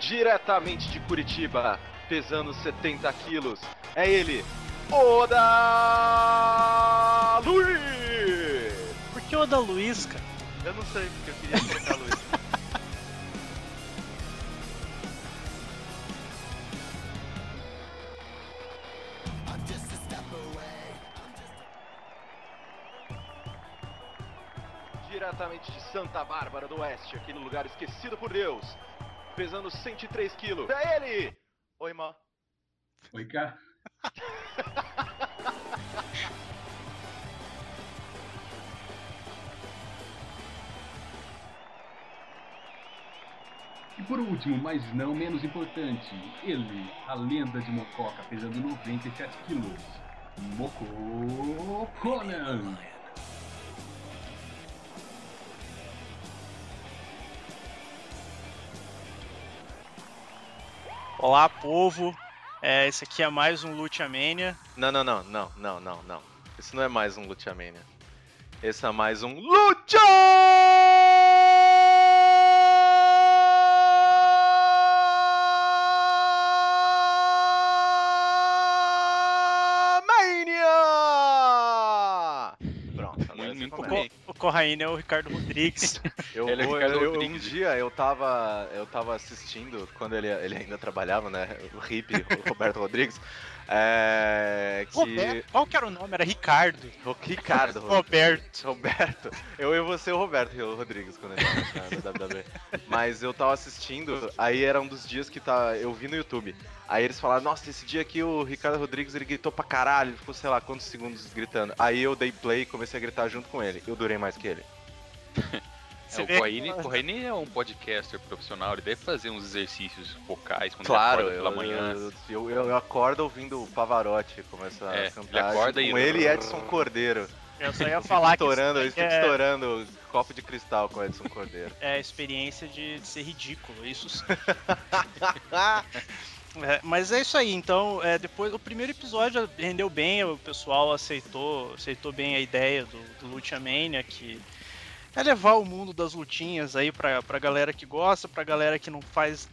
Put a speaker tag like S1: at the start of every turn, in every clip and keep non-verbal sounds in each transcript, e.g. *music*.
S1: Diretamente de Curitiba, pesando 70 quilos, é ele, Oda Luiz!
S2: Por que Oda Luiz, cara?
S1: Eu não sei, porque eu queria colocar Luiz. Diretamente de Santa Bárbara do Oeste, aqui no lugar esquecido por Deus, pesando 103 quilos. É ele! Oi, Mó.
S3: Oi, cá. E por último, mas não menos importante, ele, a lenda de Mococa, pesando 97 quilos, Mocô Conan.
S2: Olá, povo. É, esse aqui é mais um Lucha Mania.
S1: Não, não, não, não, não, não, não. Esse não é mais um Lucha Mania. Esse é mais um Lucha! Mania! Pronto, agora você.
S2: Corraine é o Ricardo Rodrigues. *laughs*
S1: eu,
S4: ele é
S1: o
S4: Ricardo
S1: eu, Rodrigues. Um dia eu tava, eu tava assistindo, quando ele, ele ainda trabalhava, né? O hippie, o Roberto Rodrigues. É, que...
S2: Roberto, qual que era o nome? Era Ricardo.
S1: Ricardo.
S2: Roberto.
S1: Roberto. Eu e você o Roberto Rodrigues quando ele na, na WWE. Mas eu tava assistindo, aí era um dos dias que tá, eu vi no YouTube. Aí eles falaram, nossa, esse dia aqui o Ricardo Rodrigues ele gritou pra caralho, ele ficou sei lá quantos segundos gritando. Aí eu dei play e comecei a gritar junto com ele. Eu durei mais que ele.
S2: Você
S4: é, o Corraine,
S2: que...
S4: É um podcaster profissional, ele deve fazer uns exercícios vocais quando
S1: claro,
S4: ele pela manhã.
S1: Eu, eu, eu acordo ouvindo o Pavarotti começar
S4: é,
S1: a cantar
S4: ele acorda
S1: tipo,
S4: e...
S1: com ele e Edson Cordeiro.
S2: Eu só ia falar *laughs*
S1: estourando. Estourando,
S2: é...
S1: estourando copo de cristal com o Edson Cordeiro.
S2: É a experiência de, de ser ridículo, isso *laughs* é, mas é isso aí, então, é, depois o primeiro episódio rendeu bem, o pessoal aceitou, aceitou bem a ideia do, do Lucha Mania, que é levar o mundo das lutinhas aí pra, pra galera que gosta, pra galera que não faz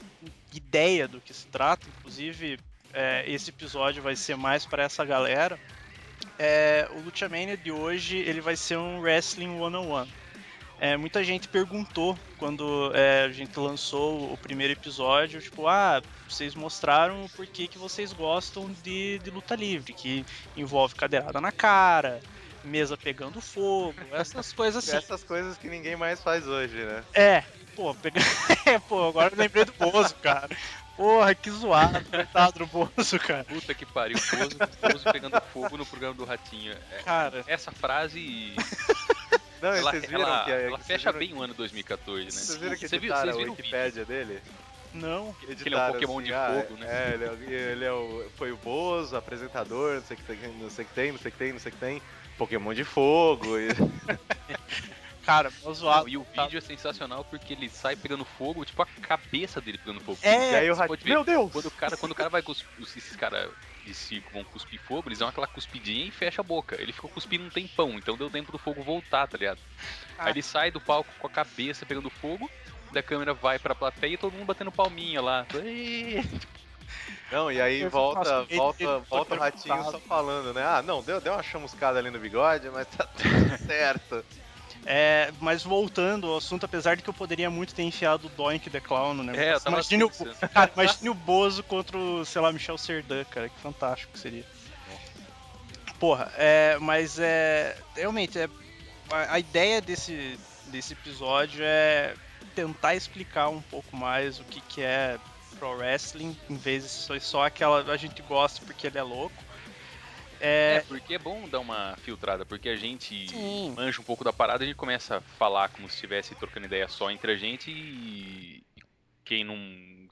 S2: ideia do que se trata. Inclusive, é, esse episódio vai ser mais para essa galera. É, o Lucha Mania de hoje ele vai ser um Wrestling One-on-One. É, muita gente perguntou quando é, a gente lançou o primeiro episódio, tipo, ah, vocês mostraram por que, que vocês gostam de, de luta livre, que envolve cadeirada na cara, mesa pegando fogo, essas coisas assim.
S1: Essas coisas que ninguém mais faz hoje, né?
S2: É, pô, pega... *laughs* É, pô agora eu lembrei do Bozo, cara. Porra, que zoado, coitado do Bozo, cara.
S4: Puta que pariu, Bozo, Bozo pegando fogo no programa do Ratinho. É,
S2: cara.
S4: Essa frase.
S1: Não,
S4: ela,
S1: vocês viram é-
S4: ela,
S1: que
S4: ela fecha
S1: viram...
S4: bem o ano 2014, né?
S1: Vocês viram que
S4: Você viu, viram a
S1: Wikipédia dele?
S2: Não.
S4: Que ele é um Pokémon
S1: assim,
S4: de
S1: ah,
S4: fogo, né?
S1: É, ele, é, ele é o, foi o Bozo, apresentador, tá- não sei o que tem, não sei o que tem, não sei o que tem, não sei o que tem. Pokémon de fogo. E... *laughs*
S2: Cara, zoado.
S4: E o tá? vídeo é sensacional porque ele sai pegando fogo, tipo a cabeça dele pegando fogo.
S2: É,
S1: e aí o
S4: pode ver,
S1: meu Deus!
S4: Quando o cara, quando o cara vai cuspir, esses caras de circo vão cuspir fogo, eles dão aquela cuspidinha e fecha a boca. Ele ficou cuspindo um tempão, então deu tempo do fogo voltar, tá ligado?
S2: Ah.
S4: Aí ele sai do palco com a cabeça pegando fogo, da câmera vai pra plateia e todo mundo batendo palminha lá. Eee!
S1: Não, e aí volta, volta, volta o ratinho só falando, né? Ah, não, deu, deu uma chamuscada ali no bigode, mas tá tudo *laughs* certo.
S2: É, mas voltando ao assunto, apesar de que eu poderia muito ter enfiado o Doink the Clown né? negócio.
S4: É, eu
S2: imagine, o, cara, imagine o Bozo contra o, sei lá, Michel Serdan, cara, que fantástico que seria. Porra, é, mas é. Realmente, é, a, a ideia desse, desse episódio é tentar explicar um pouco mais o que, que é pro wrestling, em vez de só, aquela a gente gosta porque ele é louco.
S4: É...
S2: é...
S4: porque é bom dar uma filtrada, porque a gente
S2: Sim.
S4: manja um pouco da parada, a gente começa a falar como se estivesse trocando ideia só entre a gente e quem não.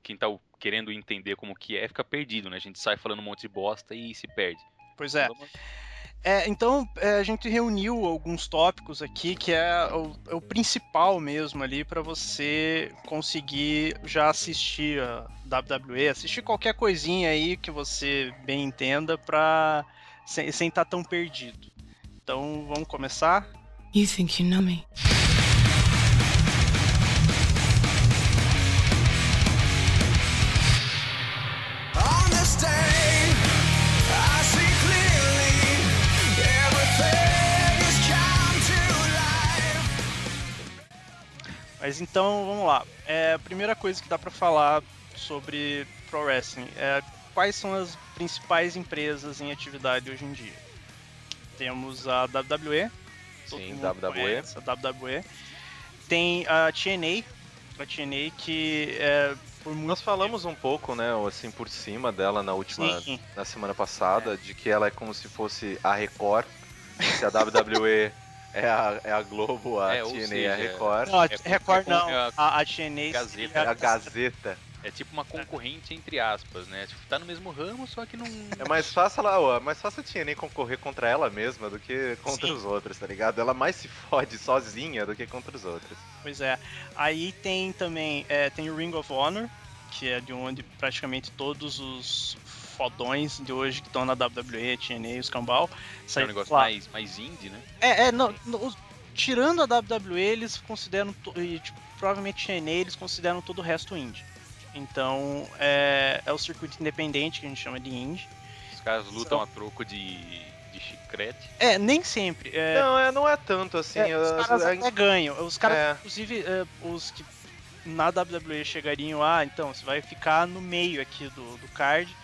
S4: quem tá querendo entender como que é, fica perdido, né? A gente sai falando um monte de bosta e se perde.
S2: Pois é. É, então é, a gente reuniu alguns tópicos aqui que é o, é o principal mesmo ali para você conseguir já assistir a, WWE, assiste qualquer coisinha aí que você bem entenda pra sem estar tá tão perdido. Então vamos começar?
S5: You think you know me?
S2: Mas então, vamos lá. É, a primeira coisa que dá para falar sobre Pro Wrestling é quais são as principais empresas em atividade hoje em dia. Temos a WWE.
S1: Sim, WWE.
S2: conhece A WWE. Tem a TNA. A TNA que é por muito
S1: Nós falamos um pouco, né, assim, por cima dela na última,
S2: Sim.
S1: na semana passada, de que ela é como se fosse a Record, se a WWE *laughs* é a, é a Globo, a
S4: É,
S1: TNA é a
S4: seja,
S1: Record,
S2: Não, a
S4: É-
S2: Record
S4: é como
S2: não.
S4: a
S2: A, a TNA
S4: Gazeta,
S1: é a Gazeta.
S4: É tipo uma concorrente entre aspas, né? Tipo, tá no mesmo ramo, só que não.
S1: É mais fácil ela, ó, é mais fácil a TNA concorrer contra ela mesma do que contra
S2: Sim.
S1: os outros, tá ligado? Ela mais se fode sozinha do que contra os outros.
S2: Pois é. Aí tem também é, tem o Ring of Honor, que é de onde praticamente todos os fodões de hoje que estão na WWE, TNA, os Cambal,
S4: É um negócio
S2: lá.
S4: mais, mais indie, né?
S2: É, é, não, no- os- tirando a WWE, eles consideram, e, tipo, provavelmente TNA, eles consideram todo o resto indie. Então, é, é o circuito independente que a gente chama de indie.
S4: Os caras lutam a troco de, de chiclete.
S2: É, nem sempre. É,
S1: Não, é, não é tanto assim.
S2: é, os
S1: as-
S2: caras
S1: é-
S2: até ganham. Os caras,
S1: É.
S2: inclusive, é, os que na WWE chegariam, ah, então, você vai ficar no meio aqui do, do card.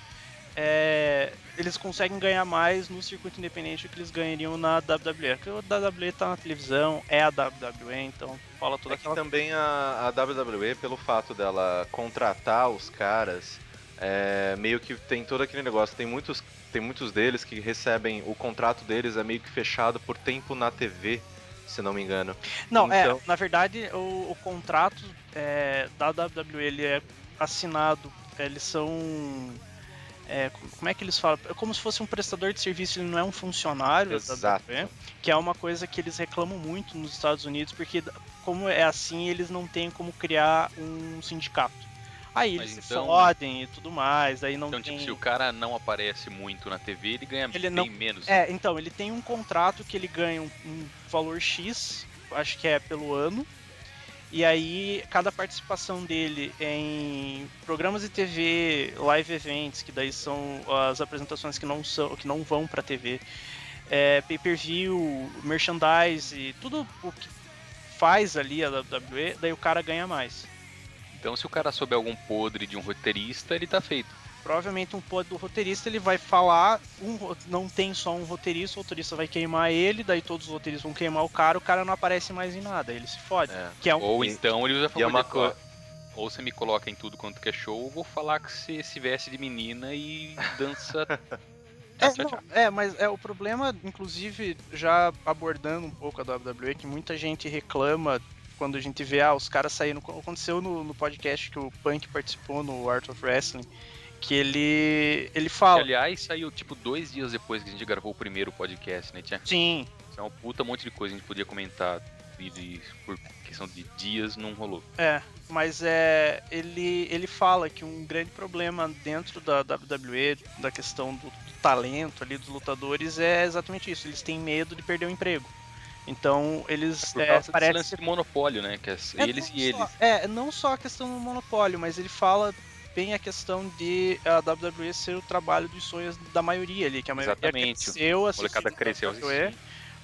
S2: É, eles conseguem ganhar mais no circuito independente do que eles ganhariam na WWE. Porque o WWE tá na televisão, é a WWE, então fala toda
S1: É que
S2: aquela
S1: também a, a WWE, pelo fato dela contratar os caras, é, meio que tem todo aquele negócio. Tem muitos, tem muitos deles que recebem. O contrato deles é meio que fechado por tempo na TV, se não me engano.
S2: Não,
S1: Então-
S2: é, na verdade, o, o contrato é, da WWE ele é assinado, eles são. É, como é que eles falam? É como se fosse um prestador de serviço, ele não é um funcionário
S1: Exato.
S2: da WWE, que é uma coisa que eles reclamam muito nos Estados Unidos, porque como é assim, eles não têm como criar um sindicato. Aí
S4: Mas
S2: eles se
S4: então-
S2: fodem e tudo mais, aí não
S4: Então,
S2: tem...
S4: tipo, se o cara não aparece muito na TV, ele ganha
S2: Ele
S4: bem
S2: não-
S4: menos.
S2: É, então, ele tem um contrato que ele ganha um, um valor X, acho que é pelo ano. E aí, cada participação dele em programas de TV, live events, que daí são as apresentações que não são, que não vão pra TV, é, pay-per-view, merchandise, tudo o que faz ali a WWE, daí o cara ganha mais.
S4: Então, se o cara souber algum podre de um roteirista, ele tá feito.
S2: Provavelmente um podre do roteirista ele vai falar, um, não tem só um roteirista, o roteirista vai queimar ele, daí todos os roteiristas vão queimar o cara, o cara não aparece mais em nada, ele se fode.
S1: É.
S2: Que é um,
S4: Ou então ele usa a
S1: E é
S4: favor
S1: uma coisa.
S4: Ou você me coloca em tudo quanto que é show, ou vou falar que você se veste de menina e dança. *laughs*
S2: é, não, é, mas é o problema, inclusive, já abordando um pouco a WWE, que muita gente reclama quando a gente vê, ah, os caras saíram. Aconteceu no, no podcast que o Punk participou no Art of Wrestling, que ele. ele
S4: Que,
S2: fala.
S4: aliás, saiu tipo dois dias depois que a gente gravou o primeiro podcast, né? Tinha
S2: Sim,
S4: tinha uma puta monte de coisa que a gente podia comentar. E de- por questão de dias não rolou.
S2: É, mas é ele, ele fala que um grande problema dentro da WWE, da questão do, do talento ali dos lutadores, é exatamente isso. Eles têm medo de perder o emprego. Então eles é,
S4: desse
S2: parece
S4: lance de monopólio, né? Que é
S2: é,
S4: eles e
S2: só-
S4: eles.
S2: É, não só a questão do monopólio, mas ele fala bem a questão de a WWE ser o trabalho dos sonhos da maioria ali, que a maioria
S4: Exatamente.
S2: cresceu
S4: A molecada
S2: assistindo
S4: cresceu
S2: WWE.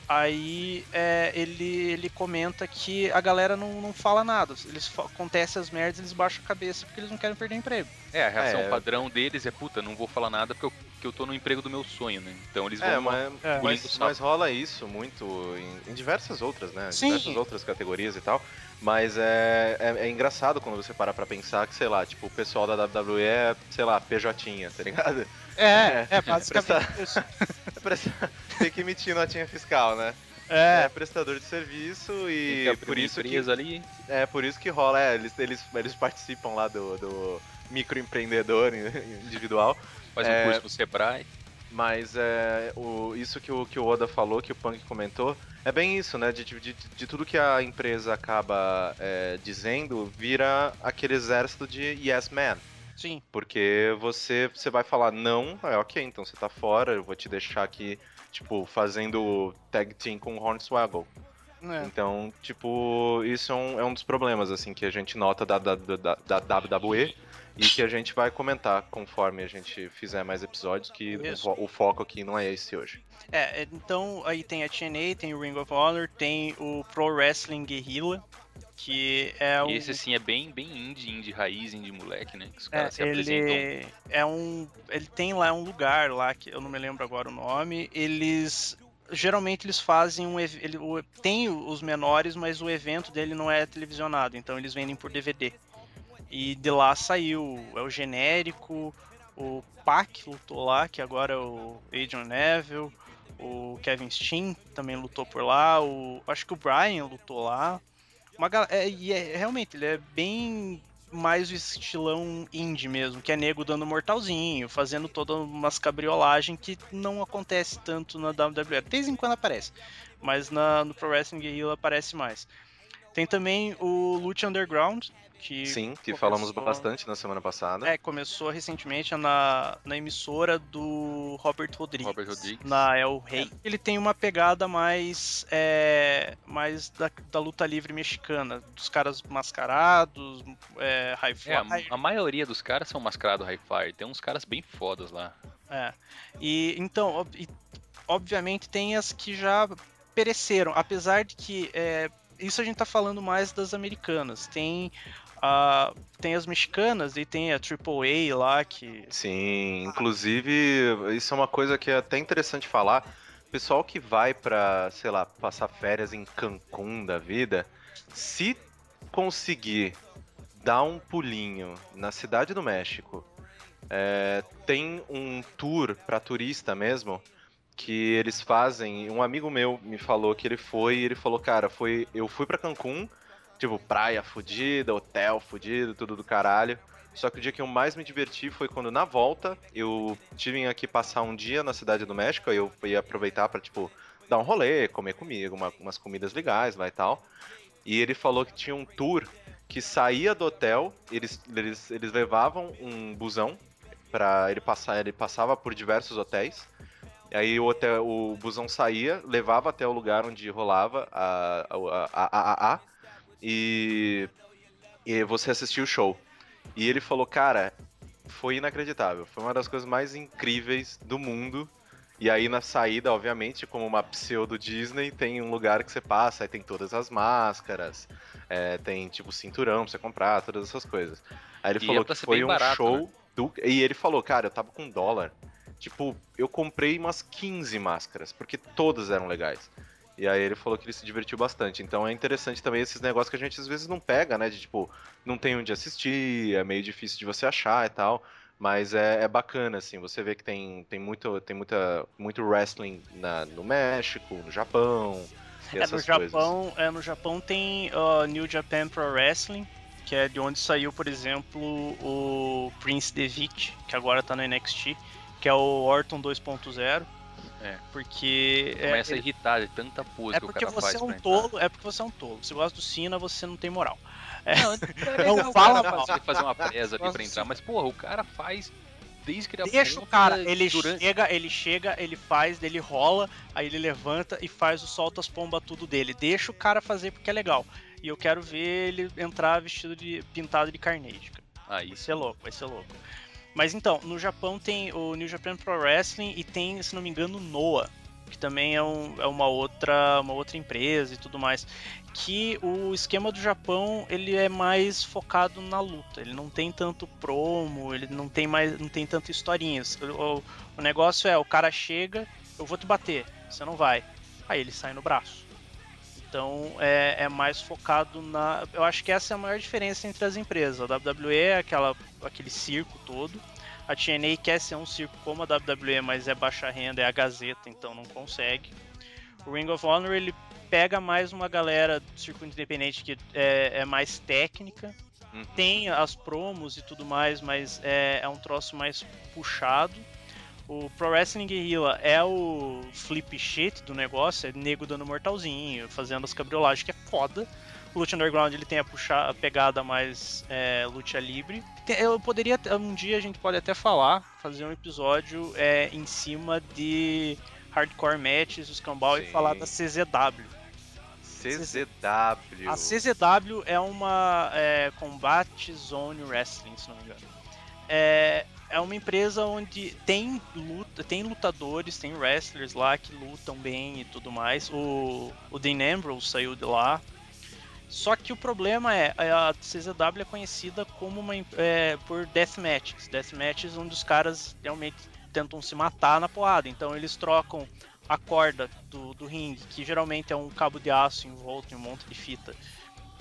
S2: Aí é, ele, ele comenta que a galera não, não fala nada. Eles fa- acontece as merdas, eles baixam a cabeça porque eles não querem perder emprego.
S4: É, a reação
S1: É.
S4: padrão deles é, puta, não vou falar nada porque eu, porque eu tô no emprego do meu sonho, né? Então eles vão.
S1: É, mas,
S2: É.
S1: mas, mas rola isso muito em, em diversas outras, né?
S2: Sim.
S1: Diversas outras categorias e tal. Mas é, é, é engraçado quando você para pra pensar que, sei lá, tipo, o pessoal da WWE é, sei lá, PJ, tá ligado?
S2: É, *laughs* é basicamente isso. *laughs*
S1: É presta- *laughs* Tem que emitir notinha fiscal, né?
S2: É,
S1: prestador de serviço e
S4: abrir
S1: por isso que
S4: ali.
S1: é por isso que rola, é, eles, eles, eles participam lá do, do microempreendedor *laughs* individual.
S4: Faz
S1: É.
S4: um curso no Sebrae.
S1: Mas é, o, isso que o, que o Oda falou, que o Punk comentou, é bem isso, né? De, de, de- de tudo que a empresa acaba é, dizendo, vira aquele exército de yes man.
S2: Sim.
S1: Porque você, você vai falar não, é ok, então você tá fora, eu vou te deixar aqui, tipo, fazendo tag team com o Hornswoggle.
S2: É.
S1: Então, tipo, isso é um, é um dos problemas, assim, que a gente nota da, da, da, da WWE e que a gente vai comentar conforme a gente fizer mais episódios, que o, o foco aqui não é esse hoje.
S2: É, então aí tem a TNA, tem o Ring of Honor, tem o Pro Wrestling Guerrilla, que é um...
S4: E esse sim é bem, bem indie, indie raiz, indie moleque, né? Que os
S2: É,
S4: caras se apresentam.
S2: ele é um. Ele tem lá um lugar lá que eu não me lembro agora o nome. Eles. Geralmente eles fazem um. Ele, tem os menores, mas o evento dele não é televisionado, então eles vendem por DVD. E de lá saiu é o genérico, o Pac lutou lá, que agora é o Adrian Neville, o Kevin Steen também lutou por lá, o acho que o Brian lutou lá. Uma, é, e é, realmente, ele é bem mais o estilão indie mesmo, que é nego dando mortalzinho, fazendo toda umas cabriolagem que não acontece tanto na WWE. De vez em quando aparece, mas na, no Pro Wrestling Guerrilla aparece mais. Tem também o Lucha Underground, que
S1: Sim, que
S2: começou-
S1: falamos bastante na semana passada.
S2: é, começou recentemente na, na emissora do Robert Rodrigues.
S4: Robert Rodrigues.
S2: Na El Rey. Ele tem uma pegada mais. É, mais da, da luta livre mexicana. Dos caras mascarados, é, high
S4: É, a, a maioria dos caras são mascarados high flyer. Tem uns caras bem fodas lá.
S2: É. E então, ob- e, obviamente tem as que já pereceram, apesar de que é, isso a gente tá falando mais das americanas. Tem a tem as mexicanas e tem a AAA lá que
S1: Sim, inclusive, isso é uma coisa que é até interessante falar. Pessoal que vai pra, sei lá, passar férias em Cancún da vida, se conseguir dar um pulinho na cidade do México, é, tem um tour pra turista mesmo que eles fazem. Um amigo meu me falou que ele foi, e ele falou, cara, foi, eu fui pra Cancún, tipo praia fudida, hotel fudido, tudo do caralho. Só que o dia que eu mais me diverti foi quando na volta eu tive aqui passar um dia na cidade do México, eu ia aproveitar pra, tipo, dar um rolê, comer comigo, uma- umas comidas legais lá e tal. E ele falou que tinha um tour que saía do hotel, eles, eles, eles levavam um busão para ele passar, ele passava por diversos hotéis. Aí o, hotel, o busão saía, levava até o lugar onde rolava a, a, a, a, a, e, e você assistia o show. E ele falou, cara, foi inacreditável. Foi uma das coisas mais incríveis do mundo. E aí na saída, obviamente, como uma pseudo Disney, tem um lugar que você passa, aí tem todas as máscaras, é, tem tipo cinturão pra você comprar, todas essas coisas. Aí ele
S4: E
S1: falou
S4: é pra
S1: que foi um
S4: barato,
S1: show
S4: né?
S1: do. E ele falou, cara, eu tava com dólar. Tipo, eu comprei umas 15 máscaras, porque todas eram legais. E aí ele falou que ele se divertiu bastante. Então é interessante também esses negócios que a gente às vezes não pega, né? De tipo, não tem onde assistir, é meio difícil de você achar e tal. Mas é, é bacana, assim, você vê que tem, tem, muito, tem muita, muito wrestling na, no México, no Japão. E
S2: É, no
S1: essas coisas.
S2: Japão, é, no Japão tem uh, New Japan Pro Wrestling, que é de onde saiu, por exemplo, o Prince Devitt, que agora tá no NXT, que é o Orton 2.0.
S4: É.
S2: Porque é,
S4: Começa a
S2: ele-
S4: irritar de tanta pose
S2: é
S4: que o
S2: porque
S4: cara
S2: você
S4: faz
S2: é
S4: pra
S2: um
S4: entrar.
S2: tolo, é porque você é um tolo. Se gosta do Cena, você não tem moral.
S4: Não, é
S2: Não *laughs*
S4: legal o
S2: fala
S4: cara
S2: mal.
S4: fazer, fazer uma presa ali pra entrar, mas porra, o cara faz desde que ele
S2: Deixa o cara, ele
S4: durante...
S2: chega, ele chega, ele faz, ele rola, aí ele levanta e faz o solta as pomba tudo dele. Deixa o cara fazer porque é legal. E eu quero ver ele entrar vestido de pintado de carnage. cara.
S4: Aí
S2: Vai ser louco, vai ser louco. Mas então, no Japão tem o New Japan Pro Wrestling e tem, se não me engano, Noah, que também é, um- é uma, outra, uma outra empresa e tudo mais. Que o esquema do Japão ele é mais focado na luta. Ele não tem tanto promo, ele não tem mais, não tem tanto historinhas. O- o negócio é, o cara chega, eu vou te bater, você não vai. Aí ele sai no braço. Então é, é mais focado na. Eu acho que essa é a maior diferença entre as empresas. A WWE é aquela, aquele circo todo. A TNA quer ser um circo como a WWE, mas é baixa renda, é a Gazeta, então não consegue. O Ring of Honor ele pega mais uma galera do circuito independente que é, é mais técnica.
S1: Uhum.
S2: Tem as promos e tudo mais, mas é, é um troço mais puxado. O Pro Wrestling Guerrilla é o flip shit do negócio, é nego dando mortalzinho, fazendo as cabriolagens, que é foda. O Lucha Underground ele tem a, puxar, a pegada mais é, luta livre. Eu poderia, um dia a gente pode até falar, fazer um episódio é, em cima de hardcore matches, os cambal e falar da CZW.
S1: CZW.
S2: A CZW é uma é, Combat Zone Wrestling, se não me engano. É, é uma empresa onde tem luta, tem lutadores, tem wrestlers lá que lutam bem e tudo mais. O, o Dean Ambrose saiu de lá. Só que o problema é, a CZW é conhecida como uma é, por deathmatches. Deathmatches onde os caras realmente tentam se matar na porrada. Então eles trocam a corda do, do ringue, que geralmente é um cabo de aço envolto em um monte de fita,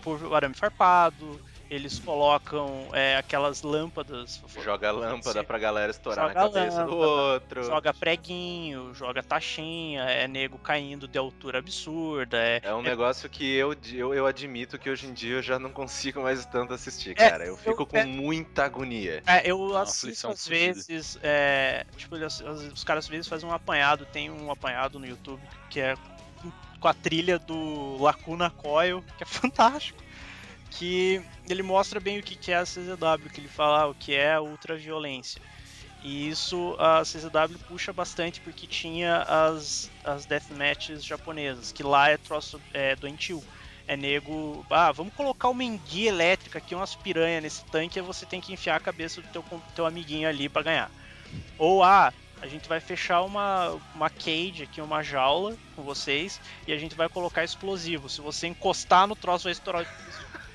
S2: por arame farpado eles colocam é, aquelas lâmpadas.
S1: Joga lâmpada pra galera estourar na cabeça lâmpada, do outro.
S2: Joga preguinho, joga taxinha, é nego caindo de altura absurda. É,
S1: é um é... negócio que eu, eu, eu admito que hoje em dia eu já não consigo mais tanto assistir, é, cara. eu fico eu, com é muita agonia.
S2: É, eu assisto às vezes. tipo, os, os caras às vezes fazem um apanhado, tem um apanhado no YouTube que é com a trilha do Lacuna Coil, que é *laughs* fantástico que ele mostra bem o que é a CZW, que ele fala o que é a ultraviolência. E isso a CZW puxa bastante porque tinha as, as deathmatches japonesas, que lá é troço é, doentio. É nego, ah, vamos colocar uma enguia elétrica aqui, umas piranha nesse tanque, e você tem que enfiar a cabeça do teu, teu amiguinho ali para ganhar. Ou, ah, a gente vai fechar uma, uma cage aqui, uma jaula com vocês, e a gente vai colocar explosivo. Se você encostar no troço, vai estourar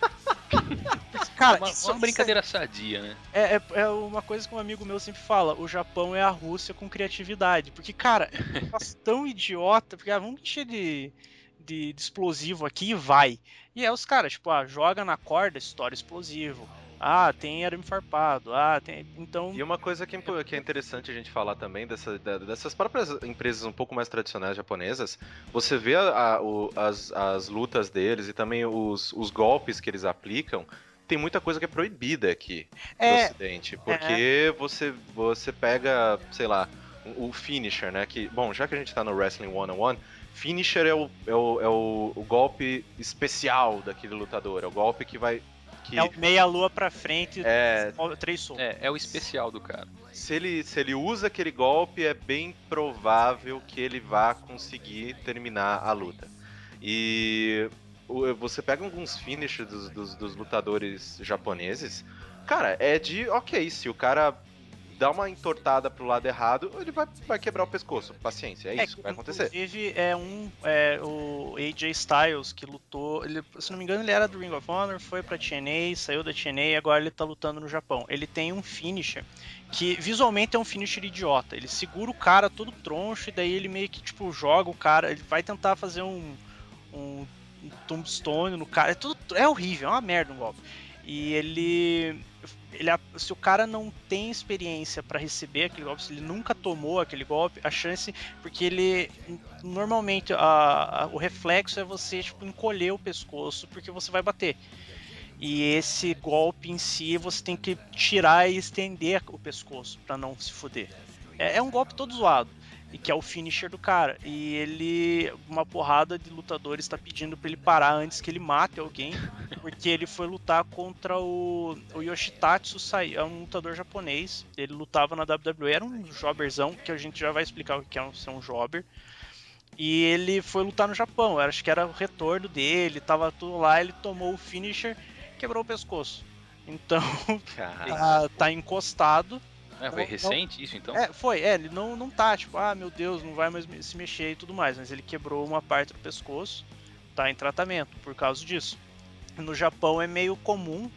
S2: *laughs*
S4: Cara, uma, isso, uma brincadeira isso é, sadia, né?
S2: É, é, é, uma coisa que um amigo meu sempre fala: o Japão é a Rússia com criatividade. Porque, cara, é *laughs* tão idiota, porque ah, vamos encher de, de, de, explosivo aqui e vai. E é os caras, tipo, ah, joga na corda, estoura explosivo. Ah, tem arame farpado. Ah, tem. Então.
S1: E uma coisa que é, que é interessante a gente falar também dessa, dessas próprias empresas um pouco mais tradicionais japonesas, você vê a, a, o, as, as lutas deles e também os, os golpes que eles aplicam. Tem muita coisa que é proibida aqui é, no Ocidente. Porque é. você, você pega, sei lá, o finisher, né? Que, bom, já que a gente tá no Wrestling 101, finisher é o, é o, é o, o golpe especial daquele lutador. É o golpe que vai que...
S2: É o meia-lua pra frente,
S1: é...
S2: três socos.
S4: É, é o especial do cara.
S1: Se ele, se ele usa aquele golpe, é bem provável que ele vá conseguir terminar a luta. E você pega alguns finishes dos, dos, dos lutadores japoneses, cara, é de ok, se o cara dá uma entortada pro lado errado, ele vai, vai quebrar o pescoço. Paciência, é, é isso, vai acontecer.
S2: Inclusive, é um. É, o AJ Styles que lutou. Ele, se não me engano, ele era do Ring of Honor, foi pra TNA, saiu da TNA e agora ele tá lutando no Japão. Ele tem um finisher que visualmente é um finisher idiota. Ele segura o cara todo troncho e daí ele meio que tipo joga o cara. Ele vai tentar fazer um. um, um tombstone no cara. É, tudo, é horrível, é uma merda um golpe. E ele ele, se o cara não tem experiência para receber aquele golpe, se ele nunca tomou aquele golpe, a chance, porque ele normalmente a, a, o reflexo é você tipo encolher o pescoço porque você vai bater. E esse golpe em si você tem que tirar e estender o pescoço para não se fuder. É, é um golpe todo zoado e que é o finisher do cara. E ele, uma porrada de lutadores está pedindo para ele parar antes que ele mate alguém, *laughs* porque ele foi lutar contra o, o Yoshitatsu Sai, é um lutador japonês. Ele lutava na WWE, era um jobberzão, que a gente já vai explicar o que é ser um jobber. E ele foi lutar no Japão, acho que era o retorno dele, tava tudo lá, ele tomou o finisher, quebrou o pescoço. Então, *laughs* tá, tá encostado
S4: é, foi recente isso então?
S2: É, foi, é, ele não, não tá, tipo, ah, meu Deus, não vai mais se mexer e tudo mais, mas ele quebrou uma parte do pescoço, tá em tratamento por causa disso. No Japão é meio comum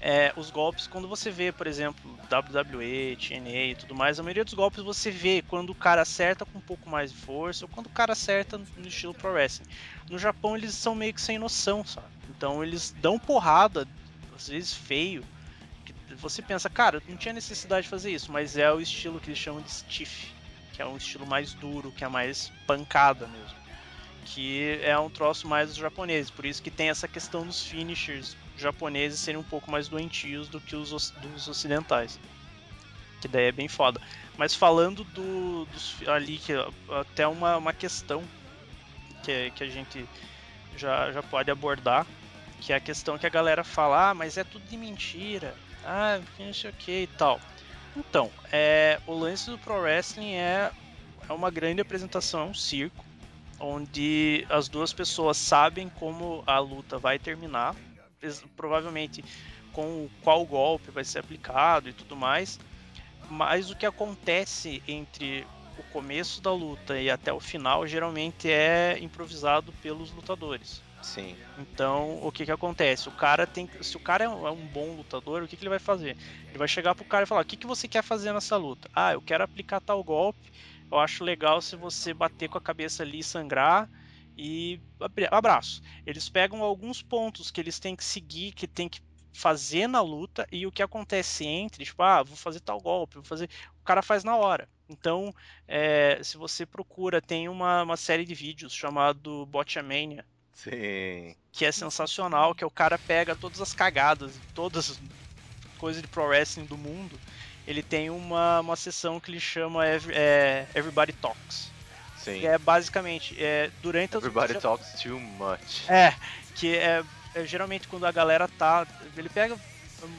S2: é, os golpes, quando você vê, por exemplo, WWE, TNA e tudo mais, a maioria dos golpes você vê quando o cara acerta com um pouco mais de força ou quando o cara acerta no estilo pro wrestling. No Japão eles são meio que sem noção, sabe? Então eles dão porrada, às vezes feio, você pensa, cara, não tinha necessidade de fazer isso, mas é o estilo que eles chamam de stiff, que é um estilo mais duro, que é mais pancada mesmo. Que é um troço mais dos japoneses, por isso que tem essa questão dos finishers japoneses serem um pouco mais doentios do que os dos ocidentais. Que daí é bem foda. Mas falando do, dos ali, que até uma, uma questão que, que a gente já, já pode abordar, que é a questão que a galera fala, ah, mas é tudo de mentira ah, não sei e tal. Então, é, o lance do Pro Wrestling é, é uma grande apresentação, é um circo, onde as duas pessoas sabem como a luta vai terminar, provavelmente com qual golpe vai ser aplicado e tudo mais, mas o que acontece entre o começo da luta e até o final geralmente é improvisado pelos lutadores.
S1: Sim.
S2: Então, o que que acontece? O cara tem, se o cara é um, é um bom lutador, o que que ele vai fazer? Ele vai chegar pro cara e falar: "O que que você quer fazer nessa luta?" "Ah, eu quero aplicar tal golpe. Eu acho legal se você bater com a cabeça ali e sangrar." E abra- abraço. Eles pegam alguns pontos que eles têm que seguir, que tem que fazer na luta e o que acontece entre, tipo, ah, vou fazer tal golpe, vou fazer. O cara faz na hora. Então, é, se você procura, tem uma, uma série de vídeos chamado Botchamania,
S1: Sim.
S2: que é sensacional, que é o cara pega todas as cagadas, todas as coisas de pro wrestling do mundo. Ele tem uma, uma sessão que ele chama Every- é, Everybody Talks.
S1: Sim.
S2: Que é basicamente, é, durante as
S1: Everybody talks too much.
S2: é, que é, é geralmente quando a galera tá. Ele pega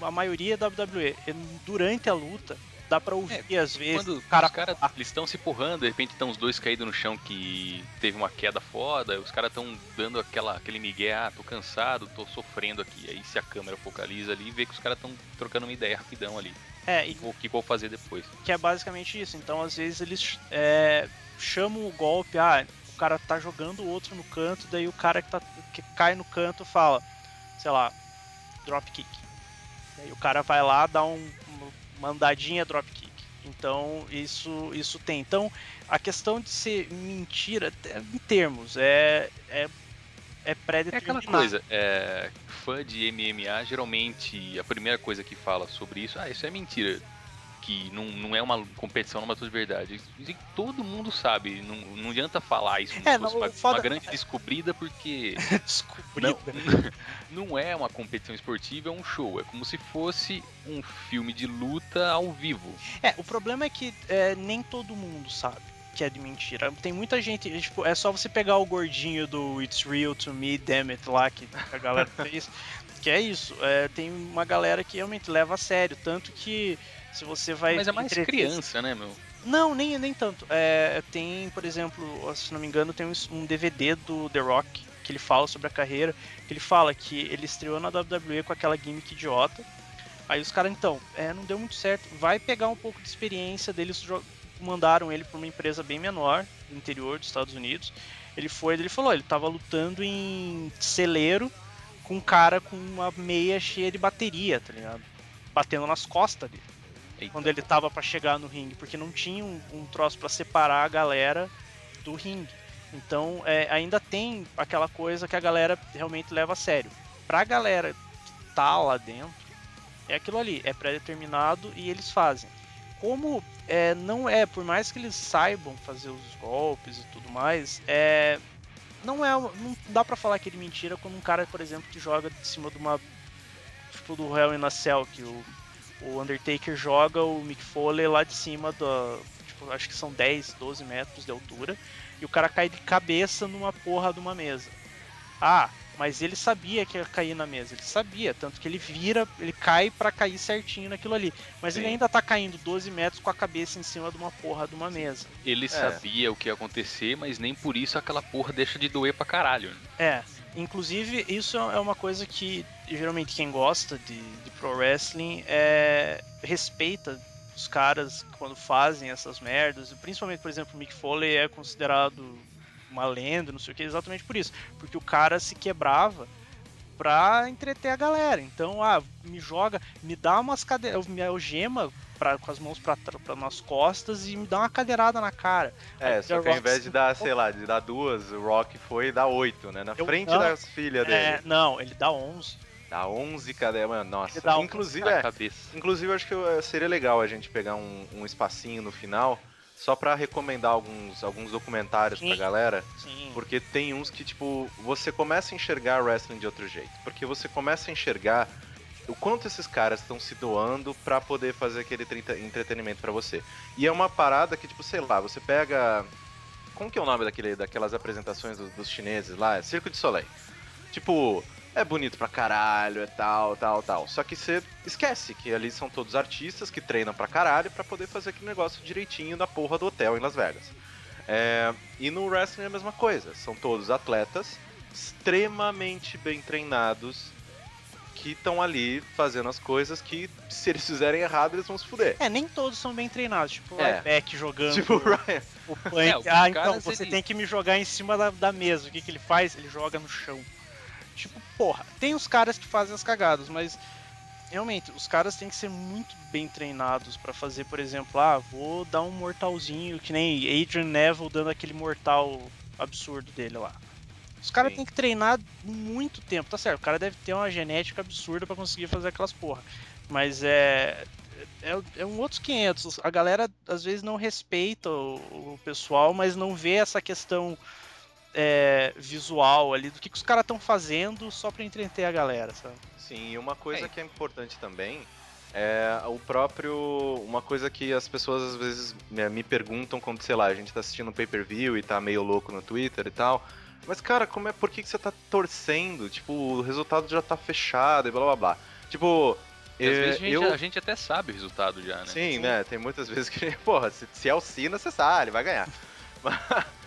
S2: a maioria da WWE. e Durante a luta, dá pra ouvir às vezes.
S4: Quando
S2: cara
S4: os caras estão se empurrando, de repente estão os dois caídos no chão que teve uma queda foda, os caras estão dando aquela, aquele migué, ah, tô cansado, tô sofrendo aqui. Aí se a câmera focaliza ali, vê que os caras estão trocando uma ideia rapidão ali.
S2: É, e
S4: O que vou fazer depois.
S2: que é basicamente isso. Então, às vezes, eles é, chamam o golpe, ah, o cara tá jogando o outro no canto, daí o cara que, tá, que cai no canto fala, sei lá, drop kick. Daí o cara vai lá, dá um, uma andadinha drop kick. Então, isso, isso tem. Então, a questão de ser mentira, é, em termos, é, é, é
S4: É
S2: pré-determinado.
S4: aquela coisa, é, fã de MMA, geralmente a primeira coisa que fala sobre isso, ah, isso é mentira. Que não, não é uma competição, não é uma tudo de verdade. Todo mundo sabe, não, não adianta falar isso como
S2: É,
S4: se fosse
S2: não,
S4: uma,
S2: foda-
S4: uma grande descobrida, porque *laughs*
S2: Descobrido.
S4: não, *laughs* não é uma competição esportiva, é um show. É como se fosse um filme de luta ao vivo.
S2: É, o problema é que é, nem todo mundo sabe que é de mentira. Tem muita gente, é, tipo, é só você pegar o gordinho do It's Real to Me, Damn It lá, que a galera *laughs* fez, que é isso. é, tem uma galera que realmente leva a sério, tanto que se você vai...
S4: Mas é mais
S2: entreter-
S4: criança, né, meu?
S2: Não, nem, nem tanto. É, tem, por exemplo, se não me engano, tem um, DVD do The Rock que ele fala sobre a carreira, que ele fala que ele estreou na WWE com aquela gimmick idiota. Aí os caras, então, é, não deu muito certo. Vai pegar um pouco de experiência deles, mandaram ele para uma empresa bem menor, no interior dos Estados Unidos. Ele foi, ele falou, ele tava lutando em celeiro com um cara com uma meia cheia de bateria, tá ligado? Batendo nas costas dele
S4: Eita.
S2: quando ele tava pra chegar no ringue, porque não tinha um, um troço pra separar a galera do ringue. Então é, ainda tem aquela coisa que a galera realmente leva a sério. Pra galera que tá lá dentro, é aquilo ali, é pré-determinado e eles fazem. Como é, não é, por mais que eles saibam fazer os golpes e tudo mais, é, não é, não dá pra falar que ele mentira quando um cara, por exemplo, que joga de cima de uma tipo do Hell in a Cell, que o o Undertaker joga o Mick Foley lá de cima do. Tipo, acho que são 10, 12 metros de altura. E o cara cai de cabeça numa porra de uma mesa. Ah, mas ele sabia que ia cair na mesa. Ele sabia, tanto que ele vira, ele cai pra cair certinho naquilo ali. Mas ele
S1: Sim.
S2: ainda tá caindo 12 metros com a cabeça em cima de uma porra de uma mesa.
S4: Ele sabia o que ia acontecer, mas nem por isso aquela porra deixa de doer pra caralho. né?
S2: É, inclusive isso é uma coisa que geralmente quem gosta de, de pro wrestling é, respeita os caras quando fazem essas merdas. Principalmente, por exemplo, o Mick Foley é considerado uma lenda, não sei o que, exatamente por isso. Porque o cara se quebrava pra entreter a galera. Então, ah, me joga, me dá umas cadeiras, me algema pra, com as mãos pra, pra, nas costas e me dá uma cadeirada na cara.
S1: É,
S2: Aí
S1: só que ao invés de dar, sei lá, de dar duas, o Rock foi dar oito, né? Na
S2: Eu-
S1: frente
S2: não.
S1: das filhas dele.
S2: É, não, ele dá 11.
S1: Dá 11 cadê, mano? Nossa.
S2: Ele dá
S1: Inclusive, é,
S4: cabeça.
S1: inclusive, acho que eh, seria legal a gente pegar um, um espacinho no final só pra recomendar alguns, alguns documentários
S2: Sim.
S1: pra galera.
S2: Sim.
S1: Porque tem uns que, tipo, você começa a enxergar wrestling de outro jeito. Porque você começa a enxergar o quanto esses caras estão se doando pra poder fazer aquele entretenimento pra você. E é uma parada que, tipo, sei lá, você pega. Como que é o nome daquele, daquelas apresentações dos, dos chineses lá? É Circo de Soleil. Tipo, é bonito pra caralho, é tal, tal, tal. Só que você esquece que ali são todos artistas que treinam pra caralho pra poder fazer aquele negócio direitinho na porra do hotel em Las Vegas. É, e no wrestling é a mesma coisa. São todos atletas extremamente bem treinados que estão ali fazendo as coisas que, se eles fizerem errado, eles vão se fuder.
S2: É, nem todos são bem treinados. Tipo o
S1: É.
S2: Ryback jogando
S1: Tipo, o Ryan.
S2: o punk.
S4: É,
S2: ah, então você
S4: ele-
S2: tem que me jogar em cima da, da mesa. O que, que ele faz? Ele joga no chão. Tipo, porra, tem os caras que fazem as cagadas, mas realmente, os caras têm que ser muito bem treinados para fazer, por exemplo, ah, vou dar um mortalzinho, que nem Adrian Neville dando aquele mortal absurdo dele lá. Os caras têm que treinar muito tempo, tá certo? O cara deve ter uma genética absurda para conseguir fazer aquelas porra. Mas é, é. É um outros 500. A galera às vezes não respeita o, o pessoal, mas não vê essa questão é, visual ali do que, que os caras estão fazendo só pra entreter a galera, sabe?
S1: Sim, e uma coisa
S4: É.
S1: que é importante também é o próprio. Uma coisa que as pessoas às vezes né, me perguntam quando, sei lá, a gente tá assistindo um pay-per-view e tá meio louco no Twitter e tal. Mas, cara, como é. Por que, que você tá torcendo? Tipo, o resultado já tá fechado e blá blá blá. Tipo.
S4: E às
S1: eh,
S4: vezes a gente,
S1: eu...
S4: a gente até sabe o resultado já, né?
S1: Sim, né? Tem muitas vezes que, *laughs* porra, se, se é o Cena, você sabe, ele vai ganhar. Mas, *laughs*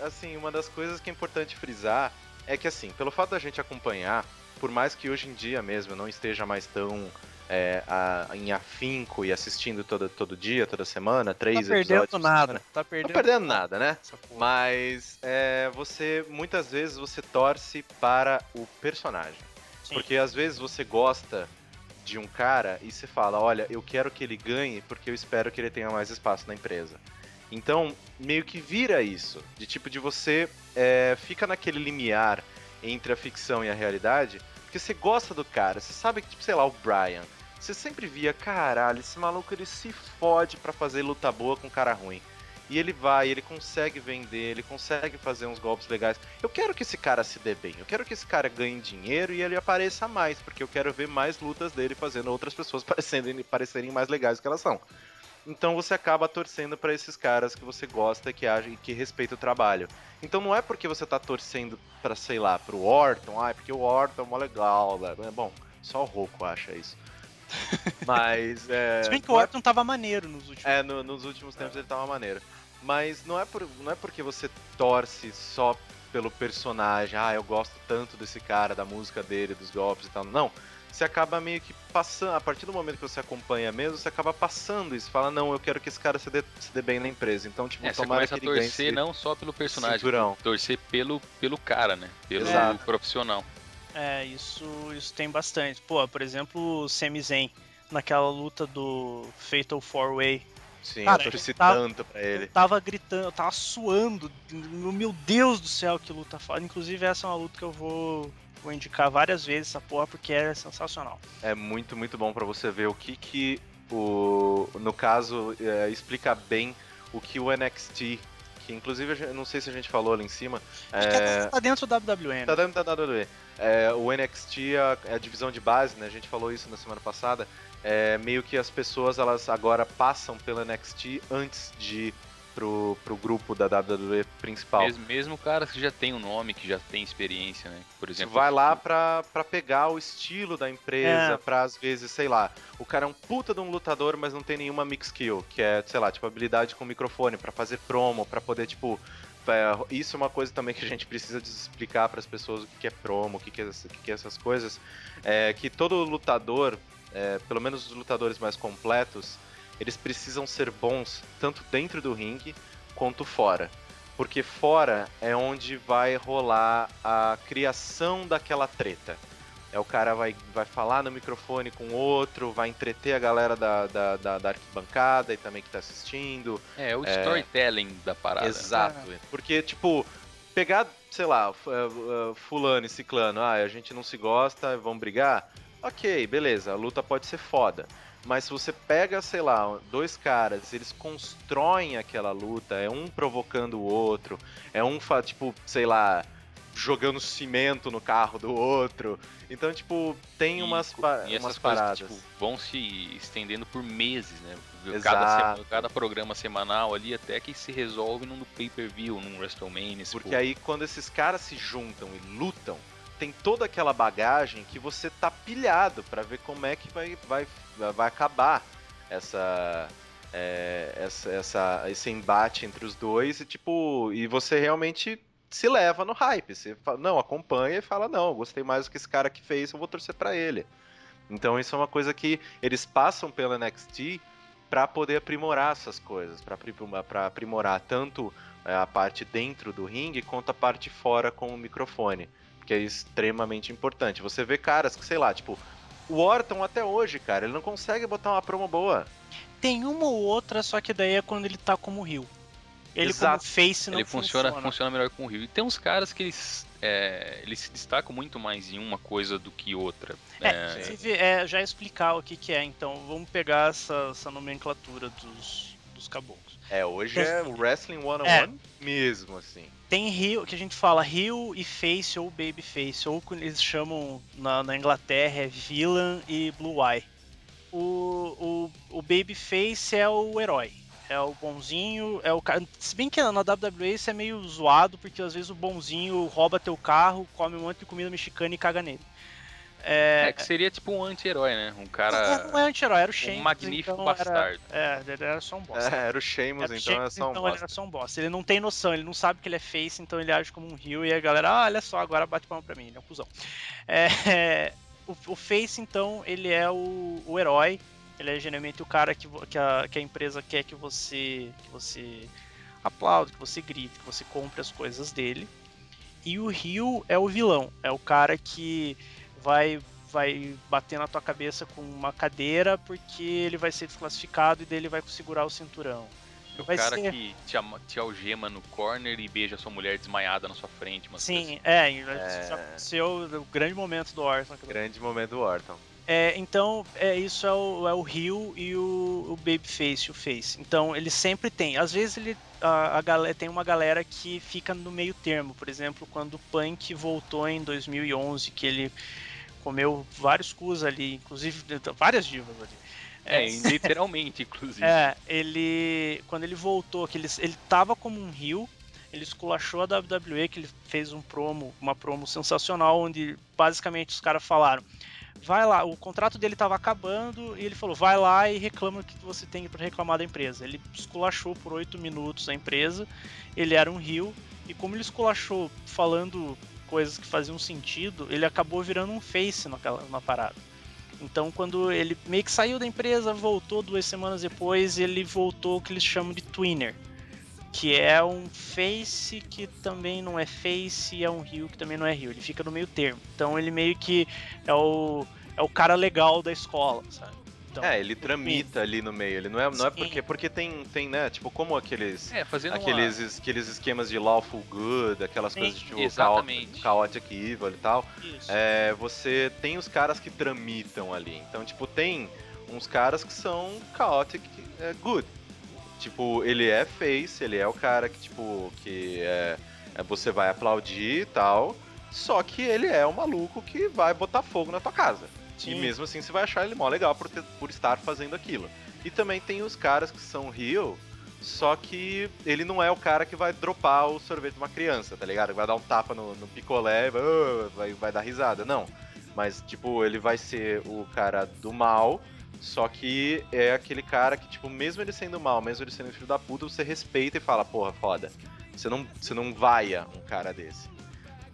S1: assim, uma das coisas que é importante frisar é que, assim, pelo fato da gente acompanhar, por mais que hoje em dia mesmo eu não esteja mais tão é, a- em afinco e assistindo todo, todo dia, toda semana,
S2: Tá
S1: três
S2: perdendo
S1: episódios. por
S2: nada. Tá
S1: Não
S2: perdendo,
S1: perdendo nada, né? Mas é, você, muitas vezes, você torce para o personagem.
S2: Sim.
S1: Porque às vezes você gosta de um cara e você fala, olha, eu quero que ele ganhe porque eu espero que ele tenha mais espaço na empresa. Então, meio que vira isso, de tipo de você é, fica naquele limiar entre a ficção e a realidade, porque você gosta do cara, você sabe que, tipo, sei lá, o Brian, você sempre via, caralho, esse maluco ele se fode pra fazer luta boa com cara ruim. E ele vai, ele consegue vender, ele consegue fazer uns golpes legais. Eu quero que esse cara se dê bem, eu quero que esse cara ganhe dinheiro e ele apareça mais, porque eu quero ver mais lutas dele fazendo outras pessoas *laughs* parecendo, parecerem mais legais do que elas são. Então você acaba torcendo pra esses caras que você gosta, que agem e que respeita o trabalho. Então não é porque você tá torcendo pra, sei lá, pro Orton, ah, é porque o Orton é mó legal, né? Bom, só o Roco acha isso. *laughs* Mas é.
S2: Se bem que o
S1: é
S2: Orton tava maneiro nos últimos.
S1: é, no- nos últimos tempos ele tava maneiro. Mas não é, por, não é porque você torce só pelo personagem, ah, eu gosto tanto desse cara, da música dele, dos golpes e tal. Não. Você acaba meio que passando, a partir do momento que você acompanha mesmo, você acaba passando isso. Fala, não, eu quero que esse cara se dê, se dê bem na empresa. Então, tipo,
S4: É, você
S1: tomara
S4: começa
S1: que
S4: a torcer não só pelo personagem,
S1: cinturão.
S4: torcer pelo, pelo cara, né? Pelo
S1: Exato.
S4: profissional.
S2: É, isso, isso tem bastante. Pô, por exemplo, o Sami Zayn, naquela luta do Fatal 4-Way.
S1: Sim,
S2: Cara,
S1: eu torci
S2: tá-
S1: tanto pra ele.
S2: Eu tava gritando, eu tava suando. Meu Deus do céu, que luta foda. Inclusive, essa é uma luta que eu vou, vou indicar várias vezes, essa porra, porque é sensacional.
S1: É muito, muito bom pra você ver o que que o. No caso, é, explica bem o que o NXT. Que inclusive, não sei se a gente falou ali em cima.
S2: Acho que
S1: é,
S2: até tá dentro do WWE, né?
S1: Tá dando da WWE. É, o NXT é a, é a divisão de base, né? A gente falou isso na semana passada. É, meio que as pessoas elas agora passam pelo NXT antes de pro, pro grupo da WWE principal.
S4: Mesmo, mesmo caras que já tem um nome, que já tem experiência, né? Por
S1: Você
S4: exemplo,
S1: vai lá pra, pra pegar o estilo da empresa,
S2: É.
S1: pra às vezes, sei lá, o cara é um puta de um lutador, mas não tem nenhuma mix skill, que é, sei lá, tipo, habilidade com microfone, pra fazer promo, pra poder, tipo. é, isso é uma coisa também que a gente precisa explicar para as pessoas o que que é promo, o que que é, o que que é essas coisas. É que todo lutador, é, pelo menos os lutadores mais completos, eles precisam ser bons tanto dentro do ringue quanto fora. Porque fora é onde vai rolar a criação daquela treta. É o cara vai, vai falar no microfone com o outro, vai entreter a galera da, da, da, da arquibancada e também que tá assistindo.
S4: é o
S1: é,
S4: storytelling da parada.
S1: Exato. Porque, tipo, pegar, sei lá, eh, eh, fulano e ciclano, ah, a gente não se gosta, vamos brigar. Ok, beleza, a luta pode ser foda. Mas se você pega, sei lá, dois caras, eles constroem aquela luta, é um provocando o outro, é um, tipo, sei lá, jogando cimento no carro do outro. Então, tipo, tem
S4: E
S1: umas, pa-
S4: e essas
S1: umas paradas.
S4: que, tipo, vão se estendendo por meses, né? Cada, semana, cada programa semanal ali, até que se resolve num pay-per-view, num WrestleMania.
S1: Porque
S4: porra.
S1: aí quando esses caras se juntam e lutam, tem toda aquela bagagem que você tá pilhado pra ver como é que vai, vai, vai acabar essa, é, essa, essa- esse embate entre os dois e tipo e você realmente se leva no hype. Você fala, não acompanha e fala não, gostei mais do que esse cara que fez, eu vou torcer pra ele. Então isso é uma coisa que eles passam pela NXT pra poder aprimorar essas coisas, pra aprimorar tanto é, a parte dentro do ringue quanto a parte fora com o microfone. Que é extremamente importante. Você vê caras que, sei lá, tipo, o Orton até hoje, cara, ele não consegue botar uma promo boa.
S2: Tem uma ou outra, só que daí é quando ele tá como Rio. Ele
S1: Exato.
S2: como face não
S4: ele funciona,
S2: funciona.
S4: funciona melhor com o Rio. E tem uns caras que eles, é, eles se destacam muito mais em uma coisa do que outra.
S2: É,
S4: É,
S2: inclusive, é, já explicar o que, que é, então vamos pegar essa, essa nomenclatura dos, dos caboclos.
S1: É, hoje é o Wrestling One
S2: É.
S1: on One mesmo, assim.
S2: Tem Rio, que a gente fala Rio e Face ou Babyface, ou como eles chamam na, na Inglaterra é Villain e Blue Eye. O, o, o Babyface é o herói, é o bonzinho, é o cara. Se bem que na WWE isso é meio zoado, porque às vezes o bonzinho rouba teu carro, come um monte de comida mexicana e caga nele.
S4: É que seria tipo um anti-herói, né? Um
S2: É,
S4: cara.
S2: não é anti-herói, era o Sheamus.
S4: um magnífico
S2: então
S4: bastardo.
S2: Era, é, ele era só um bosta.
S1: É, era o Sheamus,
S2: Era o
S1: então é
S2: Sheamus,
S1: só um
S2: então ele
S1: bosta.
S2: era só um bosta. Ele não tem noção, ele não sabe que ele é face, então ele age como um rio e a galera, ah, olha só, agora bate palma pra mim, ele é um cuzão. É, *laughs* o, o face, então, ele é o, o herói, ele é geralmente o cara que, que, a, que a empresa quer que você, que você aplaude, que você grite, que você compre as coisas dele. E o Rio é o vilão, é o cara que vai vai bater na tua cabeça com uma cadeira porque ele vai ser desclassificado e dele vai segurar o cinturão.
S4: O
S2: vai
S4: cara
S2: ser-
S4: que te, te algema no corner e beija sua mulher desmaiada na sua frente.
S2: Sim, é,
S1: É.
S2: já aconteceu o grande momento do Orton.
S1: Grande momento do Orton.
S2: É, então, é, isso é o, é o Rio e o, o Babyface, o Face. Então, ele sempre tem. Às vezes ele a, a galera, tem uma galera que fica no meio termo. Por exemplo, quando o Punk voltou em 2011, que ele comeu vários cus ali, inclusive várias divas ali.
S4: É, literalmente, inclusive. *laughs*
S2: É, ele. Quando ele voltou, que ele, ele tava como um rio, ele esculachou a WWE, que ele fez um promo, uma promo sensacional, onde basicamente os caras falaram. Vai lá, o contrato dele tava acabando e ele falou: vai lá e reclama o que você tem para reclamar da empresa. Ele esculachou por oito minutos a empresa, ele era um rio, e como ele esculachou falando coisas que faziam sentido, ele acabou virando um face naquela, na parada. Então, quando ele meio que saiu da empresa, voltou duas semanas depois, ele voltou o que eles chamam de twinner, que é um face que também não é face e é um rio que também não é rio. Ele fica no meio termo. Então, ele meio que é o é o cara legal da escola, sabe? Então,
S1: É, ele tramita ali no meio. Ele não é, não é porque porque tem tem, né, tipo como aqueles
S4: É, fazendo uma-
S1: aqueles es- aqueles esquemas de lawful good, aquelas
S2: Sim,
S1: coisas tipo
S4: exatamente.
S1: chaot- chaotic evil e tal.
S2: isso.
S1: É, você tem os caras que tramitam ali. Então, tipo, tem uns caras que são chaotic é, good. Tipo, ele é face, ele é o cara que, tipo, que é, é, você vai aplaudir e tal. Só que ele é o maluco que vai botar fogo na tua casa.
S2: Sim.
S1: E mesmo assim você vai achar ele mó legal por, ter- por estar fazendo aquilo. E também tem os caras que são heel, só que ele não é o cara que vai dropar o sorvete de uma criança, tá ligado? Vai dar um tapa no, no picolé e vai, vai, vai dar risada. Não. Mas, tipo, ele vai ser o cara do mal, só que é aquele cara que, tipo, mesmo ele sendo mal, mesmo ele sendo filho da puta, você respeita e fala, porra, foda. Você não, você não vaia um cara desse.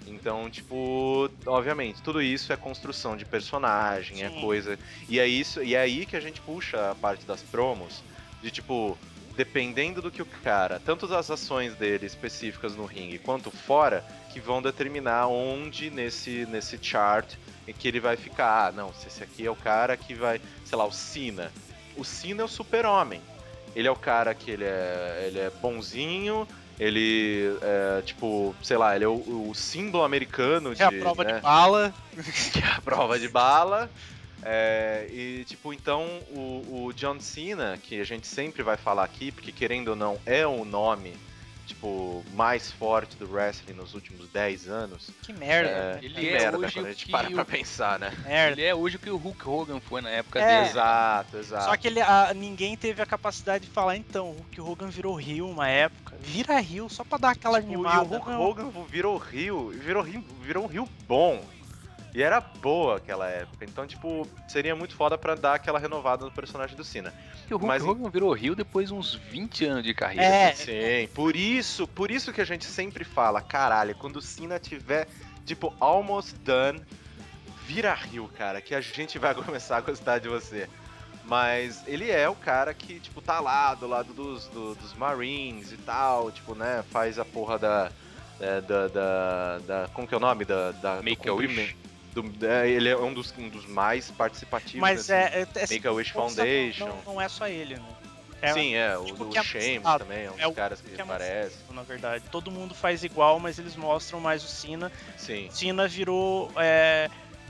S1: Então, tipo, obviamente, tudo isso é construção de personagem, é
S2: Sim.
S1: coisa. E é isso, e é aí que a gente puxa a parte das promos, de tipo, dependendo do que o cara, tanto das ações dele específicas no ringue quanto fora, que vão determinar onde nesse, nesse chart em que ele vai ficar. Ah, não, se esse aqui é o cara que vai, sei lá, o Cena. O Cena é o super-homem. Ele é o cara que ele é, ele é bonzinho, ele é, tipo, sei lá, ele é o, o símbolo americano de.
S2: é a prova
S1: né?
S2: de bala.
S1: que *laughs* é a prova de bala. É, e, tipo, então o, o John Cena, que a gente sempre vai falar aqui, porque querendo ou não, é o nome, tipo, mais forte do wrestling nos últimos 10 anos.
S2: Que merda.
S1: É,
S4: Ele
S1: que
S4: é
S1: merda
S4: hoje
S1: quando
S4: o
S1: a gente
S4: que
S1: para pra
S4: o-
S1: pensar, né?
S2: merda.
S4: Ele é hoje o que o Hulk Hogan foi na época
S2: É.
S4: dele.
S1: Exato, exato.
S2: Só que ele, a- ninguém teve a capacidade de falar, então, que o Hogan virou Rio uma época. Vira Rio só pra dar aquela
S1: Tipo, e
S2: animada.
S1: o Hulk
S2: não.
S1: Hogan virou rio, virou rio, virou um rio bom. E era boa aquela época. Então, tipo, seria muito foda pra dar aquela renovada no personagem do Cena.
S4: Porque o Hulk
S1: Mas-
S4: Hogan virou Rio depois de uns 20 anos de carreira.
S2: É,
S1: Sim, por isso, por isso que a gente sempre fala, caralho, quando o Cena tiver, tipo, almost done, vira rio, cara, que a gente vai *laughs* começar a gostar de você. Mas ele é o cara que, tipo, tá lá do lado dos, do- dos Marines e tal, tipo, né, faz a porra da, é, da, da, da- Como que é o nome? Da, da, do
S4: Make a Wish.
S1: Do- é, ele é um dos, um dos mais participativos.
S2: Mas
S1: nesse
S2: é, é, é
S1: Make a Wish
S2: não-
S1: Foundation.
S2: Não, não é só ele, né? É,
S1: Sim, é. O,
S2: tipo é
S1: Shames também, é um
S2: É o
S1: dos caras que,
S2: que
S1: aparece.
S2: na verdade. Todo mundo faz igual, mas eles mostram mais o Cena.
S1: Sim.
S2: O Cena virou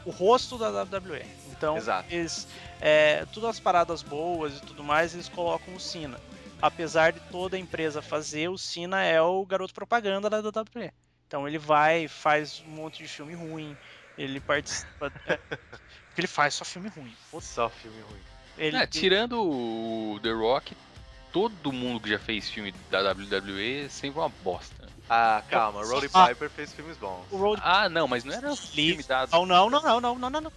S2: o rosto da WWE. Então,
S1: Exato.
S2: eles, é, todas as paradas boas e tudo mais, eles colocam o Cena. Apesar de toda a empresa fazer, o Cena é o garoto propaganda da WWE. Então ele vai, faz um monte de filme ruim, ele participa. é, porque ele faz só filme ruim.
S1: Só filme ruim.
S2: Ele,
S4: É, tirando o The Rock, todo mundo que já fez filme da WWE sempre uma bosta.
S1: Ah, calma, Roddy
S2: Ah.
S1: Piper fez filmes bons.
S2: o Road
S4: Ah, não, mas não era filme da...
S2: Não, não, não, não, não, não, não, não.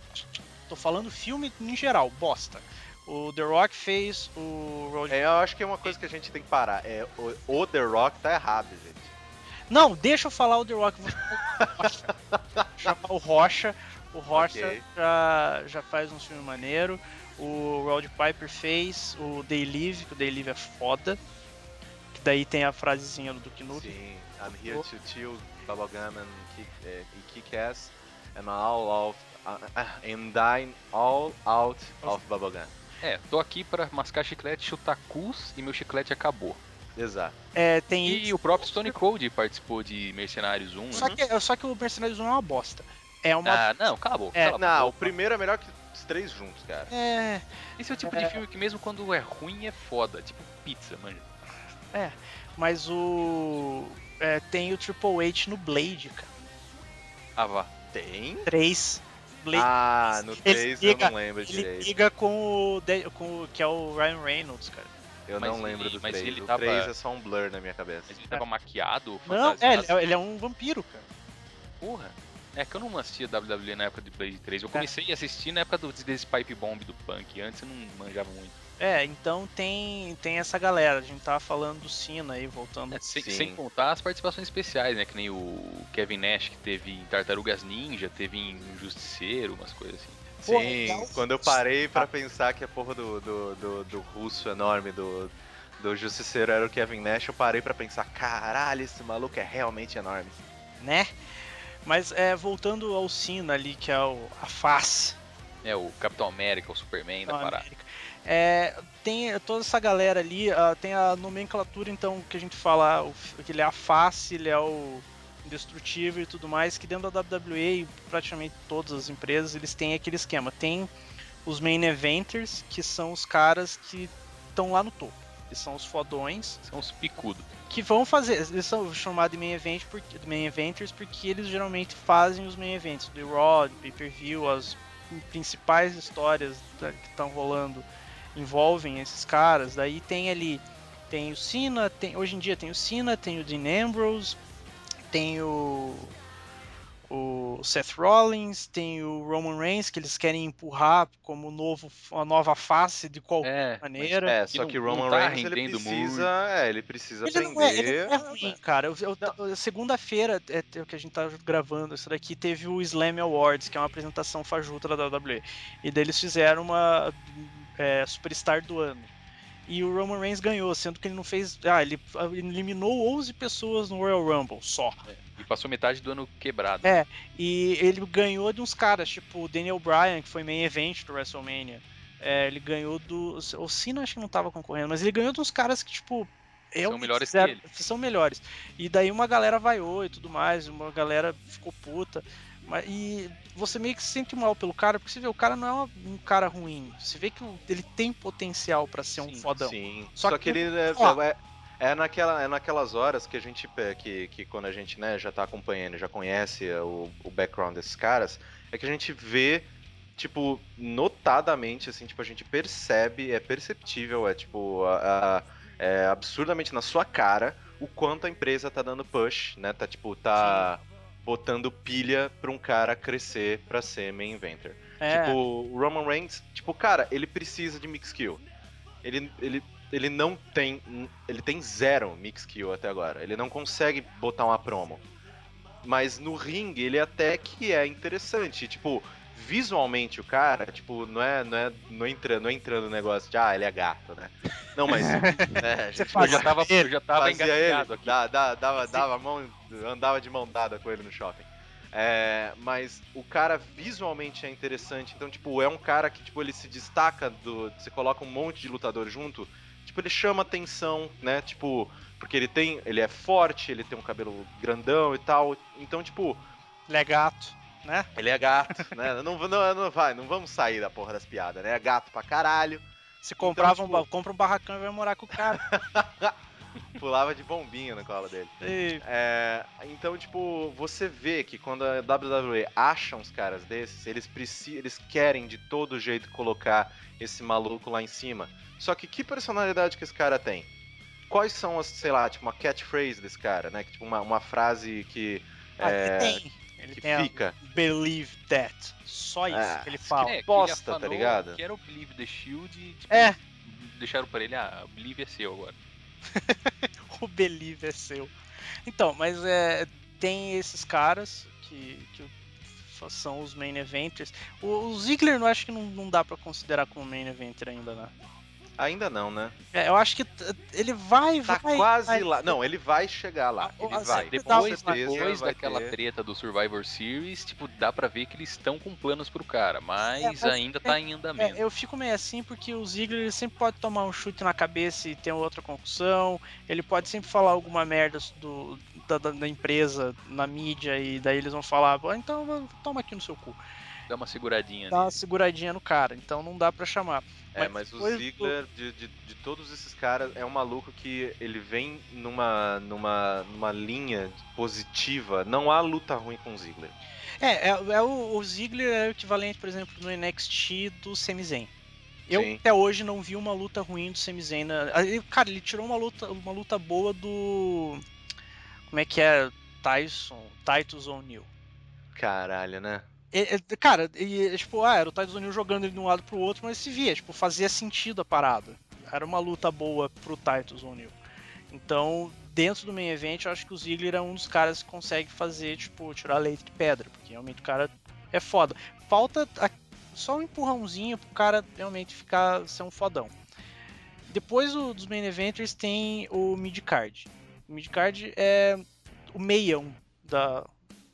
S2: Tô falando filme em geral, bosta. O The Rock fez o Road.
S1: É, eu acho que é uma coisa que a gente tem que parar. É, o, o The Rock tá errado, gente.
S2: Não, deixa eu falar o The Rock. Vou *laughs* chamar o Rocha. O Rocha
S1: Ok.
S2: já, já faz um filme maneiro. O Rod Piper fez o Day Live, que o Day Live é foda. Que daí tem a frasezinha do Duke Nukem.
S1: Sim, I'm here to chill Bubblegum and kick, eh, e kick-ass and all of uh, uh, and dine all out of Bubblegum.
S4: É, tô aqui pra mascar chiclete, chutar cus e meu chiclete acabou.
S1: Exato.
S2: É, tem
S4: E o próprio Stone Cold participou de Mercenários 1.
S2: Só
S4: né?
S2: que, só que o Mercenários 1 é uma bosta. É uma.
S4: Ah, não, cala a boca.
S2: É,
S1: Não, o
S4: boca.
S1: primeiro é melhor que os três juntos, cara.
S2: É.
S4: Esse é o tipo
S2: É.
S4: de filme que mesmo quando é ruim é foda. Tipo pizza, manja.
S2: Mas o. é, tem o Triple H no Blade, cara.
S4: Ah, vá.
S1: Tem?
S2: 3. Blade.
S1: Ah, no
S2: Ele
S1: 3 eu não lembro
S2: ele
S1: direito.
S2: liga com o, com o. que é o Ryan Reynolds, cara.
S1: Eu
S4: Mas
S1: não lembro
S4: ele-
S1: do
S4: mas
S1: 3.
S4: ele
S1: O
S4: tava-
S1: 3 é só um blur na minha cabeça.
S4: Mas ele tava maquiado,
S2: Não, é,
S4: fantasiado.
S2: ele, é um vampiro, cara.
S4: Porra. É que eu não assistia WWE na época de Blade 3. Eu comecei a assistir na época do, desse Pipe Bomb do Punk. Antes eu não manjava muito.
S2: É, então tem, tem essa galera. A gente tava falando do Cena aí, voltando.
S4: É, sem, sem contar as participações especiais, né? Que nem o Kevin Nash, que teve em Tartarugas Ninja, teve em Justiceiro, umas coisas assim.
S1: Sim,
S2: legal.
S1: quando eu parei pra pensar que a porra do, do, do, do russo enorme do, do Justiceiro era o Kevin Nash, eu parei pra pensar, caralho, esse maluco é realmente enorme.
S2: né? Mas é, voltando ao Cena ali, que é o, a face
S4: É, o Capitão América, o Superman da
S2: da
S4: parada.
S2: América. É, tem toda essa galera ali, ah, tem a nomenclatura então que a gente fala, o, que ele é a face, ele é o indestrutível e tudo mais, que dentro da WWE e praticamente todas as empresas eles têm aquele esquema. Tem os main eventers, que são os caras que estão lá no topo, que são os fodões,
S4: São os picudos.
S2: que vão fazer, eles são chamados de main, event porque, main eventers porque eles geralmente fazem os main events, do Raw, do pay-per-view, as principais histórias da- que estão rolando envolvem esses caras. Daí tem ali, tem o Cena, tem, hoje em dia tem o Cena, tem o Dean Ambrose, tem o o Seth Rollins, tem o Roman Reigns que eles querem empurrar como novo, a nova face de qualquer
S4: É,
S2: maneira.
S1: É, só que
S4: não
S1: Roman
S4: tá
S1: Reigns ele
S4: rendendo
S1: precisa, é, ele precisa
S2: Ele não, é,
S1: aprender.
S2: ele é ruim, cara. Segunda-feira, é, é o que a gente tá gravando isso daqui, teve o Slam Awards, que é uma apresentação fajuta da WWE. E daí eles fizeram uma é, Superstar do ano. E o Roman Reigns ganhou, sendo que ele não fez. Ah, ele eliminou 11 pessoas no Royal Rumble só.
S4: E passou metade do ano quebrado.
S2: É. E ele ganhou de uns caras, tipo o Daniel Bryan, que foi main event do WrestleMania. É, ele ganhou do. O Cena acho que não tava concorrendo, mas ele ganhou de uns caras que, tipo. realmente
S4: melhores que
S2: fizeram-
S4: ele.
S2: São melhores. E daí uma galera vaiou e tudo mais, uma galera ficou puta. Mas, e você meio que se sente mal pelo cara, porque você vê, o cara não é um cara ruim. Você vê que ele tem potencial pra ser um
S4: Sim,
S2: fodão.
S1: Sim.
S2: Só
S1: Só,
S2: que-
S1: que, ele é,
S2: Ó.
S1: é, é naquela, é naquelas horas que a gente é, que, que quando a gente né, já tá acompanhando, já conhece o, o background desses caras, é que a gente vê tipo notadamente assim, tipo a gente percebe, é perceptível, é tipo a- a- é absurdamente na sua cara o quanto a empresa tá dando push, né? Tá tipo tá botando pilha pra um cara crescer pra ser main inventor.
S2: É,
S1: Tipo, o Roman Reigns, tipo, cara, ele precisa de mix kill. Ele, ele, ele não tem. Ele tem zero mix kill até agora. Ele não consegue botar uma promo. Mas no ringue ele até que é interessante. Tipo, visualmente o cara, tipo, não é, não é, não entra, não é entrando no negócio de, ah, ele é gato, né? Não, mas. *laughs* né, a gente
S4: Eu já tava, eu já tava engatilhado
S1: ele,
S4: aqui.
S1: dá- dá- dava, dava a mão, andava de mão dada com ele no shopping. É, mas o cara visualmente é interessante, então, tipo, é um cara que, tipo, ele se destaca do. Você coloca um monte de lutador junto, tipo, ele chama atenção, né? Tipo, porque ele tem. Ele é forte, ele tem um cabelo grandão e tal. Então, tipo,
S2: Ele é gato, né?
S1: ele é gato, né? *laughs* Não, não, não vai, não vamos sair da porra das piadas, né? É gato pra caralho.
S2: Se comprava um,
S1: tipo-
S2: ba- compra um barracão e vai morar com o cara. *laughs*
S1: Pulava de bombinha na cola dele.
S2: E-
S1: É, então, tipo, você vê que quando a WWE acha uns caras desses, eles precisam, eles querem de todo jeito colocar esse maluco lá em cima. Só que que personalidade que esse cara tem? Quais são as, sei lá, tipo uma catchphrase desse cara, né? Que, tipo uma, uma frase que
S2: Ah,
S1: é,
S2: ele tem. Ele
S1: que
S2: tem a
S1: fica.
S2: Believe that. Só isso
S1: Ah,
S2: que ele fala.
S4: É, que
S1: bosta,
S4: ele
S1: tá ligado?
S4: Que era o Believe the Shield e, tipo,
S2: É,
S4: deixaram pra ele, ah, o Believe é seu agora. *laughs*
S2: o Believe é seu. Então, mas é, tem esses caras que, que são os main eventers. O, o Ziggler eu acho que não, não dá pra considerar como main eventer ainda, né?
S1: Ainda não, né?
S2: É, eu acho que ele vai,
S1: Tá
S2: vai.
S1: quase
S2: vai-
S1: lá. Não, ele vai chegar lá.
S2: Ah,
S1: Ele
S2: assim,
S1: vai.
S2: depois-
S4: Depois, daquela
S1: ter.
S4: treta do Survivor Series, tipo, dá pra ver que eles estão com planos pro cara, mas,
S2: É, mas
S4: ainda tá em andamento.
S2: É, eu fico meio assim porque o Ziggler ele sempre pode tomar um chute na cabeça e ter outra concussão. Ele pode sempre falar alguma merda do, da, da- da empresa na mídia e daí eles vão falar, "Pô, então toma aqui no seu cu.
S4: Dá uma seguradinha
S2: Dá uma
S4: nele.
S2: seguradinha no cara, então não dá pra chamar.
S1: É, mas o
S2: depois do-
S1: Ziggler, de, de, de todos esses caras, é um maluco que ele vem numa, numa, numa linha positiva. Não há luta ruim com o Ziggler.
S2: É, é, é o, o Ziggler é o equivalente, por exemplo, no NXT do Sami Zayn. Eu
S1: Sim.
S2: até hoje não vi uma luta ruim do Sami Zayn. Na... ah, ele- Cara, ele tirou uma luta, uma luta boa do. Como é que é? Tyson, Titus O'Neil.
S1: Caralho, né?
S2: É, Cara, e, tipo, ah, era o Titus O'Neil jogando ele de um lado pro outro, mas se via, tipo, fazia sentido a parada. Era uma luta boa pro Titus O'Neil. Então, dentro do main event, eu acho que o Ziggler é um dos caras que consegue fazer, tipo, tirar leite de pedra, porque realmente o cara é foda. Falta a- só um empurrãozinho pro cara realmente ficar ser um fodão. Depois do- dos main eventers tem o mid-card. O mid-card é o meião da,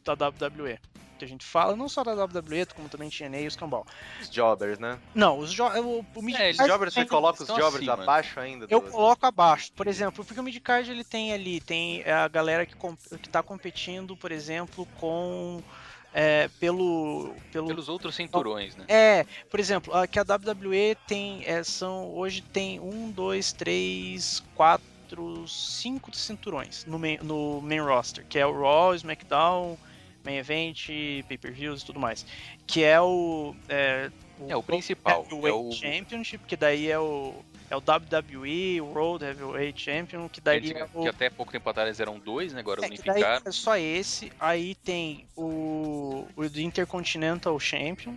S2: da WWE. Que a gente fala, não só da WWE, como também TNA e os cambal.
S1: Os jobbers, né?
S2: Não, os jo o, o
S1: Os
S2: mid-card
S1: jobbers, você coloca os jobbers
S4: acima.
S1: abaixo ainda?
S2: eu
S1: do-
S2: coloco abaixo, por exemplo, porque o midcard ele tem ali, tem a galera que, que tá competindo, por exemplo, com é, pelo, pelo
S4: Pelos outros cinturões, né?
S2: é, por exemplo, a, que a WWE tem é, são hoje tem um, dois, três, quatro, cinco cinturões no main, no main roster, que é o Raw, SmackDown, Main Event, Pay-per-views e tudo mais, que é o é,
S4: É o principal. É
S2: Heavyweight
S4: o,
S2: Championship, que daí é o é o WWE, o World Heavyweight Champion, que daí é o
S4: que até pouco tempo atrás eram dois, né? Agora
S2: é,
S4: unificaram.
S2: é só esse. Aí tem o, o Intercontinental Champion,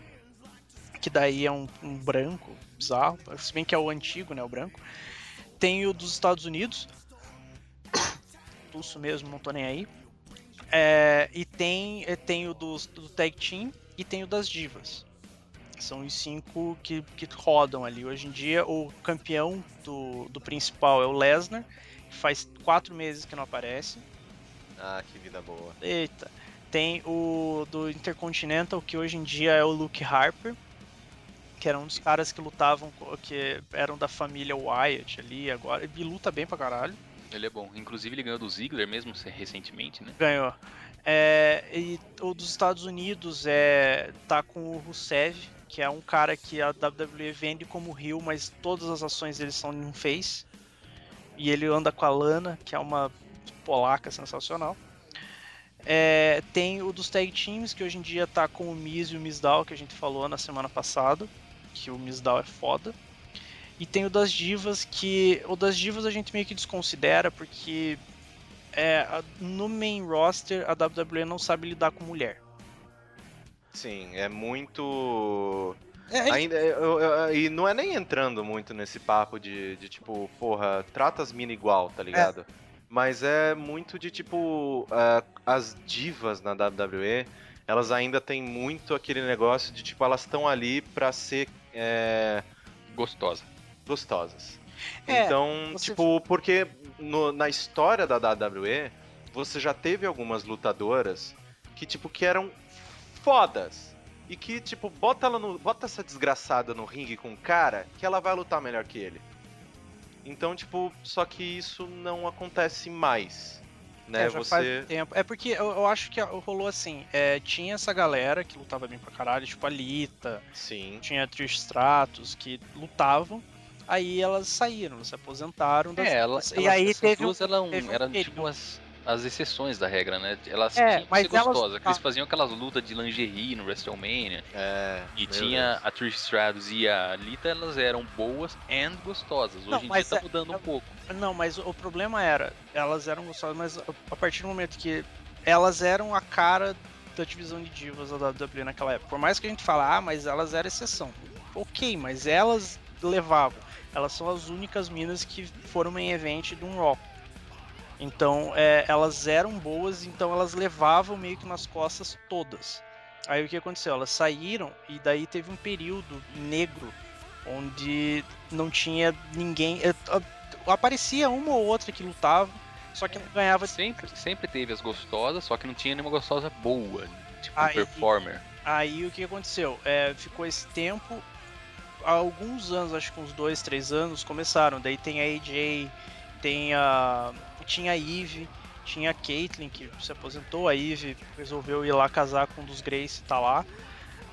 S2: que daí é um, um branco bizarro, se bem que é o antigo, né, o branco. Tem o dos Estados Unidos, *coughs* pulso mesmo, não tô nem aí. É, e tem, é, tem o dos, do Tag Team e tem o das Divas. São os cinco que, que rodam ali. Hoje em dia, o campeão do, do principal é o Lesnar, que faz quatro meses que não aparece.
S1: Ah, que vida boa.
S2: Eita. Tem o do Intercontinental, que hoje em dia é o Luke Harper, que era um dos caras que lutavam, que eram da família Wyatt ali agora, e luta bem pra caralho.
S4: Ele é bom. Inclusive ele ganhou do Ziggler mesmo recentemente, né?
S2: Ganhou. É, e o dos Estados Unidos é tá com o Rusev, que é um cara que a WWE vende como heel, mas todas as ações dele são em um face. E ele anda com a Lana, que é uma polaca sensacional. É, tem o dos tag teams, que hoje em dia tá com o Miz e o Misdal, que a gente falou na semana passada, que o Misdal é foda. E tem o das divas, que o das divas a gente meio que desconsidera, porque é, a- no main roster a WWE não sabe lidar com mulher.
S1: Sim, é muito.
S2: É,
S1: Ainda, eu- eu- e não é nem entrando muito nesse papo de, de tipo, porra, trata as minas igual, tá ligado? Mas é muito de tipo, ah, as divas na WWE, elas ainda têm muito aquele negócio de tipo, elas estão ali pra ser é,
S4: Gostosa.
S1: gostosas.
S2: É,
S1: então,
S2: você-
S1: tipo, porque no- na história da WWE, você já teve algumas lutadoras que, tipo, que eram fodas. E que, tipo, bota ela no. Bota essa desgraçada no ringue com um cara que ela vai lutar melhor que ele. Então, tipo, só que isso não acontece mais. Né?
S2: É, já
S1: você.
S2: faz tempo. É porque eu, eu acho que rolou assim, é, tinha essa galera que lutava bem pra caralho, tipo a Lita,
S1: Sim.
S2: tinha a Trish Stratus, que lutavam, aí elas saíram, se aposentaram das
S4: É, ela,
S2: lutas.
S4: elas,
S2: e aí
S4: essas
S2: teve um-
S4: duas eram,
S2: teve um
S4: eram
S2: período.
S4: tipo as, as exceções da regra, né? Elas
S2: É,
S4: tinham que
S2: mas
S4: ser
S2: elas-
S4: gostosas. que Eles
S2: ah.
S4: faziam aquelas lutas de lingerie no WrestleMania.
S1: É.
S4: E tinha
S1: Deus.
S4: a Trish Stratus e a Lita, elas eram boas e gostosas. Hoje
S2: Não,
S4: em dia tá
S2: é-
S4: mudando um pouco.
S2: Não, mas o problema era, elas eram gostosas, mas a- partir do momento que elas eram a cara da divisão de divas da WWE naquela época. Por mais que a gente fale, ah, mas elas eram exceção. Ok, mas elas levavam. Elas são as únicas minas que foram main event de um Raw. Então, é, elas eram boas, então elas levavam meio que nas costas todas. Aí o que aconteceu? Elas saíram e daí teve um período negro onde não tinha ninguém. é, Aparecia uma ou outra que lutava, só que não ganhava.
S4: Sempre, sempre teve as gostosas, só que não tinha nenhuma gostosa boa. Tipo,
S2: Aí-
S4: performer.
S2: Aí o que aconteceu? É, ficou esse tempo, há alguns anos, acho que uns dois, três anos, começaram. Daí tem a AJ, tem a. Tinha a Eve, tinha a Caitlyn que se aposentou, a Eve resolveu ir lá casar com um dos Grace e tá lá.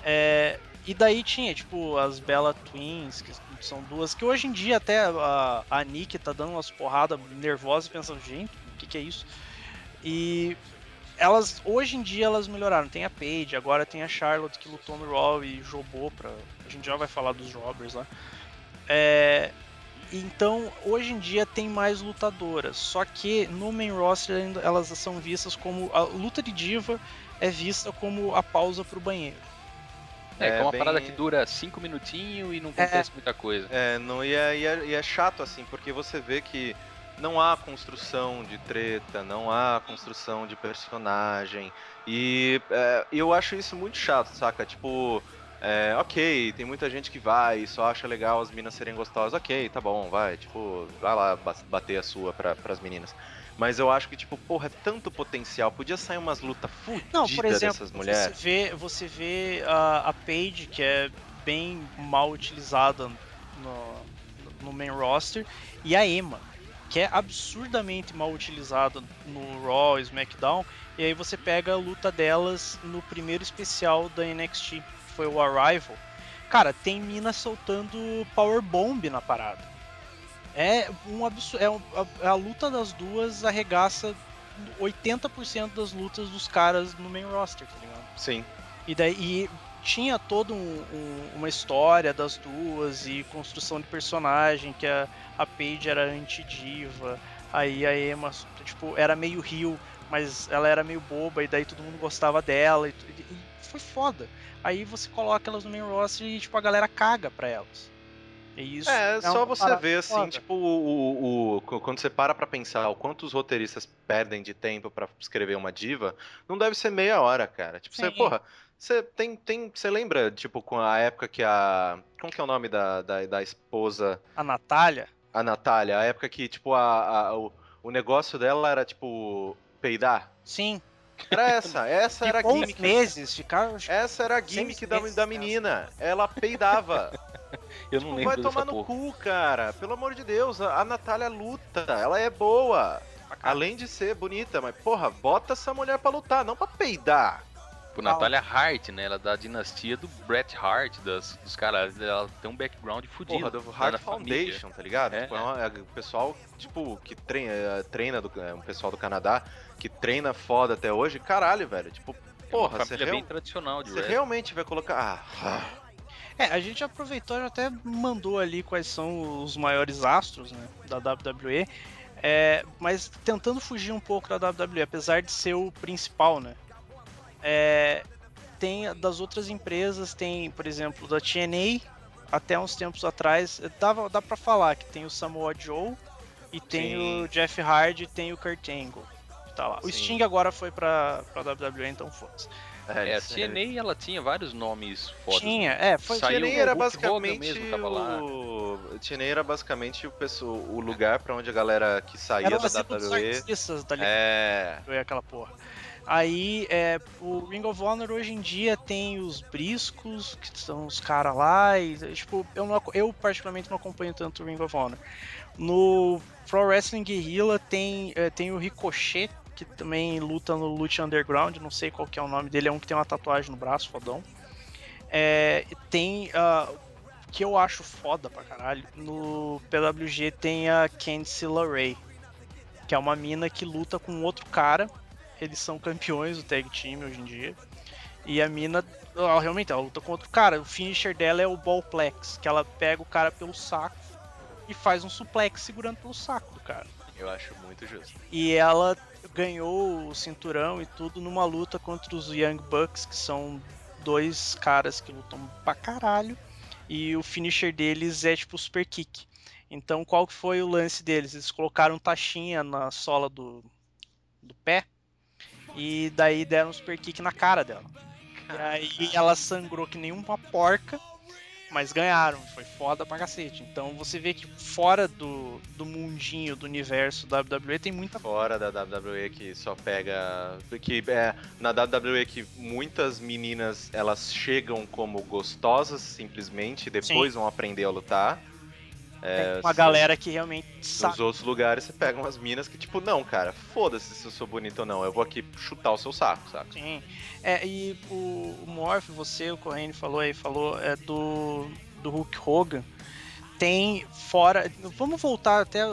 S2: É, e daí tinha, tipo, as Bella Twins, que são duas, que hoje em dia até a, a Nick tá dando umas porradas nervosas pensando, gente, o que, que é isso? E elas hoje em dia elas melhoraram. Tem a Paige, agora tem a Charlotte que lutou no Raw e jogou pra. A gente já vai falar dos jobbers lá. É, então hoje em dia tem mais lutadoras. Só que no main roster elas são vistas como. A luta de diva é vista como a pausa pro banheiro.
S4: É, que é uma
S1: bem-
S4: parada que dura cinco minutinhos e não acontece muita coisa.
S1: É, não, e, é, e, é, e é chato, assim, porque você vê que não há construção de treta, não há construção de personagem. E é, eu acho isso muito chato, saca? Tipo, é, ok, tem muita gente que vai e só acha legal as minas serem gostosas. Ok, tá bom, vai, tipo, vai lá ba- bater a sua pra, pras meninas. Mas eu acho que, tipo, porra, é tanto potencial. Podia sair umas lutas fudidas dessas mulheres.
S2: você vê, você vê a, a Paige, que é bem mal utilizada no, no main roster, e a Emma, que é absurdamente mal utilizada no Raw, SmackDown, e aí você pega a luta delas no primeiro especial da NXT, foi o Arrival. Cara, tem mina soltando Powerbomb na parada. É um absurdo. É um- a, a luta das duas arregaça 80% das lutas dos caras no main roster, tá ligado?
S1: Sim.
S2: E daí e tinha toda um- um- uma história das duas e construção de personagem, que a, a Paige era anti-diva, aí a Emma, tipo, era meio rio, mas ela era meio boba, e daí todo mundo gostava dela, e foi foda. Aí você coloca elas no main roster e, tipo, a galera caga pra elas. E isso
S1: É, só
S2: uma
S1: você ver, assim,
S2: foda.
S1: tipo, o, o- o- quando você para pra pensar o quanto os roteiristas perdem de tempo pra escrever uma diva, não deve ser meia hora, cara. Tipo, você,
S2: Sim.
S1: porra, você tem, tem, você lembra, tipo, com a época que a, como que é o nome da, da, da esposa,
S2: A Natália,
S1: a Natália, a época que, tipo, a, a- o, o negócio dela era, tipo, peidar?
S2: sim,
S1: Era essa, *laughs* essa era a gimmick.
S2: meses, ficaram
S1: Essa era a gimmick da,
S2: meses,
S1: da menina. Ela peidava. *laughs*
S4: Eu não
S1: Tipo,
S4: lembro
S1: vai
S4: dessa
S1: tomar no
S4: porra.
S1: cu, cara. Pelo amor de Deus, a a Natália luta. Ela é boa. Além de ser bonita, mas porra, bota essa mulher pra lutar, não pra peidar.
S4: Tipo, Natália Hart, né? Ela é da dinastia do Bret Hart, das, dos caras. Ela tem um background fudido.
S1: Porra, do Hard
S4: da família.
S1: Foundation, tá ligado?
S4: É,
S1: Tipo, é uma- é o pessoal, tipo, que treina, é, treina do, é um pessoal do Canadá, que treina foda até hoje. Caralho, velho. Tipo,
S4: É
S1: porra, você,
S4: família
S1: real-
S4: bem tradicional de
S1: você realmente vai colocar. Ah,
S2: É, a gente aproveitou e até mandou ali quais são os maiores astros né, da WWE, é, mas tentando fugir um pouco da WWE, apesar de ser o principal, né? É, tem das outras empresas, tem, por exemplo, da TNA, até uns tempos atrás, dava, dá pra falar que tem o Samoa Joe, e tem
S1: Sim.
S2: o Jeff Hardy, e tem o Kurt Angle, tá lá. O
S1: Sim.
S2: Sting agora foi pra, pra WWE, então foda-se.
S4: É, a
S1: é-
S4: TNA ela tinha vários nomes fodas.
S2: Tinha, é, foi.
S4: Saiu
S1: TNA
S4: o
S1: era basicamente
S4: mesmo, tava lá.
S1: o TNA era basicamente o, pessoal, o lugar pra onde a galera que saía
S2: Era
S1: da WWE
S2: da
S1: é
S2: foi aquela porra. Aí, é, o Ring of Honor hoje em dia tem os briscos, que são os caras lá, e tipo, eu, não, eu particularmente não acompanho tanto o Ring of Honor. No Pro Wrestling Guerrilla tem, é, tem o Ricochet, que também luta no Lucha Underground, não sei qual que é o nome dele, é um que tem uma tatuagem no braço, fodão. É, tem, ah, que eu acho foda pra caralho, no PWG tem a Candice LeRae, que é uma mina que luta com outro cara, eles são campeões do tag team hoje em dia. E a mina, ela, realmente, ela luta com outro cara. O finisher dela é o ballplex, que ela pega o cara pelo saco e faz um suplex segurando pelo saco do cara.
S1: eu acho muito justo.
S2: E ela ganhou o cinturão e tudo numa luta contra os Young Bucks, que são dois caras que lutam pra caralho. E o finisher deles é tipo super kick. Então qual que foi o lance deles? Eles colocaram taxinha na sola do, do pé e daí deram um super kick na cara dela. E aí ela sangrou que nem uma porca, mas ganharam. Foi foda pra cacete. Então você vê que fora do, do mundinho, do universo da WWE tem muita
S1: Fora da WWE que só pega. Que é na WWE que muitas meninas elas chegam como gostosas simplesmente, depois vão aprender a lutar. É,
S2: uma galera que realmente sabe.
S1: Nos outros lugares você pega umas minas que, tipo, não, cara, foda-se se eu sou bonito ou não, eu vou aqui chutar o seu saco, saca?
S2: Sim. É, e o, o Morph, você, o Corrêne falou aí, falou é do, do Hulk Hogan. Tem fora. Vamos voltar até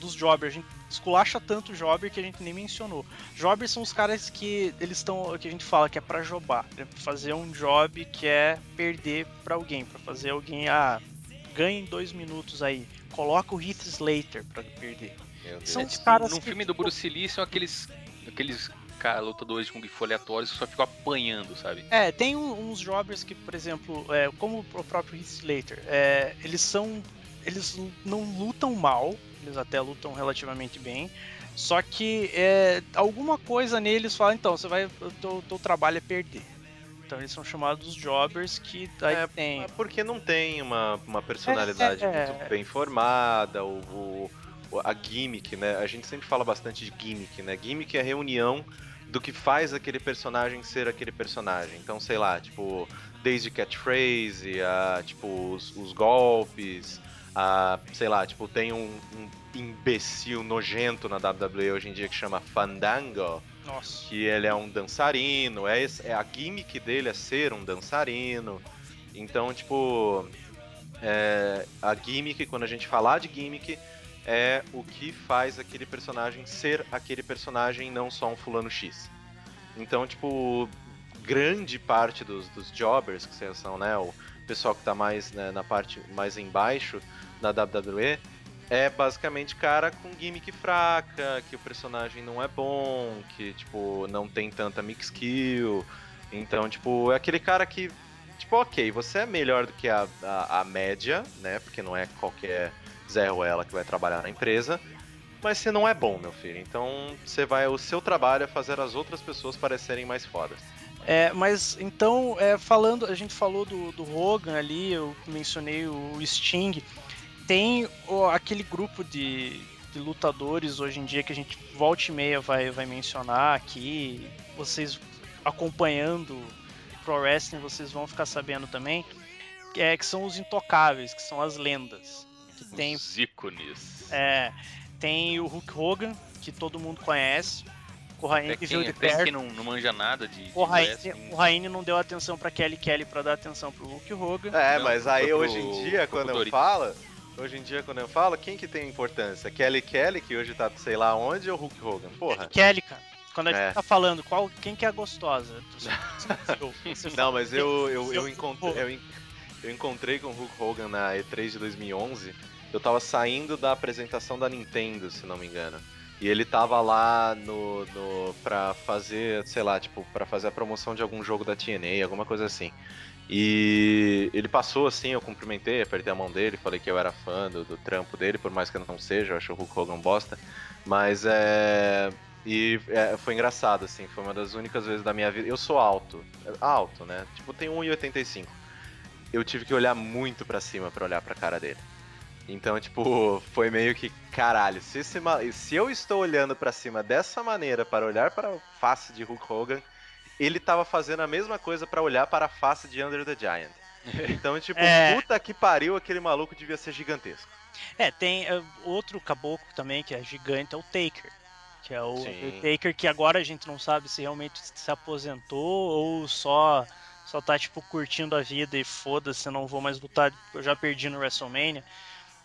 S2: dos jobbers. A gente esculacha tanto jobber que a gente nem mencionou. Jobbers são os caras que eles estão. que a gente fala que é pra jobar. É fazer um job que é perder pra alguém. pra fazer alguém. Ah, ganhe dois minutos aí. Coloca o Heath Slater pra perder. São
S4: É,
S2: os
S4: tipo,
S2: caras
S4: no
S2: que,
S4: filme do Bruce Lee são aqueles, aqueles cara, lutadores de Kung Fu aleatórios que só ficam apanhando, sabe?
S2: É, tem um- uns jobbers que, por exemplo, é, como o próprio Heath Slater, é, eles são. Eles não lutam mal, eles até lutam relativamente bem. Só que é, alguma coisa neles fala, então, você vai. O teu, teu trabalho é perder. Então eles são chamados jobbers que aí
S1: É,
S2: tem.
S1: É porque não tem uma, uma personalidade
S2: É, é,
S1: muito bem formada, o, a gimmick, né? A gente sempre fala bastante de gimmick, né? Gimmick é a reunião do que faz aquele personagem ser aquele personagem. Então, sei lá, tipo, desde catchphrase, a, tipo, os, os golpes, a, sei lá, tipo, tem um, um imbecil nojento na WWE hoje em dia que chama Fandango,
S2: Nossa.
S1: que ele é um dançarino, é, é a gimmick dele é ser um dançarino. Então, tipo, é, a gimmick, quando a gente falar de gimmick, é o que faz aquele personagem ser aquele personagem, não só um fulano X. Então, tipo, grande parte dos, dos jobbers, que são, né, o pessoal que tá mais né, na parte mais embaixo da WWE, é basicamente cara com gimmick fraca, que o personagem não é bom, que, tipo, não tem tanta mix skill. Então, tipo, é aquele cara que, tipo, ok, você é melhor do que a, a, a média, né? Porque não é qualquer Zé Ruela que vai trabalhar na empresa. Mas você não é bom, meu filho. Então, você vai. O seu trabalho é fazer as outras pessoas parecerem mais fodas.
S2: É, mas então, é, falando, a gente falou do, do Hogan ali, eu mencionei o Sting. Tem o- aquele grupo de, de lutadores hoje em dia que a gente volta e meia vai, vai mencionar aqui. Vocês acompanhando Pro Wrestling, vocês vão ficar sabendo também. Que, é, que são os intocáveis, que são as lendas. Que tem
S4: Os ícones.
S2: é, tem o Hulk Hogan, que todo mundo conhece. O Corraine
S4: Até
S2: viu de
S4: até
S2: perto.
S4: quem não, não manja nada de,
S2: O Raine, Raine não deu atenção pra Kelly Kelly pra dar atenção pro Hulk Hogan.
S1: É,
S4: Não,
S1: mas aí hoje em dia, quando eu falo. Hoje em dia, quando eu falo, quem que tem importância? Kelly Kelly, que hoje tá sei lá onde, ou Hulk Hogan? Porra.
S2: Kelly, cara. Quando a gente
S1: É.
S2: tá falando qual, quem que é a gostosa? *laughs*
S1: Não, mas eu, eu, eu, encontrei, eu, eu encontrei com o Hulk Hogan na E3 de 2011. Eu tava saindo da apresentação da Nintendo, se não me engano. E ele tava lá no, no pra fazer, sei lá, tipo, pra fazer a promoção de algum jogo da TNA, alguma coisa assim. E ele passou assim, eu cumprimentei, apertei a mão dele, falei que eu era fã do, do trampo dele, por mais que eu não seja, eu acho o Hulk Hogan bosta. Mas é. E é, foi engraçado, assim, foi uma das únicas vezes da minha vida. Eu sou alto. Alto, né? Tipo, tenho 1,85. Eu tive que olhar muito pra cima pra olhar pra cara dele. Então, tipo, foi meio que, caralho, se, esse se eu estou olhando pra cima dessa maneira para olhar para a face de Hulk Hogan, ele tava fazendo a mesma coisa pra olhar para a face de Under the Giant. *laughs* Então, tipo,
S2: É.
S1: puta que pariu, aquele maluco devia ser gigantesco.
S2: É, tem é, outro caboclo também que é gigante, é o Taker. Que é o,
S1: Sim.
S2: o Taker que agora a gente não sabe se realmente se aposentou ou só só tá tipo curtindo a vida e foda-se, não vou mais lutar, eu já perdi no WrestleMania.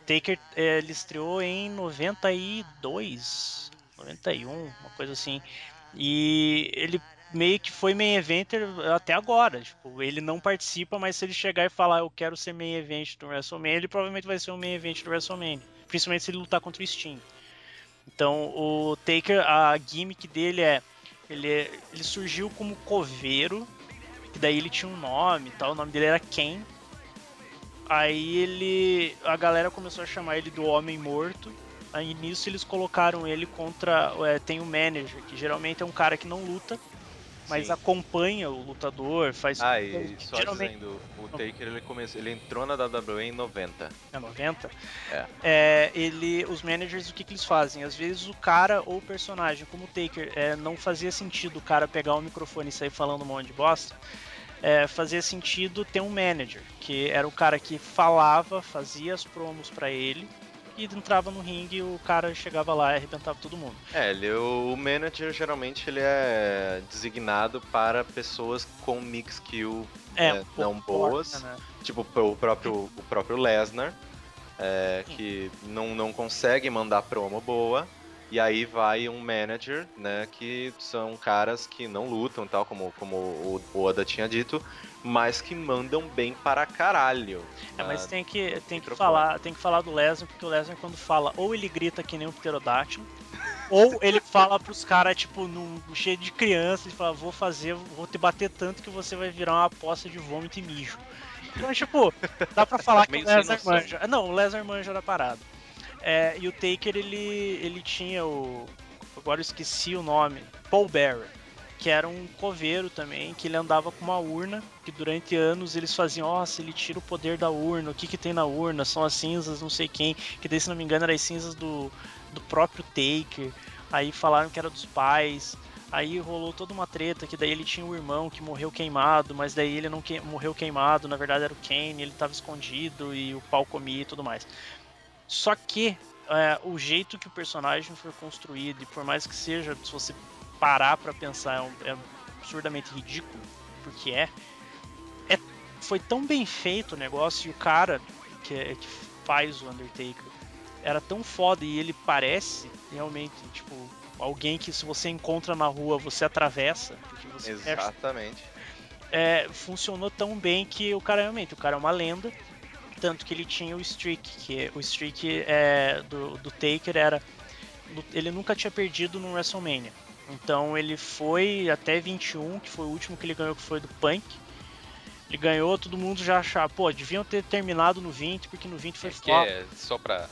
S2: Taker é, ele estreou em 92, 91, uma coisa assim. E ele meio que foi main eventer até agora. Tipo, ele não participa, mas se ele chegar e falar eu quero ser main event do WrestleMania, ele provavelmente vai ser um main event do WrestleMania. Principalmente se ele lutar contra o Sting. Então o Taker, a gimmick dele é. Ele, é- ele surgiu como coveiro, que daí ele tinha um nome e tal, o nome dele era Ken. Aí ele. A galera começou a chamar ele do Homem Morto. Aí nisso eles colocaram ele contra. é, tem o manager, que geralmente é um cara que não luta, mas
S1: Sim.
S2: acompanha o lutador, faz.
S1: Ah, e só
S2: geralmente
S1: dizendo, o Taker ele, começou, ele entrou na WWE em 90.
S2: é 90.
S1: É.
S2: É, ele, os managers, o que, que eles fazem? Às vezes o cara ou o personagem, como o Taker, é, não fazia sentido o cara pegar o microfone e sair falando um monte de bosta. É, fazia sentido ter um manager, que era o cara que falava, fazia as promos pra ele e entrava no ringue e o cara chegava lá e arrebentava todo mundo.
S1: É, ele, o manager geralmente ele é designado para pessoas com mix skill
S2: É,
S1: É,
S2: um pouco
S1: não boas.
S2: né?
S1: Tipo o próprio, o próprio Lesnar, é, que não, não consegue mandar promo boa. E aí vai um manager, né? Que são caras que não lutam, tal, como, como o o Oda tinha dito, mas que mandam bem para caralho.
S2: É, mas
S1: Ah,
S2: tem que, tem que falar, tem que falar do Lesnar, porque o Lesnar quando fala, ou ele grita que nem um pterodátilo, *laughs* ou ele fala pros caras, tipo, num, cheio de criança, ele fala, vou fazer, vou te bater tanto que você vai virar uma poça de vômito e mijo. Então, tipo, dá pra falar *laughs* que o Lesnar manja. Não, o Lesnar manja da parada. É, e o Taker, ele, ele tinha o. Agora eu esqueci o nome. Paul Bearer. Que era um coveiro também, que ele andava com uma urna, que durante anos eles faziam, nossa, ele tira o poder da urna, o que que tem na urna? São as cinzas, não sei quem, que daí, se não me engano, eram as cinzas do, do próprio Taker. Aí falaram que era dos pais. Aí rolou toda uma treta, que daí ele tinha um irmão que morreu queimado, mas daí ele não que- morreu queimado, na verdade era o Kane, ele tava escondido e o pau comia e tudo mais. Só que é, o jeito que o personagem foi construído, e por mais que seja, se você parar pra pensar, é, um- é absurdamente ridículo, porque é, é, foi tão bem feito o negócio, e o cara que, é- que faz o Undertaker era tão foda, e ele parece realmente, tipo, alguém que se você encontra na rua, você atravessa, porque você fecha
S1: Exatamente.
S2: é, funcionou tão bem que o cara realmente, o cara é uma lenda. Tanto que ele tinha o streak, que o streak é, do, do Taker era. Ele nunca tinha perdido no WrestleMania. Então ele foi até 21, que foi o último que ele ganhou, que foi do Punk. Ele ganhou, todo mundo já achava, pô, deviam ter terminado no 20, porque no 20 foi
S4: que
S2: flop.
S4: é só pra.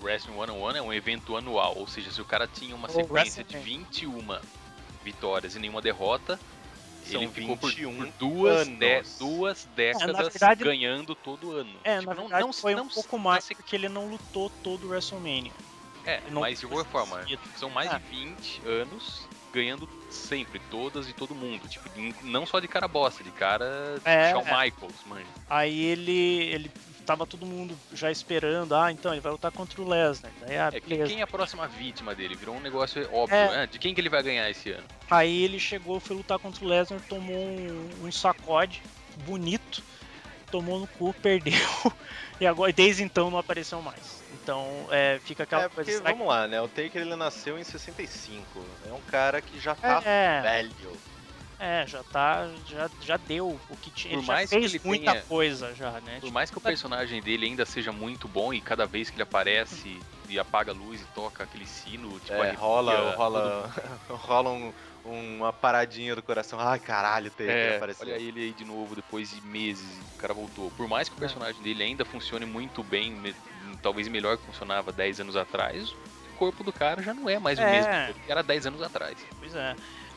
S4: O Wrestling 101 é um evento anual, ou seja, se o cara tinha uma sequência de
S2: Wrestling-
S4: 21 vitórias e nenhuma derrota,
S1: São
S4: ele ficou por,
S1: 21
S4: por duas, dé- duas décadas
S2: verdade-
S4: ganhando todo ano.
S2: É,
S4: Tipo,
S2: na
S4: não-
S2: verdade
S4: não-
S2: foi um
S4: não-
S2: pouco
S4: não
S2: mais, porque ele não lutou todo o WrestleMania.
S4: É,
S2: não
S4: mas de
S2: foi
S4: qualquer forma,
S2: seguido.
S4: são mais
S2: Ah.
S4: de 20 anos ganhando sempre, todas e todo mundo. Tipo, não só de cara bosta, de cara
S2: É,
S4: Shawn
S2: é.
S4: Michaels, manja.
S2: Aí ele, ele tava todo mundo já esperando, ah, então ele vai lutar contra o Lesnar. Daí, ah,
S4: É, quem é a próxima vítima dele? Virou um negócio óbvio,
S2: É.
S4: né? De quem que ele vai ganhar esse ano?
S2: Aí ele chegou, foi lutar contra o Lesnar, tomou um, um sacode bonito, tomou no cu, perdeu. *laughs* E agora, desde então, não apareceu mais. Então, é, fica aquela
S1: É,
S2: coisa.
S1: porque,
S2: que-
S1: vamos lá, né? O Taker ele nasceu em 65. É um cara que já tá
S2: É,
S1: velho.
S2: É, já tá, já, já deu o que tinha.
S4: Por
S2: Ele já
S4: mais que
S2: fez
S4: ele
S2: muita
S4: tenha-
S2: coisa já, né?
S4: Por
S2: Tipo,
S4: mais que o personagem dele ainda seja muito bom e cada vez que ele aparece e apaga a luz e toca aquele sino, tipo,
S1: É,
S4: arrepia
S1: rola,
S4: todo
S1: rola, *laughs* rola um- uma paradinha do coração. Ai, caralho, o Taker
S4: É,
S1: apareceu.
S4: olha ele aí de novo depois de meses o cara voltou. Por mais que o
S2: É.
S4: personagem dele ainda funcione muito bem, me- talvez melhor que funcionava 10 anos atrás, corpo do cara já não é mais o
S2: É.
S4: mesmo corpo que era 10 anos atrás.
S2: Pois é.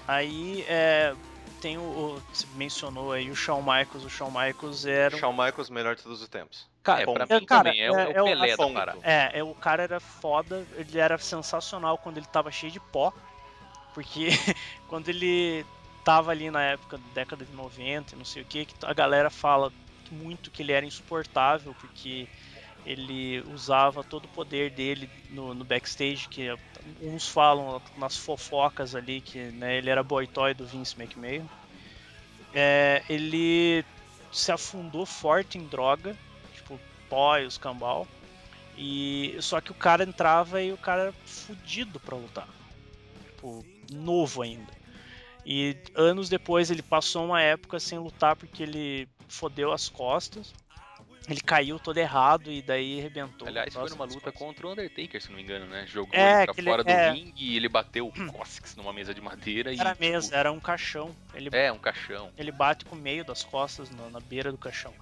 S2: Aí é, tem o, o- Você mencionou aí o Shawn Michaels. O Shawn Michaels era. um-
S1: Shawn Michaels, melhor de todos os tempos.
S2: Cara,
S4: É, pra
S2: é,
S4: mim
S2: cara,
S4: também, é, o- é o Pelé da parada.
S2: É, é, o cara era foda, ele era sensacional quando ele tava cheio de pó, porque *laughs* quando ele tava ali na época da década de 90 e não sei o que, a galera fala muito que ele era insuportável, porque ele usava todo o poder dele no, no backstage, que uns falam nas fofocas ali que né, ele era boy toy do Vince McMahon. É, ele se afundou forte em droga, tipo pó e os cambal. E só que o cara entrava e o cara era fudido pra lutar. Tipo, novo ainda. E anos depois ele passou uma época sem lutar porque ele fodeu as costas. Ele caiu todo errado e daí arrebentou.
S4: Aliás, foi numa luta contra o Undertaker, se não me engano, né? Jogou
S2: É,
S4: ele pra
S2: ele-
S4: fora do
S2: é.
S4: ringue e ele bateu o Cossax numa mesa de madeira e.
S2: Era
S4: tipo,
S2: mesa, era um caixão. Ele
S4: É, um caixão.
S2: Ele bate com o meio das costas na, na beira do caixão.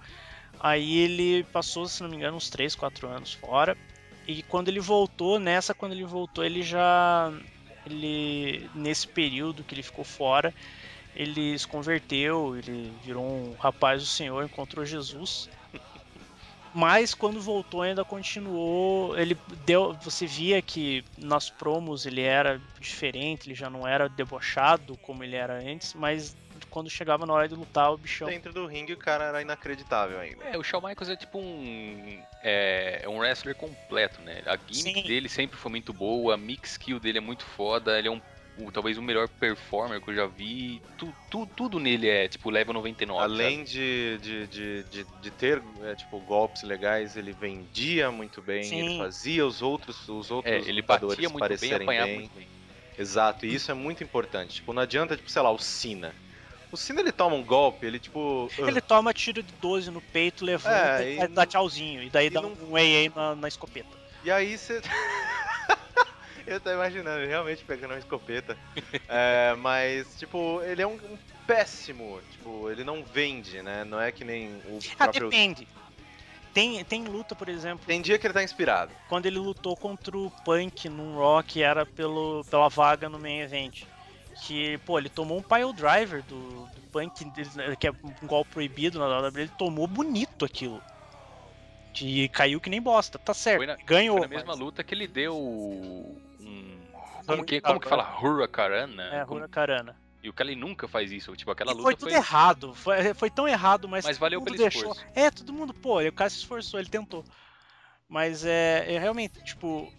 S2: Aí ele passou, se não me engano, uns 3, 4 anos fora. E quando ele voltou, nessa quando ele voltou, ele já ele nesse período que ele ficou fora, ele se converteu, ele virou um rapaz do Senhor, encontrou Jesus. Mas quando voltou ainda continuou, ele deu, você via que nas promos ele era diferente, ele já não era debochado como ele era antes, mas quando chegava na hora de lutar, o bichão
S1: Dentro do ringue o cara era inacreditável ainda.
S4: É, o Shawn Michaels é tipo um. É, é um wrestler completo, né? A gimmick
S2: Sim.
S4: dele sempre foi muito boa, a mix skill dele é muito foda, ele é um. O- talvez o melhor performer que eu já vi. Tu, tu- tudo nele é tipo level 99.
S1: Além de, de, de, de, de ter é, tipo, golpes legais, ele vendia muito bem,
S2: Sim.
S1: ele fazia os outros, os outros
S4: É, ele
S1: lutadores
S4: batia muito bem,
S1: parecerem
S4: apanhava
S1: bem.
S4: muito bem.
S1: Exato, e isso é muito importante. Tipo, não adianta, tipo, sei lá, o Cena. O Cena ele toma um golpe, ele tipo.
S2: Ele toma tiro de 12 no peito, levanta
S1: É,
S2: e,
S1: e
S2: dá tchauzinho. E daí
S1: e
S2: dá
S1: não-
S2: um AA na, na escopeta.
S1: E aí você. *laughs* *laughs* Eu tô imaginando, ele realmente pegando uma escopeta. É, mas, tipo, ele é um, um péssimo. Tipo, ele não vende, né? Não é que nem o
S2: Ah,
S1: próprio.
S2: depende. Tem, tem luta, por exemplo,
S1: Tem dia que ele tá inspirado.
S2: quando ele lutou contra o Punk num que era pelo, pela vaga no main event. Que, pô, ele tomou um pile driver do, do Punk, que é um golpe proibido na WWE, ele tomou bonito aquilo. E caiu que nem bosta, tá certo.
S4: Foi na-
S2: ganhou.
S4: Foi na mesma
S2: mas-
S4: luta que ele deu. Como que, como que fala? Huracarana?
S2: É,
S4: Como-
S2: Huracarana.
S4: E o Kelly nunca faz isso. Tipo, aquela
S2: E
S4: luta
S2: foi tudo errado, foi, foi tão errado, mas,
S4: Mas valeu pelo
S2: deixou.
S4: esforço.
S2: É, todo mundo, pô, o cara se esforçou, ele tentou. Mas é, é realmente, tipo,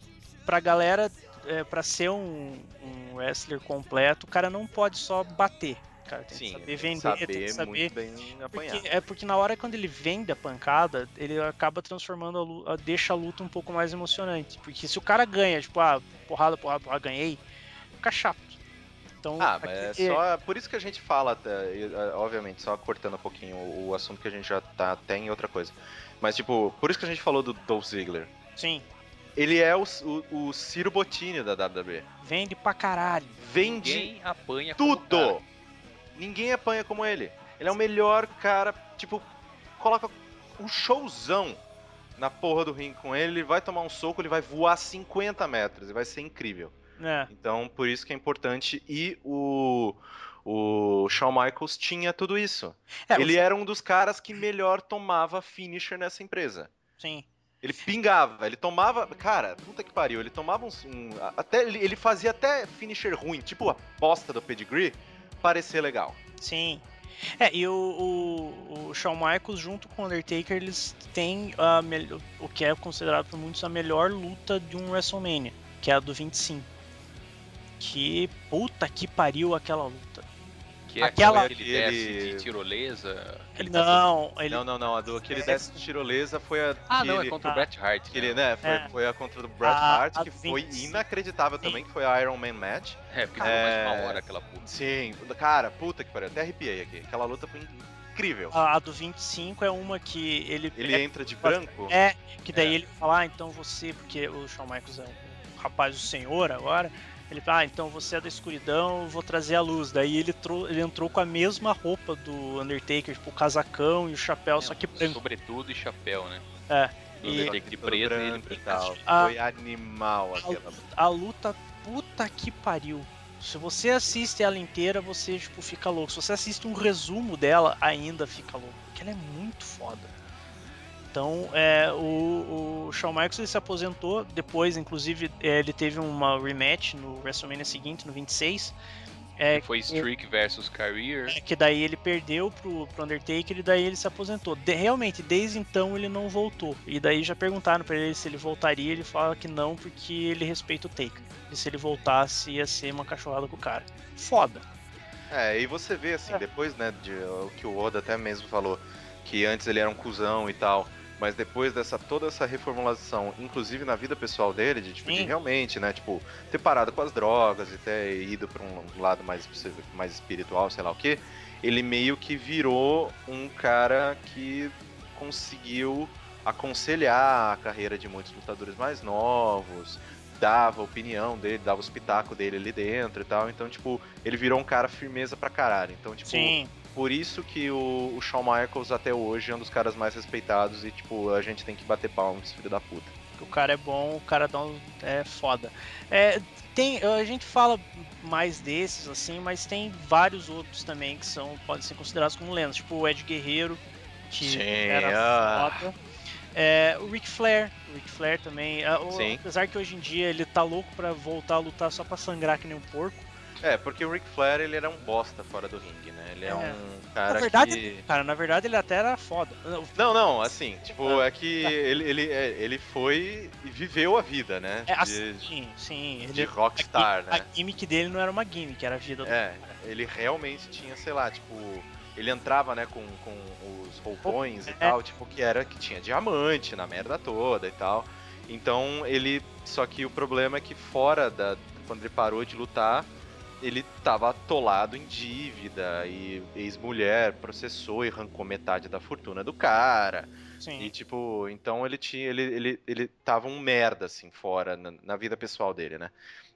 S2: pra galera, é, pra ser um, um wrestler completo, o cara não pode só bater. Cara tem
S1: Sim,
S2: que saber
S1: tem que
S2: vender,
S1: saber,
S2: tem que saber.
S1: muito bem apanhar.
S2: Porque, é porque na hora quando ele vende a pancada, ele acaba transformando a luta, deixa a luta um pouco mais emocionante. Porque se o cara ganha, tipo, ah, porrada, porrada, porrada, ganhei, fica chato. Então,
S1: Ah, mas é
S2: aqui-
S1: só. Por isso que a gente fala, e, é, obviamente, só cortando um pouquinho o, assunto que a gente já tá até em outra coisa. Mas, tipo, por isso que a gente falou do Dolph Ziggler.
S2: Sim,
S1: Ele é o, o, o Ciro Bottini da WWE.
S2: vende pra caralho.
S1: Vende
S4: Ninguém apanha como o cara.
S1: tudo! Ninguém apanha como ele. Ele é o melhor cara, tipo, coloca um showzão na porra do ringue com ele, ele vai tomar um soco, ele vai voar 50 metros e vai ser incrível.
S2: É.
S1: Então, por isso que é importante. E o, o Shawn Michaels tinha tudo isso.
S2: É,
S1: ele era um dos caras que melhor tomava finisher nessa empresa.
S2: Sim.
S1: Ele pingava, ele tomava. Cara, puta que pariu, ele tomava uns, um. Até, ele, ele fazia até finisher ruim, tipo a bosta do pedigree, parecer legal.
S2: Sim. É, e o, o, o Shawn Michaels junto com o Undertaker, eles têm a o que é considerado por muitos a melhor luta de um WrestleMania, que é a do 25. Que puta que pariu aquela luta.
S4: Que é
S2: Aquela-
S4: que ele desce de tirolesa. ele tá
S2: Não, ele
S1: Não, não, não. A do que ele
S2: É.
S1: desce de tirolesa foi a.
S4: Ah,
S1: que
S4: não,
S1: ele,
S4: é contra o Bret Hart.
S1: que ele,
S4: né?
S1: né, foi,
S2: É.
S1: foi a contra o Bret
S2: A-
S1: Hart,
S2: a
S1: que foi
S2: 25.
S1: inacreditável também, que foi a Iron Man Match.
S4: É, porque durou mais
S1: É.
S4: uma hora aquela puta.
S1: Sim, cara, puta que pariu, até arrepiei aqui. Aquela luta foi incrível.
S2: a, a do 25 é uma que ele
S1: Ele
S2: é,
S1: entra de branco.
S2: é que daí
S1: É.
S2: ele fala, ah, então você, porque o Shawn Michaels é um rapaz do senhor agora, ele fala, ah, então você é da escuridão, eu vou trazer a luz. Daí ele, ele entrou com a mesma roupa do Undertaker, tipo o casacão e o chapéu, só que
S4: É,
S2: branco.
S4: Sobretudo e chapéu, né? No
S2: E-
S4: Undertaker preto e ele
S1: e tal.
S2: Ah.
S1: Foi animal aquela.
S2: a luta puta que pariu. Se você assiste ela inteira, você tipo fica louco. Se você assiste um resumo dela, ainda fica louco. Porque ela é muito foda. Então, é, o, o Shawn Michaels ele se aposentou depois, inclusive é, ele teve uma rematch no WrestleMania seguinte, no 26. É,
S4: Que foi Streak versus Career.
S2: é, que daí ele perdeu pro, pro Undertaker e daí ele se aposentou. De- realmente, desde então ele não voltou. E daí já perguntaram pra ele se ele voltaria, ele fala que não, porque ele respeita o Taker. E se ele voltasse, ia ser uma cachorrada com o cara. Foda.
S1: É, e você vê assim,
S2: É.
S1: depois, né, de o que o Oda até mesmo falou, que antes ele era um cuzão e tal, mas depois dessa toda essa reformulação, inclusive na vida pessoal dele, de, tipo, de realmente, né, tipo, ter parado com as drogas e ter ido pra um lado mais, mais espiritual, sei lá o que, ele meio que virou um cara que conseguiu aconselhar a carreira de muitos lutadores mais novos, dava a opinião dele, dava os pitacos dele ali dentro e tal. Então, tipo, ele virou um cara firmeza pra caralho. Então, tipo,
S2: Sim.
S1: Por isso que o, o Shawn Michaels até hoje é um dos caras mais respeitados e, tipo, a gente tem que bater palmas, esse filho da puta.
S2: O cara é bom, o cara dá um, é foda. É, tem, a gente fala mais desses, assim, mas tem vários outros também que são, podem ser considerados como lendas. Tipo o Ed Guerreiro, que
S1: Sim,
S2: era
S1: ah.
S2: foda. É, o Ric Flair, o Ric Flair também. o-
S1: Sim.
S2: Apesar que hoje em dia ele tá louco pra voltar a lutar só pra sangrar que nem um porco.
S1: É, porque o Ric Flair, ele era um bosta fora do ringue, né? Ele é,
S2: É.
S1: um cara
S2: Na verdade,
S1: que...
S2: Cara, na verdade ele até era foda.
S1: Não, não, assim, tipo,
S2: Ah.
S1: é que ele, ele, é, ele foi e viveu a vida, né?
S2: É
S1: de,
S2: assim, sim, sim.
S1: de
S2: Ele,
S1: rockstar,
S2: a
S1: né?
S2: gimmick dele não era uma gimmick, era a vida do
S1: É, ele realmente tinha, sei lá, tipo, ele entrava, né, com, com os roupões e
S2: É.
S1: tal, tipo, que era que tinha diamante na merda toda e tal. Então ele. Só que o problema é que fora da. Quando ele parou de lutar, ele tava atolado em dívida e ex-mulher processou e arrancou metade da fortuna do cara.
S2: Sim.
S1: E tipo, então ele tinha. Ele, ele, ele tava um merda, assim, fora na, na vida pessoal dele, né?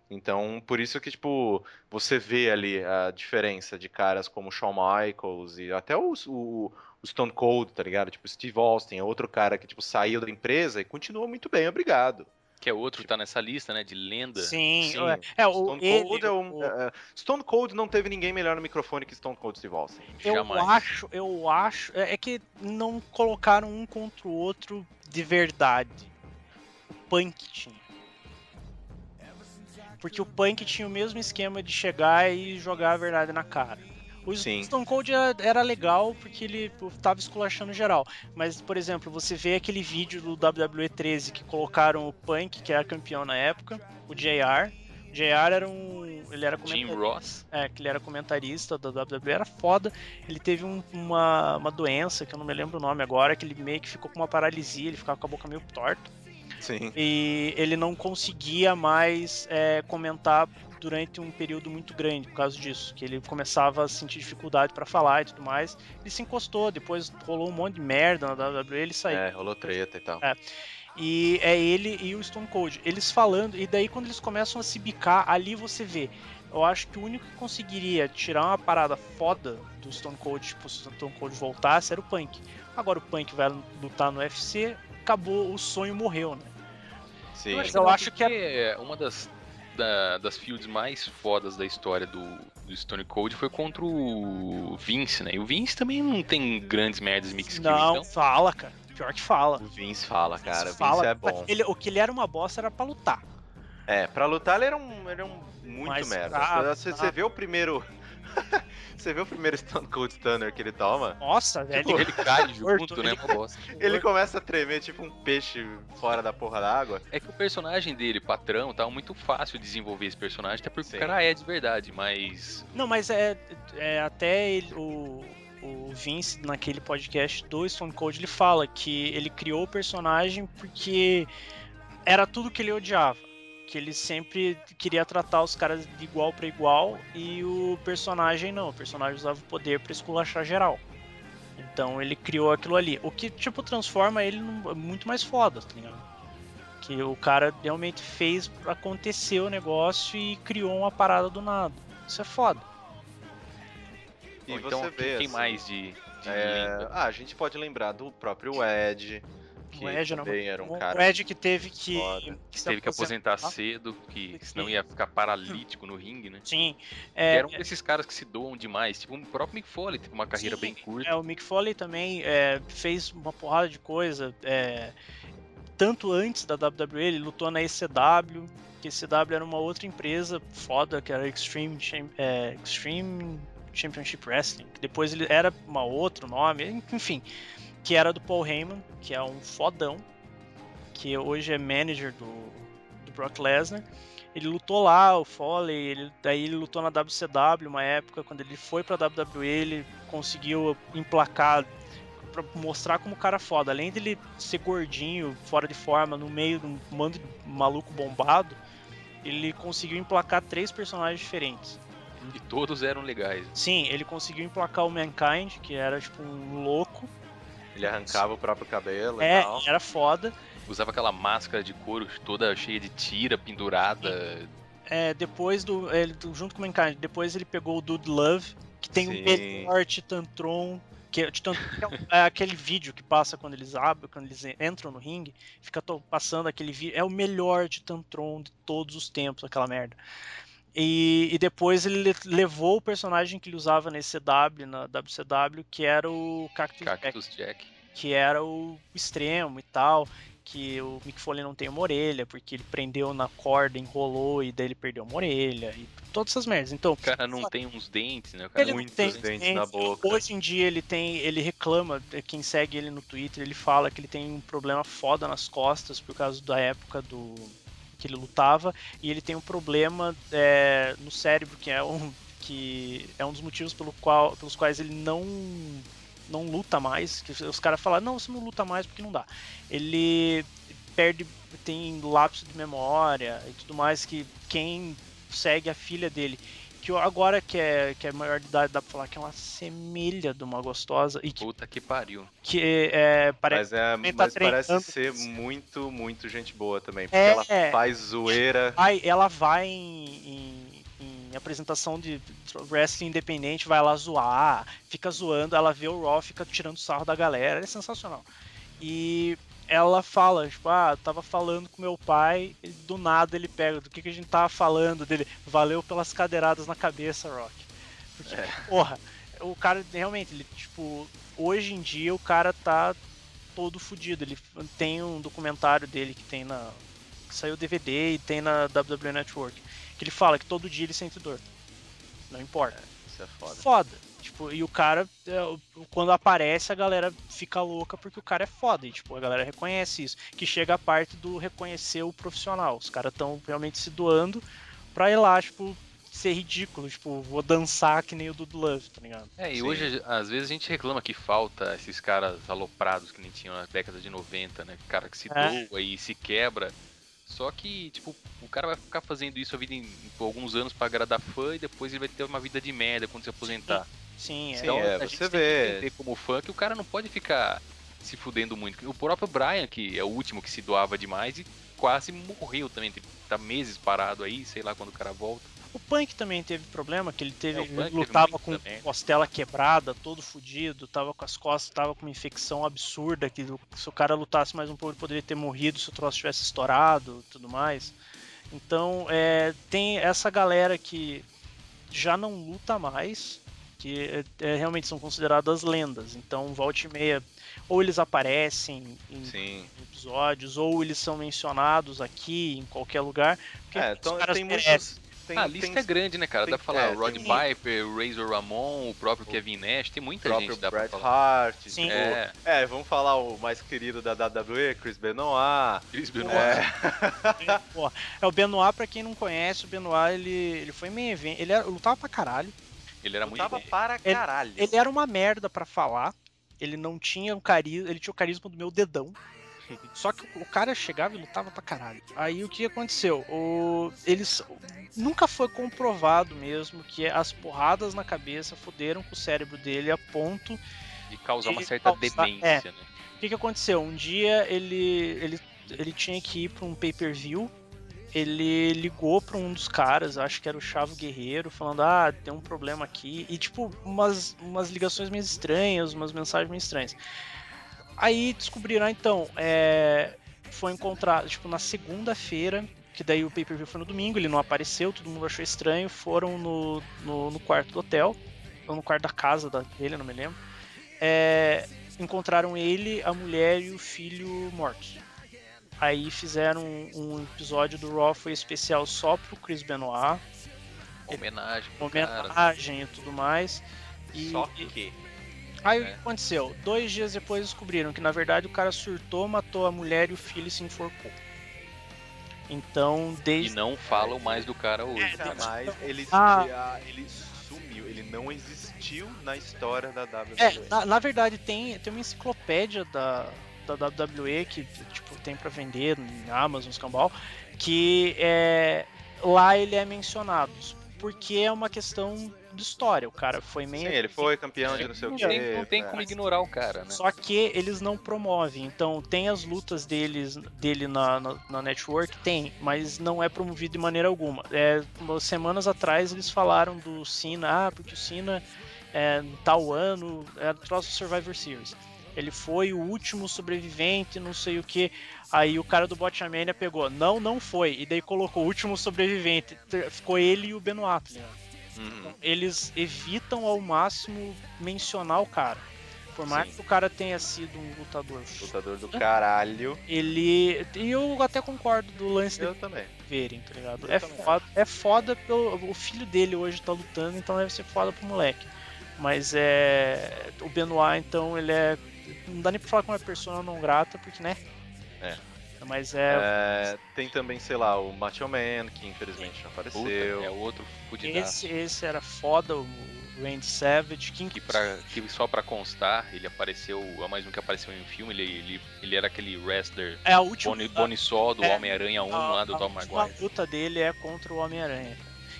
S1: Então, por isso que, tipo, você vê ali a diferença de caras como Shawn Michaels e até o, o, o Stone Cold, tá ligado? Tipo, Steve Austin é outro cara que, tipo, saiu da empresa e continua muito bem, obrigado.
S4: Que é outro que tá nessa lista, né? De lenda.
S2: Sim,
S1: Sim,
S2: é, é, o,
S1: Stone
S2: ele,
S1: Cold é um.
S2: o-
S1: é, é, Stone Cold não teve ninguém melhor no microfone que Stone Cold Steve Austin.
S2: Eu
S4: Jamais.
S2: acho, eu acho. É é que não colocaram um contra o outro de verdade. O Punk tinha. Porque o Punk tinha o mesmo esquema de chegar e jogar a verdade na cara. O
S1: Sim.
S2: Stone Cold era, era legal porque ele tava esculachando geral. Mas, por exemplo, você vê aquele vídeo do WWE 13 que colocaram o Punk, que era campeão na época, o JR. O JR era um. Ele era
S4: Jim. Ross.
S2: É, que ele era comentarista da WWE, era foda. Ele teve um- uma, uma doença, que eu não me lembro o nome agora, que ele meio que ficou com uma paralisia, ele ficava com a boca meio torta.
S1: Sim.
S2: E ele não conseguia mais é, comentar durante um período muito grande por causa disso, que ele começava a sentir dificuldade pra falar e tudo mais. Ele se encostou, depois rolou um monte de merda na WWE, ele saiu.
S1: É, rolou treta e tal.
S2: É. E é ele e o Stone Cold. Eles falando, e daí quando eles começam a se bicar, ali você vê. Eu acho que o único que conseguiria tirar uma parada foda do Stone Cold, tipo, se o Stone Cold voltasse, era o Punk. Agora o Punk vai lutar no UFC, acabou, o sonho morreu, né?
S1: Sim.
S2: Mas
S4: que
S2: eu
S4: não,
S2: acho que
S4: porque é uma das, da- das fields mais fodas da história do, do Stone Cold foi contra o Vince, né? E o Vince também não tem grandes merdas mix kill,
S2: Não,
S4: então.
S2: fala, cara. Pior que fala.
S1: O Vince fala, cara. O
S2: fala.
S1: Vince é bom.
S2: Ele, o que ele era uma bosta era pra lutar.
S1: É, pra lutar ele era um, ele era um muito
S2: Mas
S1: merda.
S2: pra-
S1: Você,
S2: pra-
S1: você vê o primeiro. *laughs* você vê o primeiro Stone Cold Stunner que ele toma?
S2: Nossa, velho.
S4: Ele cai *laughs* junto, né?
S2: ele-
S4: Uma bosta. *laughs*
S1: Ele começa a tremer tipo um peixe fora da porra d'água.
S4: É que o personagem dele, patrão, tá muito fácil desenvolver esse personagem, até porque
S1: Sim.
S4: o cara é de verdade, mas.
S2: Não, mas é, é até ele- o, o Vince naquele podcast do Stone Cold ele fala que ele criou o personagem porque era tudo que ele odiava. Que ele sempre queria tratar os caras de igual pra igual e o personagem não. O personagem usava o poder pra esculachar geral. Então ele criou aquilo ali. O que, tipo, transforma ele num, muito mais foda, tá ligado? Que o cara realmente fez acontecer o negócio e criou uma parada do nada. Isso é foda.
S1: E
S4: Bom,
S1: você
S4: então,
S1: vê.
S4: quem
S1: assim,
S4: mais de, de
S1: é? Ah, a gente pode lembrar do próprio Ed, que
S2: O Edge era
S1: também era um
S2: o
S1: cara.
S2: Edge que teve que,
S1: foda.
S2: se
S4: Teve que aposentar cedo, que senão ia ficar paralítico no ringue, né?
S2: Sim.
S4: E
S2: É,
S4: era um desses caras que se doam demais, tipo o próprio Mick Foley, teve uma carreira
S2: Sim,
S4: bem curta.
S2: É, o Mick Foley também é, fez uma porrada de coisa. é, tanto antes da WWE, ele lutou na ECW, que a ECW era uma outra empresa foda, que era Extreme, é, Extreme Championship Wrestling, que depois ele era uma outro nome, enfim, que era do Paul Heyman, que é um fodão, que hoje é manager do, do Brock Lesnar. Ele lutou lá, o Foley, ele, daí ele lutou na WCW uma época, quando ele foi pra WWE, ele conseguiu emplacar pra mostrar como o cara é foda. Além dele ser gordinho, fora de forma, no meio de um mando de maluco bombado, ele conseguiu emplacar três personagens diferentes.
S4: E todos eram legais.
S2: Sim, ele conseguiu emplacar o Mankind, que era tipo um louco.
S1: Ele arrancava o próprio cabelo e
S2: É,
S1: tal.
S2: era foda.
S4: Usava aquela máscara de couro toda cheia de tira, pendurada.
S2: É, depois do. Ele, junto com o Mankind, depois ele pegou o Dude Love, que tem
S1: Sim.
S2: o melhor Titantron. Que, é- que é um- é aquele vídeo que passa quando eles abrem, quando eles entram no ringue, fica passando aquele vídeo. É o melhor Titantron de todos os tempos, aquela merda. E, e depois ele le- levou o personagem que ele usava na ECW, na WCW, que era o Cactus, Jack,
S4: Cactus Jack.
S2: que era o extremo e tal. Que o Mick Foley não tem uma orelha, porque ele prendeu na corda, enrolou e daí ele perdeu uma orelha e todas essas merdas. Então,
S4: O cara não tem uns dentes, né? O cara
S2: ele
S1: muitos
S2: tem
S1: dentes na boca.
S2: Hoje em dia ele tem, ele reclama, quem segue ele no Twitter, ele fala que ele tem um problema foda nas costas por causa da época do que ele lutava e ele tem um problema eh, no cérebro que é um que é um dos motivos pelo qual, pelos quais ele não não luta mais. Que os caras falam, não, você não luta mais porque não dá. Ele perde, tem lapso de memória e tudo mais que quem segue a filha dele que agora que é, que é maior de idade, dá pra falar que é uma semelha de uma gostosa e que,
S4: Puta que pariu.
S2: que é, parece.
S1: Mas, é,
S2: tá
S1: mas parece ser muito, muito gente boa também. Porque
S2: É.
S1: ela faz zoeira.
S2: Vai, ela vai em, em- em apresentação de wrestling independente, vai lá zoar, fica zoando, ela vê o Raw, fica tirando sarro da galera, é sensacional. E ela fala, tipo, ah, tava falando com meu pai, e do nada ele pega, do que, que a gente tava falando dele, valeu pelas cadeiradas na cabeça, Rock. Porque, porra, o cara realmente, ele, tipo, hoje em dia o cara tá todo fudido. Ele tem um documentário dele que tem na. que saiu DVD e tem na WWE Network. Que ele fala que todo dia ele sente dor. Não importa.
S1: Isso é foda.
S2: Foda. Tipo, e o cara, é, quando aparece, a galera fica louca porque o cara é foda. E, tipo, a galera reconhece isso. Que chega a parte do reconhecer o profissional. Os caras estão realmente se doando pra ir lá, tipo, ser ridículo. Tipo, vou dançar que nem o Dudu Love, tá ligado?
S4: É, e
S1: Sim.
S4: hoje, às vezes, a gente reclama que falta esses caras aloprados que nem tinham na década de 90, né? Cara que se
S2: É.
S4: doa e se quebra. Só que, tipo, o cara vai ficar fazendo isso a vida em, por alguns anos pra agradar fã e depois ele vai ter uma vida de merda quando se aposentar.
S2: Sim, é.
S1: Sim,
S4: Então
S1: é,
S4: a gente
S1: você
S4: tem que
S1: vê.
S4: como fã que o cara não pode ficar se fudendo muito. O próprio Brian, que é o último que se doava demais e quase morreu também. Tipo, Tá meses parado aí, sei lá quando o cara volta.
S2: O Punk também teve problema, que ele teve.
S4: É,
S2: ele
S4: teve
S2: lutava
S4: muito
S2: com
S4: também.
S2: costela quebrada, todo fudido, tava com as costas, tava com uma infecção absurda, que se o cara lutasse mais um pouco ele poderia ter morrido se o troço tivesse estourado tudo mais. Então, é, tem essa galera que já não luta mais, que é, é, realmente são consideradas lendas. Então, volta e meia, ou eles aparecem em
S1: Sim.
S2: episódios, ou eles são mencionados aqui, em qualquer lugar.
S1: É, então
S2: caras
S1: tem
S2: merecem.
S1: muitos. Tem,
S4: Ah, a lista
S1: tem
S4: é grande, né, cara?
S1: tem-
S4: Dá pra falar
S1: é,
S4: Rod
S2: tem-
S4: Piper, o Razor Ramon, o próprio Kevin Nash, tem
S1: o
S4: muita
S1: próprio
S4: gente dá pra
S1: Bret
S4: falar.
S1: Hart.
S2: Sim.
S1: tipo,
S4: É,
S1: é, vamos falar o mais querido da WWE, Chris Benoit.
S4: Chris Benoit.
S1: É, *laughs*
S2: é o Benoit, pra quem não conhece, o Benoit ele, ele foi main event, ele era, lutava pra caralho,
S4: Ele era muito
S1: tava
S4: bom.
S1: para
S2: Ele-
S1: caralho.
S2: ele era uma merda pra falar, ele não tinha um carisma, ele tinha o carisma do meu dedão. *laughs* Só que o cara chegava e lutava pra caralho. Aí o que aconteceu? O, eles nunca foi comprovado mesmo que as porradas na cabeça fuderam com o cérebro dele a ponto
S4: De causar uma
S2: de
S4: certa
S2: causar-
S4: demência, né?
S2: O que, que aconteceu? Um dia ele, ele, ele tinha que ir pra um pay-per-view. Ele ligou pra um dos caras, acho que era o Chavo Guerreiro, falando: Ah, tem um problema aqui. E tipo, umas, umas ligações meio estranhas, umas mensagens meio estranhas. Aí descobriram, então, é, foi encontrado, tipo, na segunda-feira, que daí o pay-per-view foi no domingo, ele não apareceu, todo mundo achou estranho, foram no, no, no quarto do hotel, ou no quarto da casa dele, não me lembro. É, encontraram ele, a mulher e o filho mortos. Aí fizeram um, um episódio do Raw, foi especial só pro Chris Benoit,
S4: Homenagem pro cara.
S2: homenagem e tudo mais. E,
S1: Só que.
S2: Aí o
S4: É.
S2: que aconteceu? Dois dias depois descobriram que na verdade o cara surtou, matou a mulher e o filho e se enforcou. Então,
S4: E
S2: desde.
S4: não falam mais do cara hoje.
S2: É,
S1: mais ele,
S2: Ah.
S1: ah, ele sumiu, ele não existiu na história da WWE.
S2: É, na, na verdade tem, tem uma enciclopédia da, da WWE que tipo, tem pra vender em Amazon, Escambau, que é, lá ele é mencionado. Porque é uma questão de história. O cara foi
S1: Sim,
S2: meio.
S1: ele foi campeão de não sei o que.
S4: tem, não tem como ignorar o cara, né?
S2: Só que eles não promovem. Então, tem as lutas deles, dele na, na, na network? Tem, mas não é promovido de maneira alguma. É, umas semanas atrás eles falaram do Cena, ah, porque o Cena, é, tal ano, é troço do Survivor Series. Ele foi o último sobrevivente, não sei o que. Aí o cara do Botchamania pegou, não, não foi. E daí colocou o último sobrevivente. Ficou ele e o Benoit, tá ligado?
S1: Uhum.
S2: eles evitam ao máximo mencionar o cara. Por mais
S1: Sim.
S2: que o cara tenha sido um lutador,
S1: Lutador do caralho.
S2: ele. E eu até concordo do lance
S1: Eu
S2: de
S1: também.
S2: verem, tá ligado?
S1: Eu
S2: É
S1: também
S2: foda, é foda pelo. O filho dele hoje tá lutando, então deve ser foda pro moleque. Mas é. O Benoit, então, ele é. Não dá nem pra falar que é uma persona não grata, porque, né?
S1: É.
S2: Mas é.
S1: É, tem também, sei lá, o Macho Man, que infelizmente não
S4: Puta,
S1: apareceu.
S4: é outro fudidaço.
S2: esse, esse era foda, o Randy Savage. Quem
S4: Que, pra, que só pra constar, ele apareceu, é mais um que apareceu em um filme, ele, ele, ele era aquele wrestler
S2: É a última.
S4: Boni, Bonissó do
S2: É,
S4: Homem-Aranha 1
S2: a,
S4: lá do
S2: a
S4: Tom
S2: última
S4: Maguire.
S2: luta dele é contra o Homem-Aranha.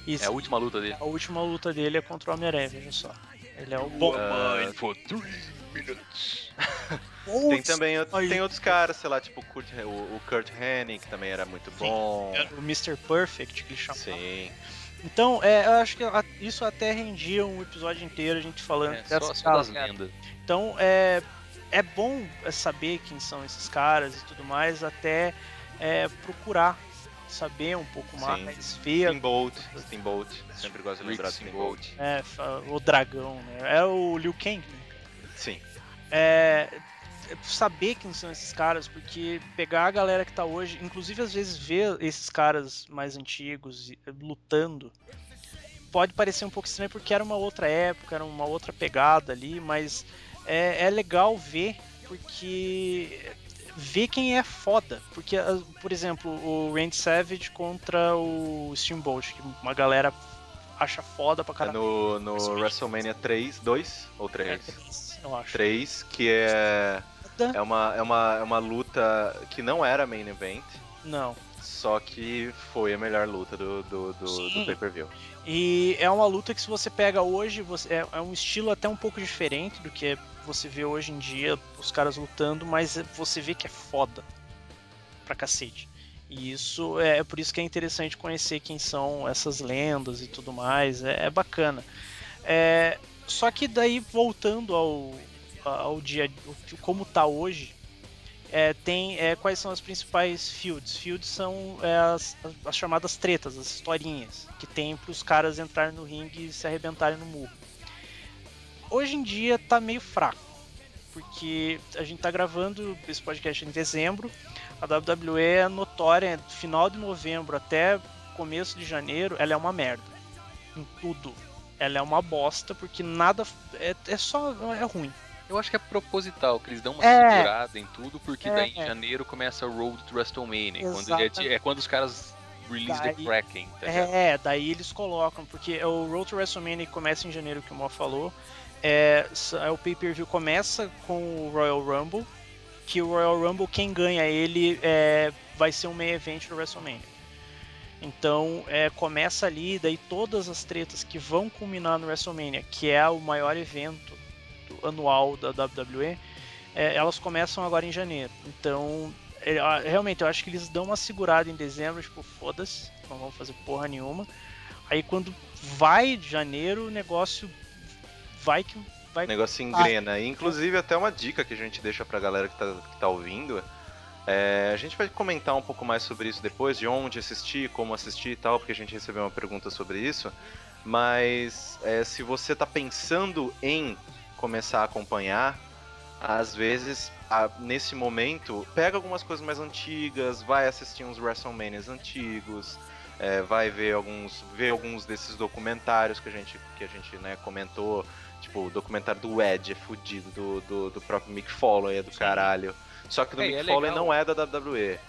S2: E
S4: É a última luta dele.
S2: a última luta dele é contra o Homem-Aranha, veja só. Ele é o bom.
S1: Ah,
S4: for three minutes.
S1: Tem também tem outros caras, sei lá, tipo o Kurt, o, o Kurt Hennig, que também era muito bom.
S2: o Mr. Perfect que ele chamava.
S1: Sim.
S2: Então, é, eu acho que isso até rendia um episódio inteiro a gente falando
S4: É, só,
S2: dessas
S4: só
S2: caras.
S4: lendas.
S2: Então, é, é bom é, saber quem são esses caras e tudo mais, até é, procurar saber um pouco
S1: Sim.
S2: mais, ver
S1: Steamboat, Steamboat. Sempre gosto de lembrar do Steamboat.
S2: É, o dragão, né? É o Liu Kang, né?
S1: Sim.
S2: É, saber quem são esses caras, porque pegar a galera que tá hoje, inclusive às vezes ver esses caras mais antigos lutando, pode parecer um pouco estranho porque era uma outra época, era uma outra pegada ali, mas é, é legal ver porque ver quem é foda, porque as- por exemplo o Randy Savage contra o Steamboat, que uma galera acha foda pra
S1: É
S2: caralho.
S1: no, no WrestleMania 3, 2 ou
S2: É
S1: 3?
S2: Três, eu acho.
S1: 3, que é, é, uma, é, uma, é uma luta que não era main event,
S2: Não.
S1: só que foi a melhor luta do, do, do, do pay-per-view.
S2: E é uma luta que se você pega hoje, você, é, é um estilo até um pouco diferente do que você vê hoje em dia, os caras lutando, mas você vê que é foda pra cacete. E isso é, é por isso que é interessante conhecer quem são essas lendas e tudo mais, é, é bacana. É, só que daí voltando ao, ao dia, como tá hoje, é, tem é, quais são as principais fields. Fields são é, as, as chamadas tretas, as historinhas que tem para os caras entrarem no ringue e se arrebentarem no murro. Hoje em dia tá meio fraco, porque a gente tá gravando esse podcast em dezembro. A WWE é notória, final de novembro até começo de janeiro, ela é uma merda em tudo. Ela é uma bosta porque nada é, é só é ruim.
S4: Eu acho que é proposital, que eles dão uma
S2: É.
S4: segurada em tudo, porque
S2: É,
S4: daí em
S2: é.
S4: janeiro começa o Road to WrestleMania. Quando é, é quando os caras release the
S2: Daí-
S4: Kraken, tá?
S2: É, daí eles colocam, porque é o Road to WrestleMania começa em janeiro, que o Mo falou. É, o pay-per-view começa com o Royal Rumble, que o Royal Rumble, quem ganha ele é, vai ser um main event do WrestleMania. Então é, começa ali, daí todas as tretas que vão culminar no WrestleMania, que é o maior evento anual da WWE, é, elas começam agora em janeiro. Então, é, realmente, eu acho que eles dão uma segurada em dezembro, tipo, foda-se, não vão fazer porra nenhuma. Aí quando vai de janeiro, o negócio vai que vai
S1: O negócio engrena. E, inclusive, até uma dica que a gente deixa pra galera que tá, que tá ouvindo. É, a gente vai comentar um pouco mais sobre isso depois, de onde assistir, como assistir e tal, porque a gente recebeu uma pergunta sobre isso. Mas é, se você tá pensando em começar a acompanhar, às vezes, a- nesse momento, pega algumas coisas mais antigas, vai assistir uns WrestleManias antigos, é, vai ver alguns, ver alguns desses documentários que a gente, que a gente né, comentou, tipo o documentário do Edge é fudido, do, do, do próprio Mick Foley é do caralho. Só que do
S4: É,
S1: Mick
S4: é
S1: Foley
S4: legal.
S1: não é da WWE.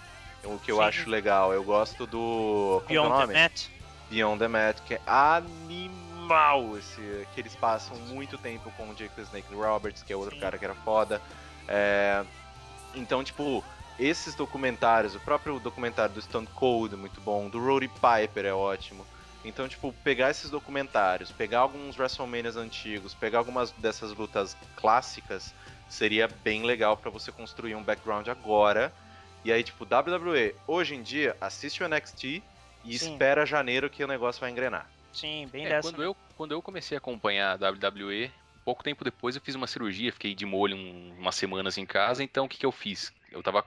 S1: O que eu
S2: Sim.
S1: acho legal, eu gosto do. Como que é o
S2: Beyond the
S1: nome?
S2: Mat.
S1: Beyond the Mat, que é animal esse, que eles passam muito tempo com o Jake the Snake Roberts, que é outro
S2: Sim.
S1: cara que era foda. É, então, tipo, esses documentários, o próprio documentário do Stone Cold é muito bom, do Roddy Piper é ótimo. Então, tipo, pegar esses documentários, pegar alguns WrestleManias antigos, pegar algumas dessas lutas clássicas, seria bem legal pra você construir um background agora. E aí, tipo, WWE, hoje em dia, assiste o NXT e
S2: Sim.
S1: espera janeiro que o negócio vai engrenar.
S2: Sim, bem
S4: É,
S2: dessa.
S4: quando, eu, quando eu comecei a acompanhar a WWE, pouco tempo depois eu fiz uma cirurgia, fiquei de molho um- umas semanas em casa, então o que, que eu fiz? Eu tava.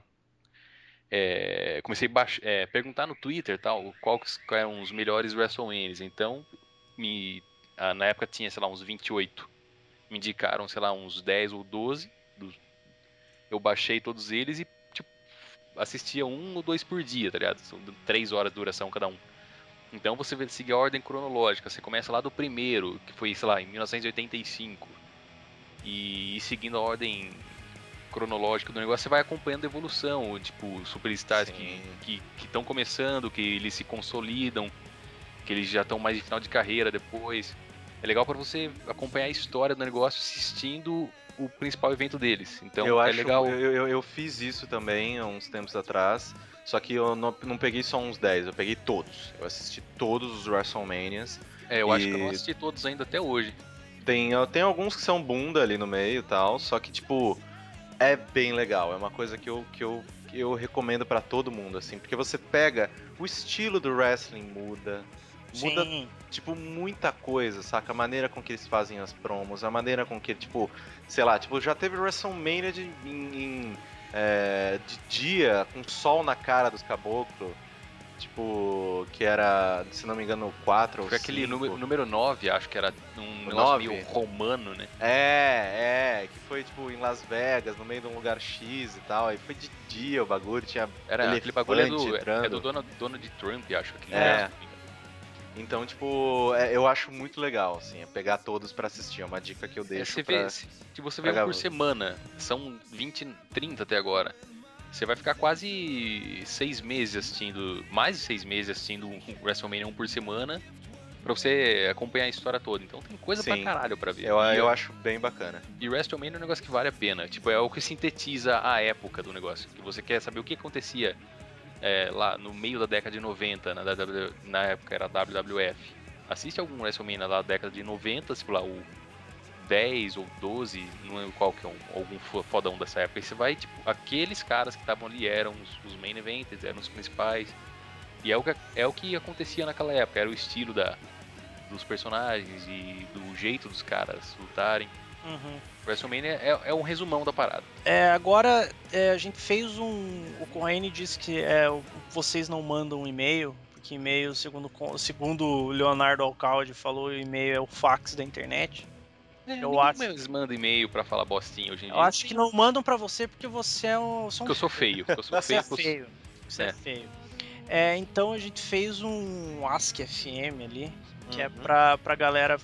S4: É, comecei a é, perguntar no Twitter tal, que eram os melhores WrestleManias. Então, me, ah, na época tinha, sei lá, uns 28. Me indicaram, sei lá, uns 10 ou 12. dos- eu baixei todos eles e, tipo, assistia um ou dois por dia, tá ligado? São três horas de duração cada um. Então você seguir a ordem cronológica. Você começa lá do primeiro, que foi, sei lá, em 1985. E, ir seguindo a ordem cronológica do negócio, você vai acompanhando a evolução. Tipo, superstars
S1: Sim.
S4: que estão começando, que eles se consolidam, que eles já estão mais de final de carreira depois. É legal para você acompanhar a história do negócio assistindo o principal evento deles. Então
S1: eu
S4: é
S1: acho,
S4: legal.
S1: Eu, eu, eu fiz isso também há uns tempos atrás, só que eu não, não peguei só uns 10, eu peguei todos. Eu assisti todos os WrestleManias.
S4: É, eu acho que eu não
S1: e-
S4: assisti todos ainda até hoje.
S1: Tem, tem alguns que são bunda ali no meio e tal, só que, tipo, é bem legal. É uma coisa que eu, que eu, que eu recomendo pra todo mundo, assim, porque você pega, o estilo do wrestling muda, muda
S2: Sim,
S1: tipo, muita coisa, saca? A maneira com que eles fazem as promos, a maneira com que, tipo, sei lá, tipo, já teve WrestleMania de, em, em, é, de dia, com sol na cara dos caboclos, tipo, que era, se não me engano, 4 ou
S4: Foi aquele
S1: 5.
S4: número, número 9, acho que era um negócio meio romano, né?
S1: É, é, que foi, tipo, em Las Vegas, no meio de um lugar X e tal, aí foi de dia o bagulho, tinha...
S4: Era aquele bagulho é do,
S1: entrando.
S4: é do Donald, Donald Trump, acho. Aquele
S1: É. Então, tipo, é, eu acho muito legal, assim, é pegar todos pra assistir, é uma dica que eu
S4: É,
S1: deixo
S4: você
S1: pra...
S4: vê, se, se você vê um por semana, são 20, 30 até agora. Você vai ficar quase seis meses assistindo, mais de seis meses assistindo um WrestleMania 1 por semana, pra você acompanhar a história toda. Então tem coisa pra
S1: Sim.
S4: caralho pra ver.
S1: Eu, eu acho bem bacana.
S4: e WrestleMania é um negócio que vale a pena. Tipo, é o que sintetiza a época do negócio. Que você quer saber o que acontecia é, lá no meio da década de 90, na, na época era WWF. Assiste algum WrestleMania lá da década de 90, tipo lá o 10 ou 12, não lembro qual que é um, algum fo- fodão dessa época. E você vai, tipo, aqueles caras que estavam ali eram os, os main events, eram os principais. E é o, que, é o que acontecia naquela época, era o estilo da, dos personagens e do jeito dos caras lutarem.
S2: uhum.
S4: WrestleMania é, é um resumão da parada.
S2: É, agora é, a gente fez um. O Corrêne disse que é, vocês não mandam um e-mail, porque e-mail, segundo, segundo Leonardo Alcalde falou, e-mail é o fax da internet. Eu
S4: Ninguém
S2: acho-
S4: mais manda e-mail pra falar bostinha hoje em dia.
S2: Eu acho que não mandam pra você porque você é um. um
S4: Porque eu sou feio. porque Eu sou
S2: Você é
S4: feio.
S2: feio. Você é,
S4: É.
S2: feio. É, então a gente fez um Ask FM ali, que é
S1: Uhum.
S2: pra, pra galera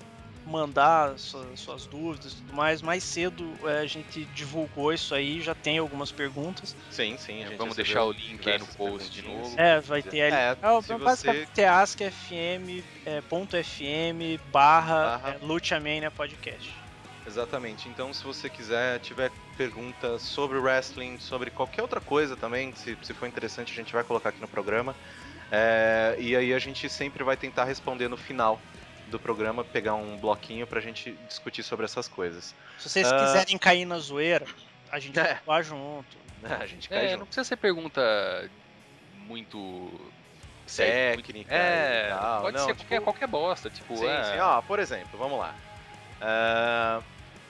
S2: mandar suas, suas dúvidas e tudo mais. Mais cedo é, a gente divulgou isso aí, já tem algumas perguntas.
S1: Sim, sim, gente
S4: Vamos deixar o link aí no post de novo.
S2: É, vai ter ali.
S1: É,
S2: É,
S1: se
S2: basicamente
S1: você...
S2: é askfm, é, ponto FM barra,
S1: Barra.
S2: é, Luciamania Podcast.
S1: Exatamente. Então, se você quiser, tiver perguntas sobre wrestling, sobre qualquer outra coisa também, se, se for interessante, a gente vai colocar aqui no programa. É, e aí a gente sempre vai tentar responder no final do programa, pegar um bloquinho pra gente discutir sobre essas coisas.
S2: Se vocês
S1: Ah.
S2: quiserem cair na zoeira, a gente *laughs*
S1: É.
S2: vai lá junto.
S1: A gente cai
S4: É,
S1: junto.
S4: não precisa ser pergunta muito
S1: Técnica
S4: É,
S1: e tal.
S4: pode
S1: não,
S4: ser
S1: tipo,
S4: qualquer, qualquer bosta, tipo,
S1: Sim,
S4: é,
S1: sim. Ó, por exemplo, vamos lá. Ah,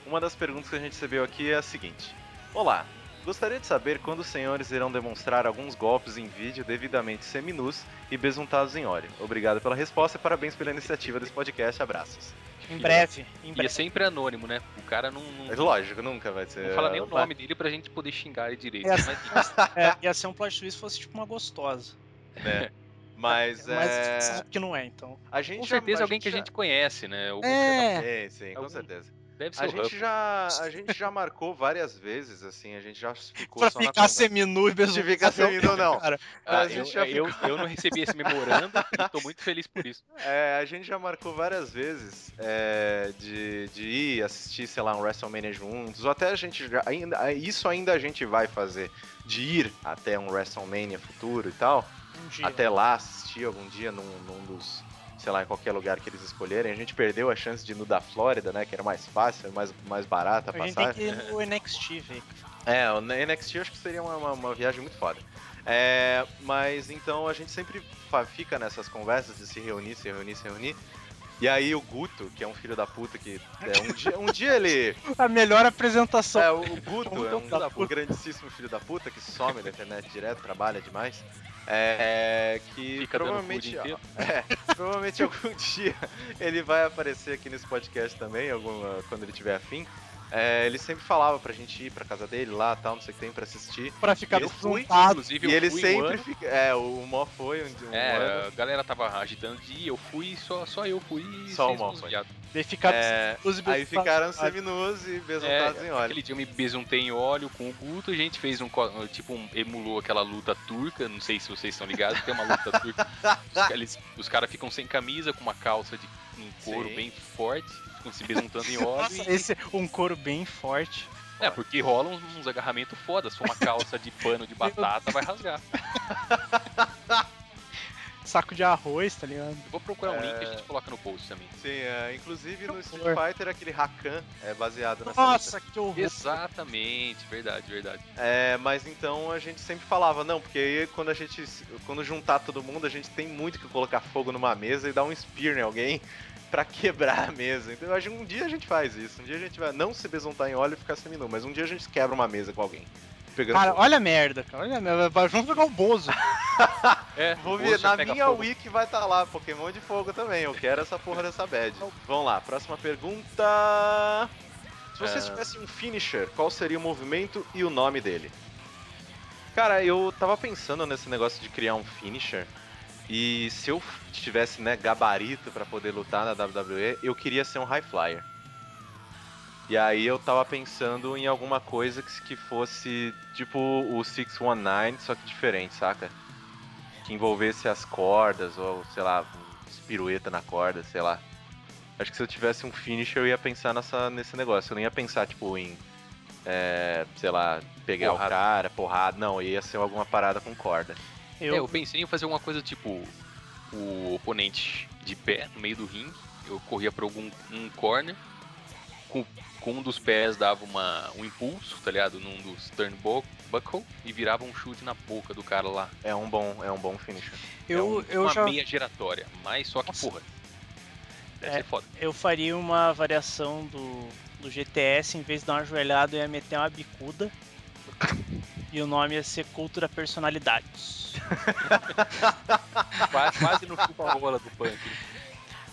S1: uma das perguntas que a gente recebeu aqui é a seguinte: Olá, gostaria de saber quando os senhores irão demonstrar alguns golpes em vídeo devidamente seminus e besuntados em óleo. Obrigado pela resposta e parabéns pela iniciativa desse podcast. Abraços.
S2: Em breve, em
S4: E é
S2: breve.
S4: sempre anônimo, né? O cara não, não,
S1: Mas lógico, nunca vai ser.
S4: não fala nem o
S1: vai-
S4: nome dele pra gente poder xingar ele direito.
S2: É.
S4: Mas, *laughs*
S2: É, ia ser um plot twist se fosse tipo uma gostosa.
S1: né? Mas
S2: Mas
S1: é.
S2: sabe que não é, então.
S1: A gente
S4: com
S1: já-
S4: certeza
S1: a
S4: alguém que a
S1: já-
S4: gente conhece, né? Algum
S2: É.
S1: Sim, sim, com
S4: Algum-
S1: certeza.
S4: Deve ser
S1: A gente, já, a gente já marcou várias vezes, assim, a gente já *laughs* ficou
S2: Pra
S1: só na
S2: ficar
S1: conversa.
S2: seminu e besuntado.
S1: ficar seminu, não.
S2: Cara,
S4: Ah,
S1: a gente
S4: eu,
S1: já
S4: eu, eu não recebi esse memorando e tô muito feliz por isso. *laughs*
S1: É, a gente já marcou várias vezes é, de, de ir assistir, sei lá, um WrestleMania juntos, ou até a gente já, ainda, isso ainda a gente vai fazer, de ir até um WrestleMania futuro e tal,
S2: um dia.
S1: até lá assistir algum dia num, num dos, sei lá, em qualquer lugar que eles escolherem. A gente perdeu a chance de ir no da Flórida, né, que era mais fácil, mais, mais barata a
S2: A gente tem
S1: passagem.
S2: que ir no NXT, velho.
S1: É, o NXT eu acho que seria uma, uma, uma viagem muito foda. É, mas então a gente sempre fica nessas conversas de se reunir, se reunir, se reunir. E aí o Guto, que é um filho da puta que é, um, dia, um dia ele. *laughs*
S2: A melhor apresentação.
S1: É, o Guto *laughs* é um,
S2: filho da puta.
S1: grandíssimo filho da puta que some da internet direto, trabalha demais. É, que
S4: Fica
S1: provavelmente. *laughs* É, provavelmente *laughs* algum dia ele vai aparecer aqui nesse podcast também, alguma, quando ele tiver afim. É, ele sempre falava pra gente ir pra casa dele lá, tal, não sei o que tem pra assistir.
S2: Pra ficar
S1: Eu fui.
S4: Inclusive,
S1: e
S4: eu
S1: ele
S4: fui um
S1: sempre
S4: ano.
S1: fica. É, o Mó foi um, um
S4: É,
S1: ano.
S4: a galera tava agitando de ir, eu fui, só, só eu fui e
S1: Só o Mó foi.
S2: Daí ficar
S1: É,
S2: os
S1: aí
S2: besuntados.
S1: ficaram seminus e besuntados em
S4: É,
S1: óleo.
S4: aquele dia eu me besuntei em óleo com o Guto, a gente fez um, co- tipo, um- emulou aquela luta turca, não sei se vocês estão ligados, tem uma luta turca, os, *laughs* eles- os caras ficam sem camisa, com uma calça de um couro
S1: Sim.
S4: bem forte, ficam se besuntando em óleo
S2: Nossa,
S4: e...
S2: esse é um couro bem forte.
S4: É, porque rolam uns, uns agarramentos foda, se for uma calça de pano de batata, vai rasgar. *laughs*
S2: Saco de arroz, tá ligado?
S4: Eu vou procurar um
S1: É.
S4: link e a gente coloca no post também.
S1: Sim, é, inclusive no
S2: Que
S1: Street. Fighter aquele Rakan é baseado nessa
S2: Nossa, que horror.
S4: Exatamente, verdade, verdade.
S1: É, mas então a gente sempre falava, não, porque aí quando a gente. Quando juntar todo mundo, a gente tem muito que colocar fogo numa mesa e dar um spear em alguém pra *laughs* quebrar a mesa. Então eu acho que um dia a gente faz isso. Um dia a gente vai não se besuntar em óleo e ficar seminu, mas um dia a gente quebra uma mesa com alguém. Pegando
S2: Cara,
S1: fogo.
S2: olha a merda, cara. Olha a merda. Vai- Vamos pegar o Bozo. *laughs*
S4: É,
S1: Vou
S4: o
S1: ver, na minha
S4: fogo.
S1: wiki vai estar lá, Pokémon de fogo também. Eu quero essa porra dessa bad. Vamos lá, próxima pergunta. Se você
S4: É.
S1: tivesse um finisher, qual seria o movimento e o nome dele? Cara, eu tava pensando nesse negócio de criar um finisher. E se eu tivesse, né, gabarito pra poder lutar na WWE, eu queria ser um high flyer. E aí eu tava pensando em alguma coisa que, que fosse tipo o 619, só que diferente, saca? Que envolvesse as cordas, ou sei lá, pirueta na corda, sei lá. Acho que se eu tivesse um finisher eu ia pensar nessa, nesse negócio. Eu não ia pensar, tipo, em. é, sei lá, pegar
S4: Porrada.
S1: o cara, porrada. Não, ia ser alguma parada com corda.
S4: É, eu
S2: Eu,
S4: pensei em fazer alguma coisa tipo o oponente de pé no meio do ringue, eu corria para algum um corner, com, com um dos pés dava uma, um impulso, tá ligado? Num dos turnbuckle e virava um chute na boca do cara lá.
S1: É um bom, é um bom finisher.
S4: é
S2: eu,
S4: um-
S2: eu
S4: uma
S2: já.
S4: meia giratória, mas só que
S2: Nossa.
S4: porra. Deve
S2: É.
S4: ser foda.
S2: Eu faria uma variação do, do GTS, em vez de dar uma joelhada, eu ia meter uma bicuda. E o nome ia ser Cultura Personalidades. *laughs*
S4: Quase, quase no chupa-rola do punk.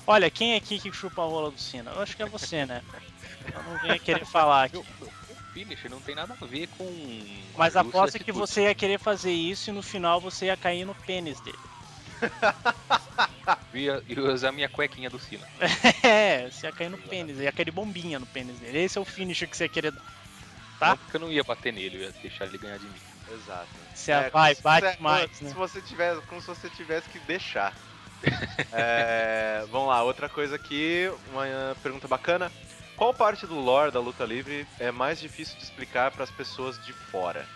S2: Olha, quem é aqui que chupa a rola do Sina? Eu acho que é você, né? Eu não venha querer falar aqui.
S4: O finisher não tem nada a ver com.
S2: Mas aposto que você ia querer fazer isso e no final você ia cair no pênis dele. *laughs*
S4: Ia usar minha cuequinha do Sina. *laughs*
S2: É, você ia cair no pênis, ia cair de bombinha no pênis dele. Esse é o finisher que você ia querer dar. Tá.
S4: Porque eu não ia bater nele, eu ia deixar ele ganhar de mim.
S1: Exato.
S2: Você
S1: É,
S2: vai,
S1: se-
S2: bate
S1: é,
S2: mais,
S1: Se
S2: né?
S1: você tivesse, como se você tivesse que deixar. *laughs* É, vamos lá, outra coisa aqui, uma eh, pergunta bacana. Qual parte do lore da luta livre é mais difícil de explicar para as pessoas de fora?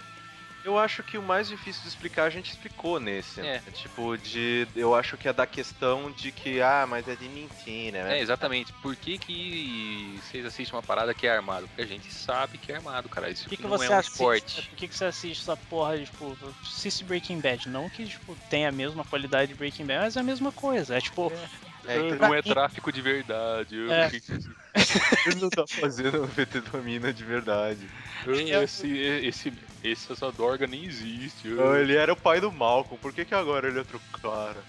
S1: Eu acho que o mais difícil de explicar a gente explicou nesse.
S4: É.
S1: Tipo, de. Eu acho que é da questão de que, ah, mas é de mentira,
S4: É,
S1: né?
S4: exatamente. Por que, que vocês assistem uma parada que é armado? Porque a gente sabe que é armado, cara. Isso
S2: Por que,
S4: aqui
S2: que
S4: não
S2: você
S4: é um
S2: assiste?
S4: esporte.
S2: Por que, que você assiste essa porra de, tipo, assiste Breaking Bad? Não que, tipo, tenha a mesma qualidade de Breaking Bad, mas é a mesma coisa. É tipo,
S1: É, então-
S4: não é tráfico de verdade. eu
S2: É.
S1: Ele não tá fazendo *laughs* anfetamina de verdade.
S4: Esse, esse, esse, essa dorga nem existe.
S1: Ah, Ele era o pai do Malcolm, por que, que agora ele é outro cara?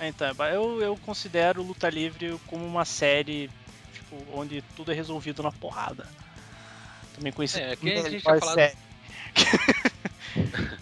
S2: Então, eu, eu considero Luta Livre como uma série tipo, onde tudo é resolvido na porrada. Também conhecido
S4: É, que a gente tinha falado-
S2: série. *laughs*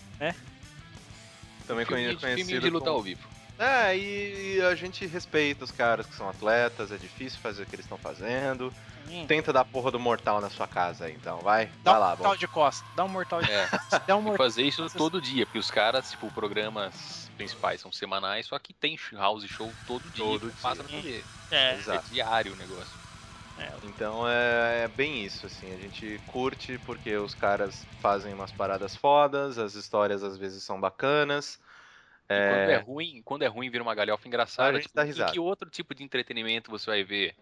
S1: Também
S4: Filme, filme
S1: conhecido
S4: de luta
S1: como-
S4: ao vivo.
S1: É, e a gente respeita os caras que são atletas, é difícil fazer o que eles estão fazendo.
S2: Sim.
S1: Tenta dar porra do mortal na sua casa aí, então, vai.
S2: Dá
S1: vai
S2: um
S1: lá,
S2: mortal
S1: bom.
S2: de costa. Dá um mortal de
S4: É,
S2: costa. Dá um
S4: e
S2: mortal.
S4: fazer isso todo dia, porque os caras, tipo, programas principais são semanais, só que tem house show todo dia.
S1: Todo
S4: passa
S2: dia.
S4: na TV.
S2: É,
S4: É diário o negócio.
S2: é,
S1: Então é, é bem isso, assim, a gente curte porque os caras fazem umas paradas fodas, as histórias às vezes são bacanas.
S4: E quando
S1: É,
S4: é ruim, quando é ruim vira uma galhofa engraçada. Tipo, que outro tipo de entretenimento você vai ver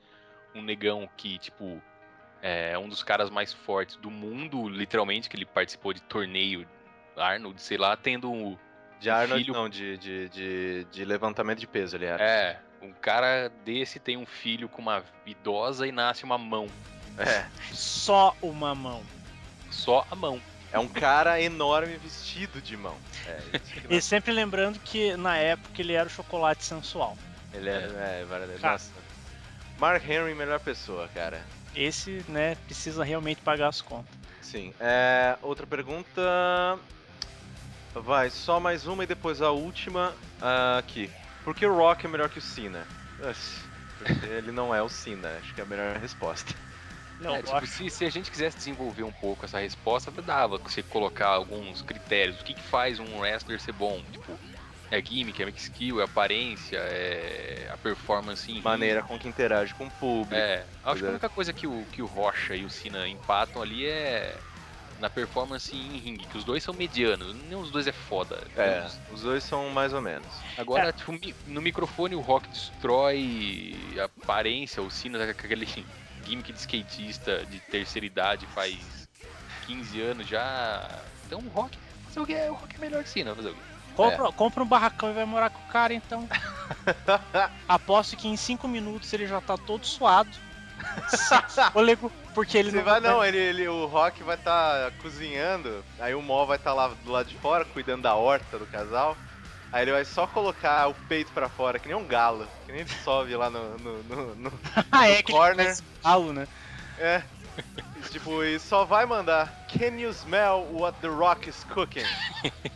S4: um negão que, tipo, é um dos caras mais fortes do mundo, literalmente, que ele participou de torneio Arnold, sei lá, tendo um.
S1: de Arnold,
S4: filho-
S1: não, de, de, de, de levantamento de peso, era.
S4: É, um cara desse tem um filho com uma idosa e nasce uma mão.
S1: É, *laughs*
S2: só uma mão.
S4: Só a mão.
S1: É um cara enorme vestido de mão. É, *laughs*
S2: E sempre lembrando que na época ele era o chocolate sensual.
S1: Ele é, é, verdade.
S2: Cara.
S1: Nossa. Mark Henry, melhor pessoa, cara.
S2: Esse, né, precisa realmente pagar as contas.
S1: Sim. É, outra pergunta. Vai, só mais uma e depois a última ah, aqui. Por que o Rock é melhor que o Cena? Ele não é o Cena, acho que é a melhor resposta.
S2: Não,
S4: É, tipo,
S2: acho-
S4: se, se a gente quisesse desenvolver um pouco essa resposta, dava você colocar alguns critérios. O que, que faz um wrestler ser bom? Tipo, é gimmick, é mix skill, é aparência, é a performance em.
S1: Maneira com que interage com o público.
S4: É, acho que
S1: é.
S4: a única coisa que o, que o Rocha e o Cena empatam ali é na performance em ringue, que os dois são medianos, nenhum dos dois é foda.
S1: É, os dois são mais ou menos.
S4: Agora, tipo, mi- no microfone o Rock destrói a aparência, o Cena tá com aquele gimmick de skatista de terceira idade faz 15 anos já. Então o Rock, fazer o quê? O Rock é melhor que o Cena, fazer o quê?
S2: compra, compra um barracão e vai morar com o cara, então. *laughs* Aposto que em 5 minutos ele já tá todo suado. sem fôlego, porque ele
S1: Você
S2: não
S1: vai, não, ele, ele- o Rock vai estar cozinhando, aí o Mó vai estar lá do lado de fora, cuidando da horta do casal. Aí ele vai só colocar o peito pra fora, que nem um galo, que nem ele sobe lá no. no, no- no- *laughs*
S2: Ah, é que
S1: corner.
S2: ele falo, né?
S1: é. Tipo, e só vai mandar. Can you smell what the Rock is cooking?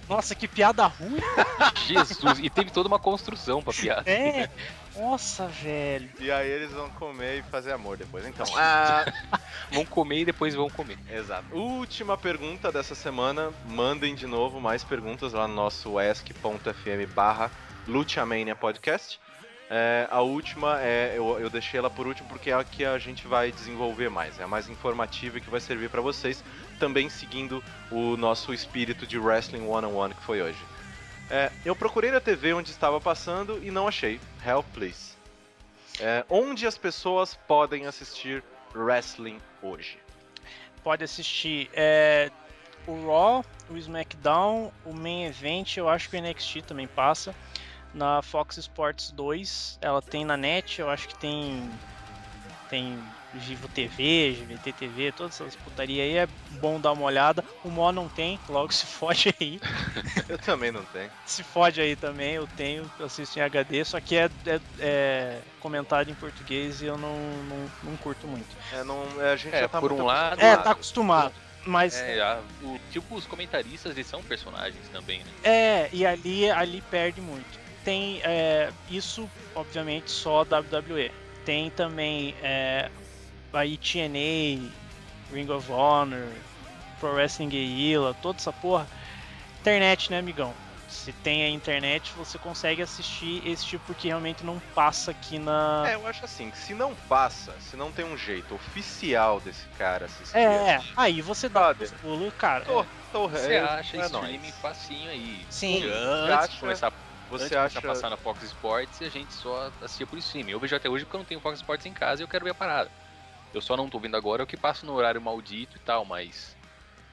S2: Nossa, que piada ruim. *laughs*
S4: Jesus, e teve toda uma construção pra piada.
S2: É. Nossa, velho.
S1: E aí eles vão comer e fazer amor depois. Então, *laughs* ah,
S4: Vão comer e depois vão comer.
S1: Exato. Última pergunta dessa semana. Mandem de novo mais perguntas lá no nosso ask.fm barra Luteamania Podcast. É, a última é. Eu, eu deixei ela por último porque é a que a gente vai desenvolver mais. É a mais informativa e que vai servir pra vocês. Também seguindo o nosso espírito de Wrestling One on One que foi hoje. É, eu procurei na TV onde estava passando e não achei. Help, please. É, onde as pessoas podem assistir wrestling hoje?
S2: Pode assistir é, o Raw, o SmackDown, o Main Event, eu acho que o NXT também passa. Na Fox Sports 2, ela tem na net, eu acho que tem tem Vivo TV, GVT TV, todas essas putaria aí, é bom dar uma olhada. O Mo não tem, logo se fode aí. *laughs*
S1: Eu também não tenho.
S2: Se fode aí também, eu tenho, eu assisto em HD, só que é, é- é comentado em português e eu não, não, não curto muito.
S1: É, não, é, a gente
S4: É,
S1: já tá
S4: por
S1: muito
S4: um lado-.
S2: É, tá acostumado. Mas
S4: É, a- o, tipo, os comentaristas eles são personagens também, né?
S2: É, e ali, ali perde muito. Tem é, isso, obviamente, só WWE. Tem também é, a TNA, Ring of Honor, Pro Wrestling Guerrilla, toda essa porra. Internet, né, amigão? Se tem a internet, você consegue assistir esse tipo porque realmente não passa aqui na.
S1: É, eu acho assim, que se não passa, se não tem um jeito oficial desse cara assistir.
S2: É, é. aí você dá os pulos, cara.
S1: Tô, tô,
S4: Você
S1: é,
S4: acha
S1: é
S4: streaming
S1: nóis.
S4: facinho aí.
S2: Sim.
S4: Antes
S1: Você
S4: de começar, antes
S1: Você
S4: de
S1: acha.
S4: começar a passar na Fox Sports, a gente só assistia por streaming. Eu vejo até hoje porque eu não tenho Fox Sports em casa e eu quero ver a parada. Eu só não tô vendo agora o que passa no horário maldito e tal, mas,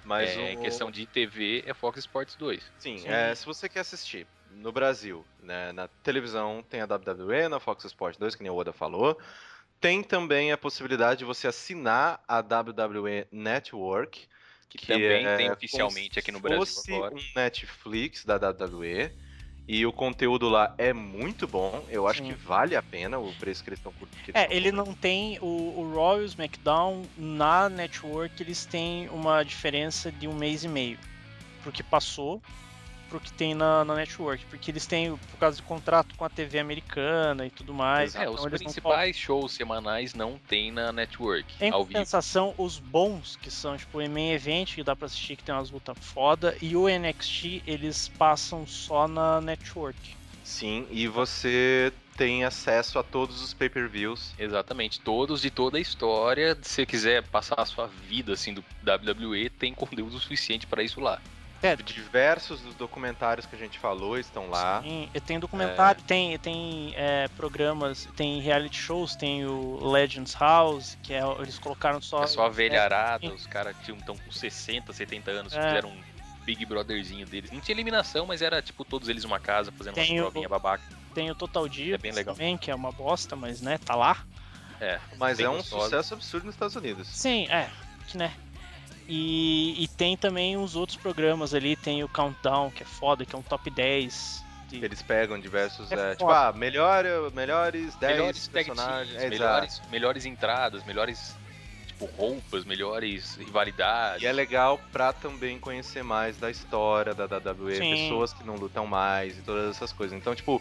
S1: Mas
S4: é,
S1: o-
S4: em questão de TV é Fox Sports 2.
S1: Sim,
S2: Sim.
S1: é, se você quer assistir no Brasil, né, na televisão tem a WWE, na Fox Sports 2, que nem o Oda falou. Tem também a possibilidade de você assinar a WWE Network,
S4: Que,
S1: que
S4: também
S1: é
S4: tem oficialmente aqui no Brasil
S1: fosse
S4: agora.
S1: um Netflix da WWE. E o conteúdo lá é muito bom. Eu acho
S2: Sim.
S1: que vale a pena o preço que eles estão cur- que eles
S2: É, ele não tem o, o Raw e o SmackDown na network, eles têm uma diferença de um mês e meio. Pro que passou, pro que tem na, na network. Porque eles têm, por causa do contrato com a TV americana e tudo mais.
S4: É, os
S2: então não
S4: principais shows semanais não tem na network,
S2: Em
S4: ao vivo.
S2: compensação, os bons, que são tipo o main event, que dá pra assistir, que tem umas lutas foda, e o NXT, eles passam só na network.
S1: Sim, e você tem acesso a todos os pay-per-views.
S4: Exatamente, todos de toda a história. Se você quiser passar a sua vida assim do WWE, tem conteúdo suficiente para isso lá.
S2: É,
S1: Diversos dos documentários que a gente falou estão lá.
S2: Sim, e tem documentário, tem, tem é, programas, tem reality shows, tem o Legends House, que é, eles colocaram só.
S4: É só a velharada, os caras que estão com 60, 70 anos,
S2: É.
S4: fizeram um Big Brotherzinho deles. Não tinha eliminação, mas era tipo todos eles numa casa fazendo
S2: Tem
S4: uma
S2: o-
S4: provinha babaca.
S2: Tem o Total Dia
S4: É bem legal.
S2: também, que é uma bosta, mas né, tá lá.
S4: É,
S1: Mas é um
S4: gostosa.
S1: sucesso absurdo nos Estados Unidos.
S2: Sim, é, que né. E, e tem também os outros programas ali, tem o Countdown, que é foda, que é um top 10. de-
S1: Eles pegam diversos.
S2: É
S1: é, tipo, ah, melhor, melhores 10
S4: melhores
S1: personagens.
S4: teams,
S1: é,
S4: melhores, melhores entradas, melhores tipo roupas, melhores rivalidades.
S1: E é legal pra também conhecer mais da história da WWE,
S2: Sim.
S1: pessoas que não lutam mais e todas essas coisas. Então, tipo,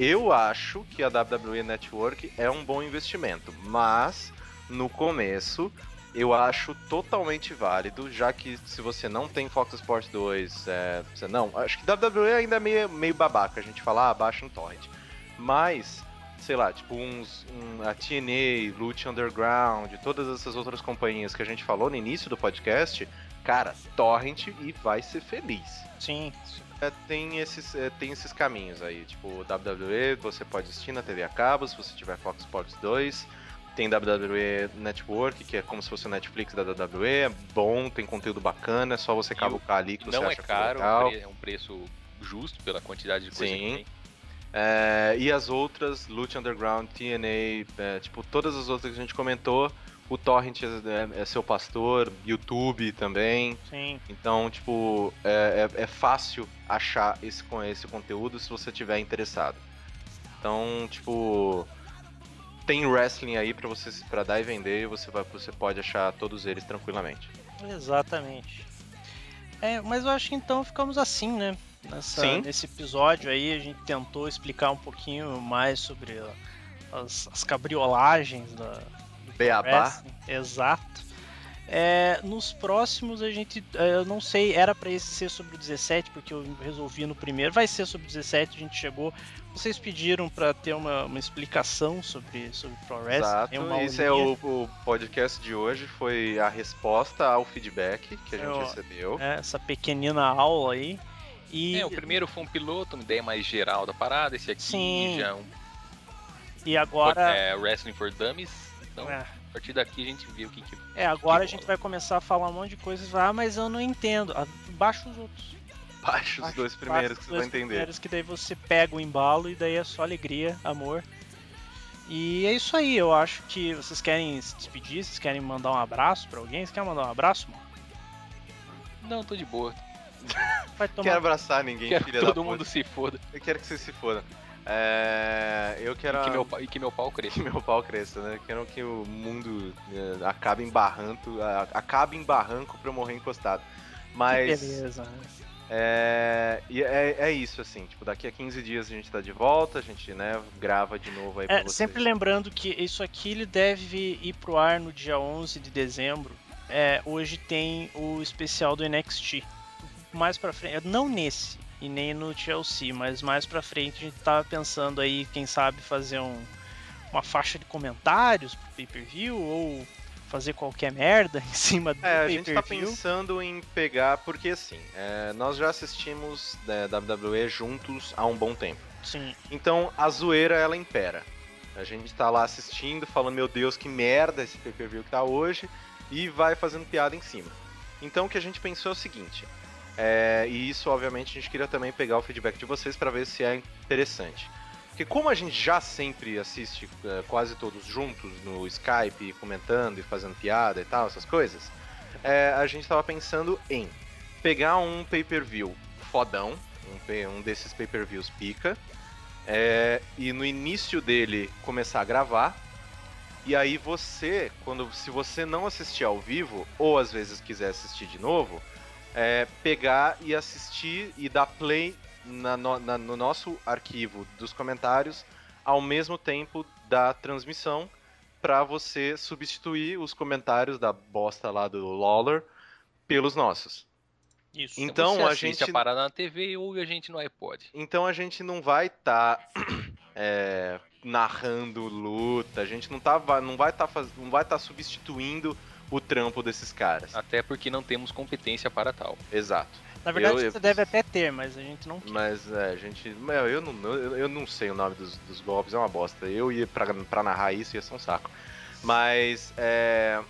S1: eu acho que a WWE Network é um bom investimento, mas no começo eu acho totalmente válido, já que se você não tem Fox Sports 2, é, você não, acho que WWE ainda é meio, meio babaca, a gente fala, ah, baixa um torrent. Mas, sei lá, tipo uns, um, a TNA, Lute Underground, todas essas outras companhias que a gente falou no início do podcast, cara, torrent e vai ser feliz.
S2: Sim,
S1: É, tem, esses, é, tem esses caminhos aí, tipo, WWE, você pode assistir na TV a cabo, se você tiver Fox Sports 2, tem WWE Network, que é como se fosse o Netflix da WWE, é bom, tem conteúdo bacana, é só você
S4: E
S1: cavucar ali que você
S4: Não é
S1: acha que
S4: caro,
S1: legal.
S4: é um preço justo pela quantidade de coisa
S1: Sim.
S4: que tem.
S1: É, e as outras, Loot Underground, TNA, é, tipo, todas as outras que a gente comentou, o Torrent é, é seu pastor, YouTube também.
S2: sim.
S1: Então, tipo, é, é- é fácil achar esse, com esse conteúdo se você tiver interessado. Então, tipo, tem wrestling aí pra você para dar e vender e você, vai, você pode achar todos eles tranquilamente.
S2: Exatamente. É, mas eu acho que então ficamos assim, né? Nessa,
S1: Sim.
S2: Nesse episódio aí a gente tentou explicar um pouquinho mais sobre as, as cabriolagens da do
S1: Beabá.
S2: Exato. É, nos próximos a gente, é, eu não sei, era pra esse ser sobre o 17 porque eu resolvi no primeiro, vai ser sobre o 17, a gente chegou. Vocês pediram pra ter uma, uma explicação sobre sobre pro wrestling,
S1: Exato.
S2: uma
S1: Esse é o, o podcast de hoje, foi a resposta ao feedback que a gente
S2: Eu-
S1: recebeu.
S2: É, essa pequenina aula aí. E,
S4: É, o primeiro foi um piloto, uma ideia mais geral da parada. Esse aqui
S2: Sim.
S4: já é um
S2: e agora.
S4: é, Wrestling for Dummies. Então,
S2: É,
S4: a partir daqui a gente vê o que, que
S2: é, agora a
S4: que
S2: gente
S4: bola.
S2: vai começar a falar um monte de coisas. Ah, mas eu não entendo. Ah, Baixa os outros.
S1: Baixa os dois primeiros
S2: os
S1: que você vai
S2: dois
S1: entender.
S2: primeiros que daí você pega o embalo e daí é só alegria, amor. E é isso aí, eu acho que vocês querem se despedir, vocês querem mandar um abraço pra alguém? Você quer mandar um abraço, mano?
S4: Não, tô de boa.
S2: Vai
S1: Não
S2: tomar.
S1: quero abraçar ninguém,
S4: Quero que
S1: filha da
S4: todo
S1: puta.
S4: mundo se foda
S1: Eu quero que você se foda. É, eu quero
S4: e que, meu, e que meu pau cresça. *laughs*
S1: que meu pau cresça, né? Quero que o mundo é, acabe em barranco, acabe em barranco pra eu morrer encostado. Mas
S2: Beleza, né?
S1: É, e é, é isso, assim, tipo, daqui a 15 dias a gente tá de volta, a gente, né, grava de novo aí pra
S2: É,
S1: vocês.
S2: sempre lembrando que isso aqui ele deve ir pro ar no dia 11 de dezembro. É, hoje tem o especial do NXT. Mais pra frente, não nesse e nem no TLC, mas mais pra frente a gente tava pensando aí, quem sabe, fazer um, uma faixa de comentários pro pay-per-view ou fazer qualquer merda *laughs* em cima do
S1: É, a gente tá pensando em pegar, porque assim, é, nós já assistimos né, WWE juntos há um bom tempo.
S2: Sim,
S1: Então a zoeira ela impera. A gente tá lá assistindo, falando, meu Deus, que merda esse pay-per-view que tá hoje, e vai fazendo piada em cima. Então o que a gente pensou é o seguinte, é, e isso obviamente a gente queria também pegar o feedback de vocês para ver se é interessante. Porque como a gente já sempre assiste é, quase todos juntos no Skype, comentando e fazendo piada e tal, essas coisas, é, a gente tava pensando em pegar um pay-per-view fodão, um, um desses pay-per-views pica, é, e no início dele começar a gravar. E aí você, quando se você não assistir ao vivo, ou às vezes quiser assistir de novo, é, pegar e assistir e dar play na, no, na, no nosso arquivo dos comentários ao mesmo tempo da transmissão para você substituir os comentários da bosta lá do Lawler pelos nossos.
S2: Isso.
S1: Então
S4: Você
S1: a gente
S4: a parada na TV e ouve a gente no iPod.
S1: Então a gente não vai estar *clears throat* narrando luta, a gente não, tá, não vai estar não vai tá substituindo o trampo desses caras.
S4: Até porque não temos competência para tal.
S1: Exato.
S2: Na verdade,
S1: Eu-
S2: você
S1: eu-
S2: deve até ter, mas a gente não quer.
S1: Mas é, a gente. Meu, eu não, eu, eu não sei o nome dos, dos golpes, é uma bosta. Eu ia pra, pra narrar isso ia ser um saco. Mas é.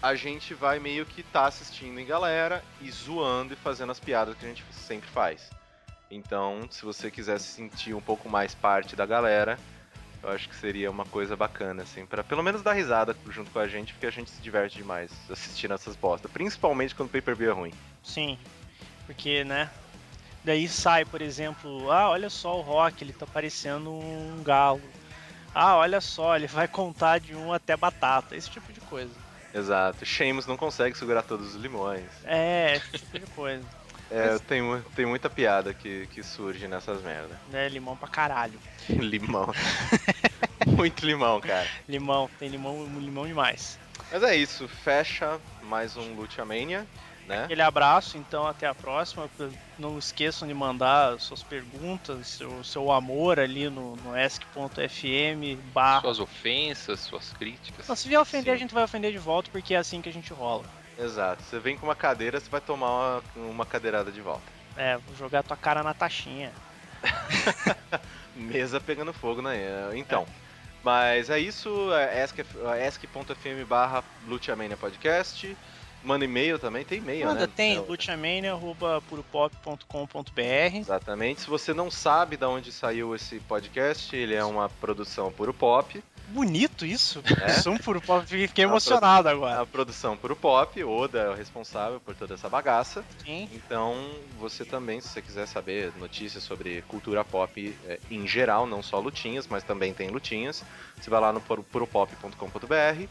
S1: A gente vai meio que tá assistindo em galera e zoando e fazendo as piadas que a gente sempre faz. Então, se você quiser se sentir um pouco mais parte da galera, eu acho que seria uma coisa bacana, assim, para pelo menos dar risada junto com a gente, porque a gente se diverte demais assistindo essas bostas. Principalmente quando o pay-per-view é ruim.
S2: Sim. Porque, né? Daí sai, por exemplo, ah, olha só o Rock, ele tá parecendo um galo. Ah, olha só, ele vai contar de um até batata. Esse tipo de coisa.
S1: Exato. Sheamus não consegue segurar todos os limões.
S2: É, esse tipo de coisa. *laughs*
S1: É, tem, mu- tem muita piada que, que surge nessas merda.
S2: Né? Limão pra caralho. *laughs*
S1: limão. *laughs* Muito limão, cara.
S2: Limão, tem limão, limão demais.
S1: Mas é isso, fecha mais um Lucha Mania, né?
S2: Aquele abraço, então, até a próxima. Não esqueçam de mandar suas perguntas, seu, seu amor ali no, no ask.fm barra.
S4: Suas ofensas, suas críticas.
S2: Não, se vier ofender,
S1: Sim.
S2: a gente vai ofender de volta, porque é assim que a gente rola.
S1: Exato. Você vem com uma cadeira, você vai tomar uma, uma cadeirada de volta.
S2: É, vou jogar tua cara na taxinha. *laughs*
S1: Mesa pegando fogo, né? Então. Mas é isso, é ask- é barra Lucha Mania Podcast. Manda e-mail também, tem e-mail,
S2: Manda,
S1: né?
S2: tem
S1: É. Exatamente. Se você não sabe de onde saiu esse podcast, ele é uma produção Puro Pop.
S2: Bonito isso.
S1: É?
S2: Um puro pop, fiquei
S1: Ah,
S2: emocionado
S1: É
S2: agora.
S1: uma produção Puro Pop, Oda é o responsável por toda essa bagaça.
S2: Sim.
S1: Então, você também, se você quiser saber notícias sobre cultura pop é, em geral, não só lutinhas, mas também tem lutinhas, você vai lá no puro- puropop.com.br.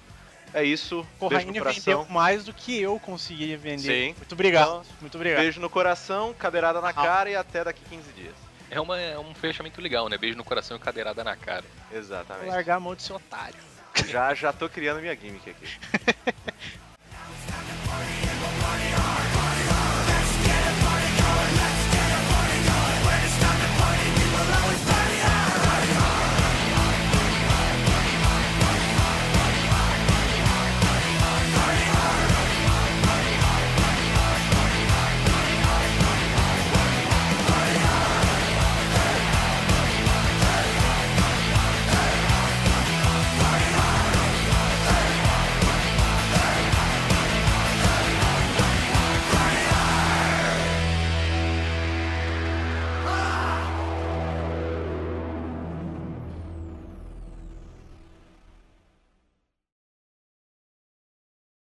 S1: É isso.
S2: Porra,
S1: beijo no
S2: coração. vendeu mais do que eu consegui vender.
S1: Sim.
S2: Muito obrigado. Então, muito obrigado.
S1: Beijo no coração, cadeirada na
S2: ah.
S1: cara e até daqui 15 dias.
S4: É, uma, é um fechamento legal, né? Beijo no coração e cadeirada na cara.
S1: Exatamente.
S2: Vou largar a mão de seu otário.
S1: Já, já tô criando minha gimmick aqui. *laughs*